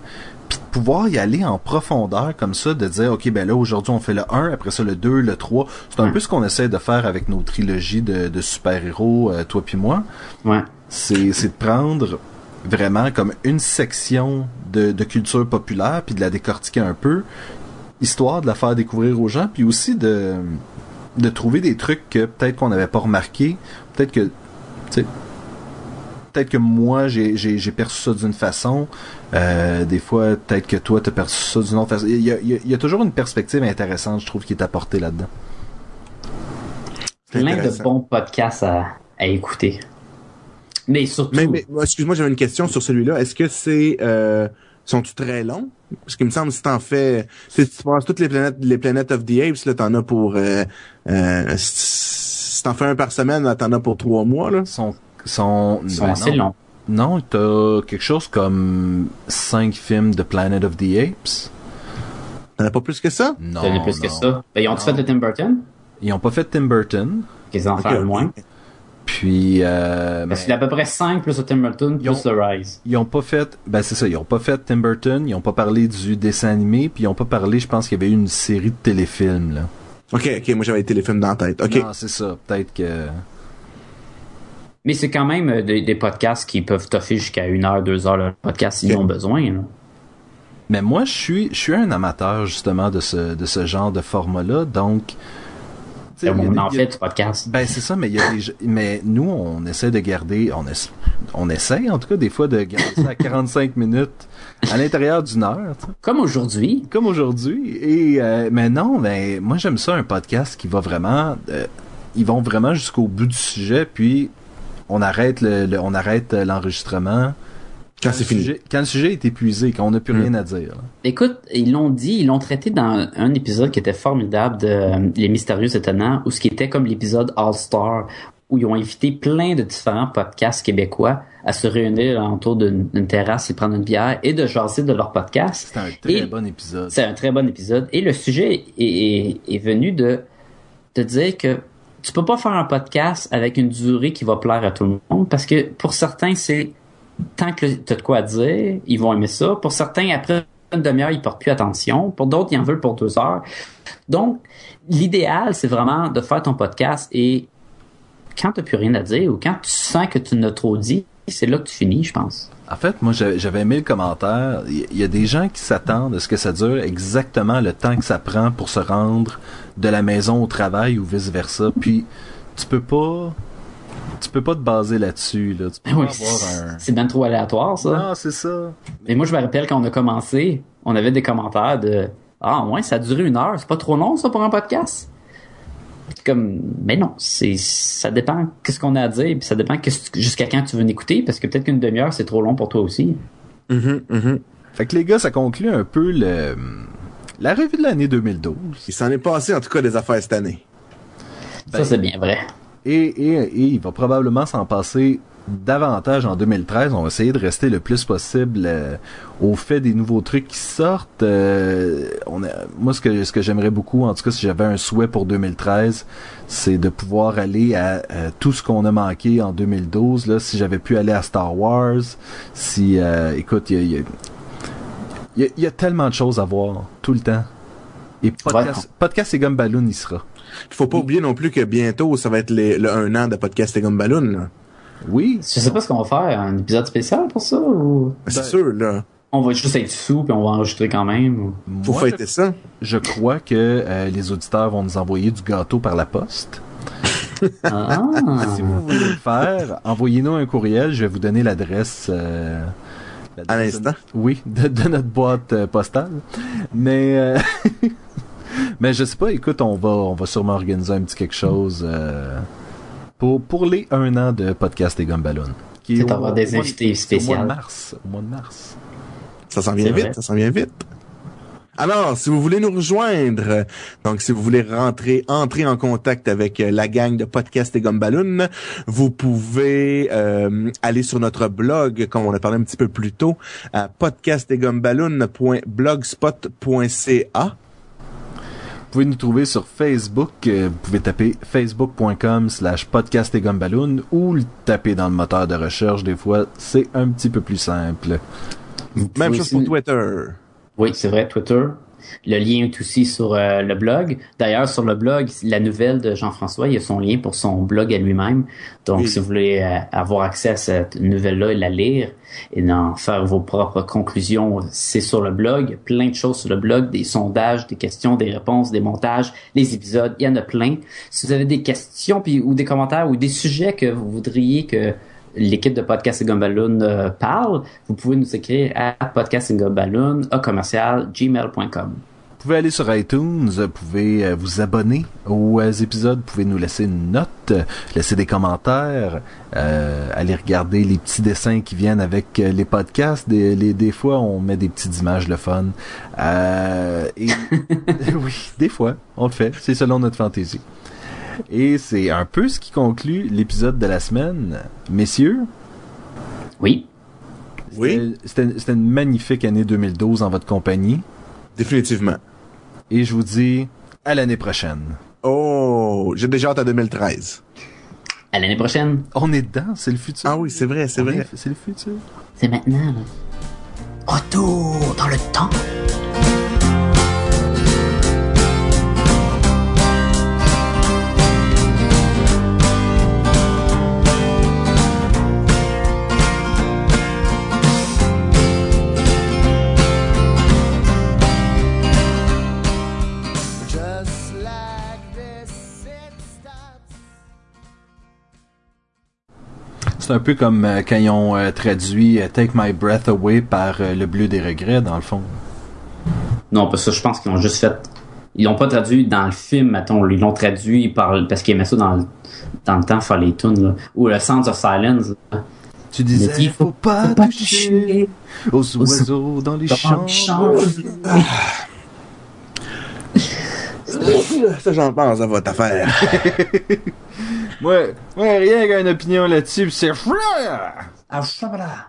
pouvoir y aller en profondeur comme ça, de dire, OK, ben là, aujourd'hui, on fait le 1, après ça, le 2, le 3. C'est un Ouais. peu ce qu'on essaie de faire avec nos trilogies de, de super-héros, euh, toi puis moi. Ouais. C'est c'est de prendre vraiment comme une section de, de culture populaire, puis de la décortiquer un peu, histoire de la faire découvrir aux gens, puis aussi de, de trouver des trucs que peut-être qu'on n'avait pas remarqué, peut-être que, tu sais, peut-être que moi j'ai perçu ça d'une façon, euh, des fois peut-être que toi t'as perçu ça d'une autre façon. Il y a, il y a- il y a toujours une perspective intéressante, je trouve, qui est apportée là-dedans. Plein de bons podcasts à, à écouter. Mais surtout, Mais, mais moi, excuse-moi, j'avais une question sur celui-là. Est-ce que c'est euh, sont-tu très longs? Parce qu'il me semble si t'en fais si tu passes toutes les planètes les planètes of the Apes, là, t'en as pour euh, euh, si t'en fais un par semaine, là, t'en as pour trois mois, là. Sont sont, ils sont ben assez non. longs. Non, t'as quelque chose comme cinq films de Planet of the Apes. T'en as pas plus que ça? Non, T'en as plus que ça. Ben, ils ont Non. fait le Tim Burton? Ils ont pas fait Tim Burton. Qu'ils en Ok, font ok. moins. Puis euh, Parce ben, qu'il y a à peu près 5 plus le Tim Burton Ils ont- plus le Rise. ils ont pas fait ben c'est ça, ils ont pas fait Tim Burton, ils ont pas parlé du dessin animé, puis ils ont pas parlé, je pense qu'il y avait eu une série de téléfilms là. Ok, ok, moi j'avais les téléfilms dans la tête. Ok. Non, c'est ça, peut-être que Mais c'est quand même euh, des, des podcasts qui peuvent toffer jusqu'à une heure, deux heures le podcast s'ils ont besoin. là. Mais moi, je suis, je suis un amateur justement de ce, de ce genre de format-là, donc. on des- en a- fait du podcast. Ben c'est ça, mais il y a des, mais nous on essaie de garder, on essa- on essaie en tout cas des fois de garder ça à [LAUGHS] 45 minutes à l'intérieur d'une heure. Comme aujourd'hui. comme aujourd'hui. Et euh, mais non, mais moi j'aime ça un podcast qui va vraiment, euh, ils vont vraiment jusqu'au bout du sujet, puis on arrête le, le- on arrête euh, l'enregistrement Quand c'est le fini. sujet- quand le sujet est épuisé, quand on n'a plus Mm. rien à dire. là. Écoute, ils l'ont dit, ils l'ont traité dans un épisode qui était formidable de euh, Les Mystérieux Étonnants, où ce qui était comme l'épisode All-Star, où ils ont invité plein de différents podcasts québécois à se réunir autour d'une terrasse et prendre une bière et de jaser de leur podcast. C'était un très Et- bon épisode. C'est un très bon épisode. Et le sujet est, est, est venu de, de dire que tu peux pas faire un podcast avec une durée qui va plaire à tout le monde parce que pour certains, c'est tant que tu as de quoi dire, ils vont aimer ça. Pour certains, après une demi-heure, ils portent plus attention. Pour d'autres, ils en veulent pour deux heures. Donc, l'idéal, c'est vraiment de faire ton podcast et quand tu plus rien à dire ou quand tu sens que tu n'as trop dit, c'est là que tu finis, je pense. En fait, moi, j'avais aimé le commentaire. Il y a des gens qui s'attendent à ce que ça dure exactement le temps que ça prend pour se rendre de la maison au travail ou vice versa. Puis, tu peux pas, tu peux pas te baser là-dessus, là. [LAUGHS] Oui, un... c'est bien trop aléatoire, ça. Non, c'est ça. Et moi, je me rappelle quand on a commencé, on avait des commentaires de Ah, ouais, ça a duré une heure, c'est pas trop long, ça, pour un podcast? C'est Comme, mais non, c'est, ça dépend qu'est-ce qu'on a à dire, puis ça dépend jusqu'à quand tu veux l'écouter, parce que peut-être qu'une demi-heure, c'est trop long pour toi aussi. Mhm, mhm. Fait que les gars, ça conclut un peu le, la revue de l'année 2012. Il s'en est passé en tout cas des affaires cette année. Ben, ça, c'est bien vrai. Et, et, et il va probablement s'en passer davantage en 2013. On va essayer de rester le plus possible euh, au fait des nouveaux trucs qui sortent. Euh, on a, moi, ce que, ce que j'aimerais beaucoup, en tout cas, si j'avais un souhait pour 2013, c'est de pouvoir aller à, à tout ce qu'on a manqué en 2012. Là, si j'avais pu aller à Star Wars, si, euh, écoute, il y a, il y a- il y a- il y a tellement de choses à voir tout le temps. Et podcast, podcast et Gumballoon y sera. Faut pas oublier non plus que bientôt, ça va être les- le un an de podcast et comme Balloon. là. Oui. Je sais pas ce qu'on va faire, un épisode spécial pour ça ou? Ben, c'est sûr, là. on va juste être sous puis on va enregistrer quand même. ou- Faut fêter ça. je, crois que euh, les auditeurs vont nous envoyer du gâteau par la poste. Ah. [LAUGHS] Si vous voulez le faire, envoyez-nous un courriel. Je vais vous donner l'adresse. euh, À l'instant. de- Oui, de, de notre boîte euh, postale. Mais, euh, [LAUGHS] mais je sais pas. Écoute, on va, on va sûrement organiser un petit quelque chose euh, pour pour les un an de podcast. Qui est C'est au- avoir des au mois de- invités Au mois spéciaux. de mars. Au mois de mars. Ça s'en vient vite, ça s'en vient vite. Alors, si vous voulez nous rejoindre, donc si vous voulez rentrer, entrer en contact avec euh, la gang de Podcast et Gumballoon, vous pouvez euh, aller sur notre blog, comme on a parlé un petit peu plus tôt, à podcastetgumballoon.blogspot.ca. Vous pouvez nous trouver sur Facebook. euh, Vous pouvez taper facebook.com slash podcast et gumballoon ou le taper dans le moteur de recherche. Des fois, c'est un petit peu plus simple. Même chose pour Twitter. Oui, c'est vrai, Twitter. Le lien est aussi sur euh, le blog. D'ailleurs, sur le blog, la nouvelle de Jean-François, il y a son lien pour son blog à lui-même. Donc, Oui. si vous voulez euh, avoir accès à cette nouvelle-là et la lire et en faire vos propres conclusions, c'est sur le blog. Plein de choses sur le blog, des sondages, des questions, des réponses, des montages, les épisodes, il y en a plein. Si vous avez des questions puis, ou des commentaires ou des sujets que vous voudriez que l'équipe de Podcast et Gumballoon euh, parle, vous pouvez nous écrire à podcast et Gumballoon à commercial gmail.com. Vous pouvez aller sur iTunes, vous pouvez euh, vous abonner aux euh, épisodes, vous pouvez nous laisser une note, laisser des commentaires, euh, aller regarder les petits dessins qui viennent avec les podcasts. Des, les- des fois, on met des petites images le fun. Euh, et [LAUGHS] oui, des fois, on le fait. C'est selon notre fantaisie. Et c'est un peu ce qui conclut l'épisode de la semaine. Messieurs, Oui, Oui, c'était une magnifique année 2012 en votre compagnie. définitivement. Et je vous dis à l'année prochaine. Oh, j'ai déjà hâte à 2013. à l'année prochaine. On est dedans, c'est le futur. Ah oui, c'est vrai, c'est vrai. est- C'est le futur. C'est maintenant. là. Retour dans le temps. C'est un peu comme euh, quand ils ont euh, traduit euh, Take My Breath Away par euh, Le Bleu des Regrets, dans le fond. Non, parce que je pense qu'ils ont juste fait. Ils l'ont pas traduit dans le film, mettons. Ils l'ont traduit par, parce qu'ils aimaient ça dans le, dans le temps, faire les tunes, là. Ou le Sounds of Silence. là. Tu disais, il faut, faut pas, toucher toucher aux oiseaux dans les dans champs. champ. Ça, j'en pense à votre affaire. [LAUGHS] Ouais, ouais, rien qu'une opinion là-dessus, c'est... Ah.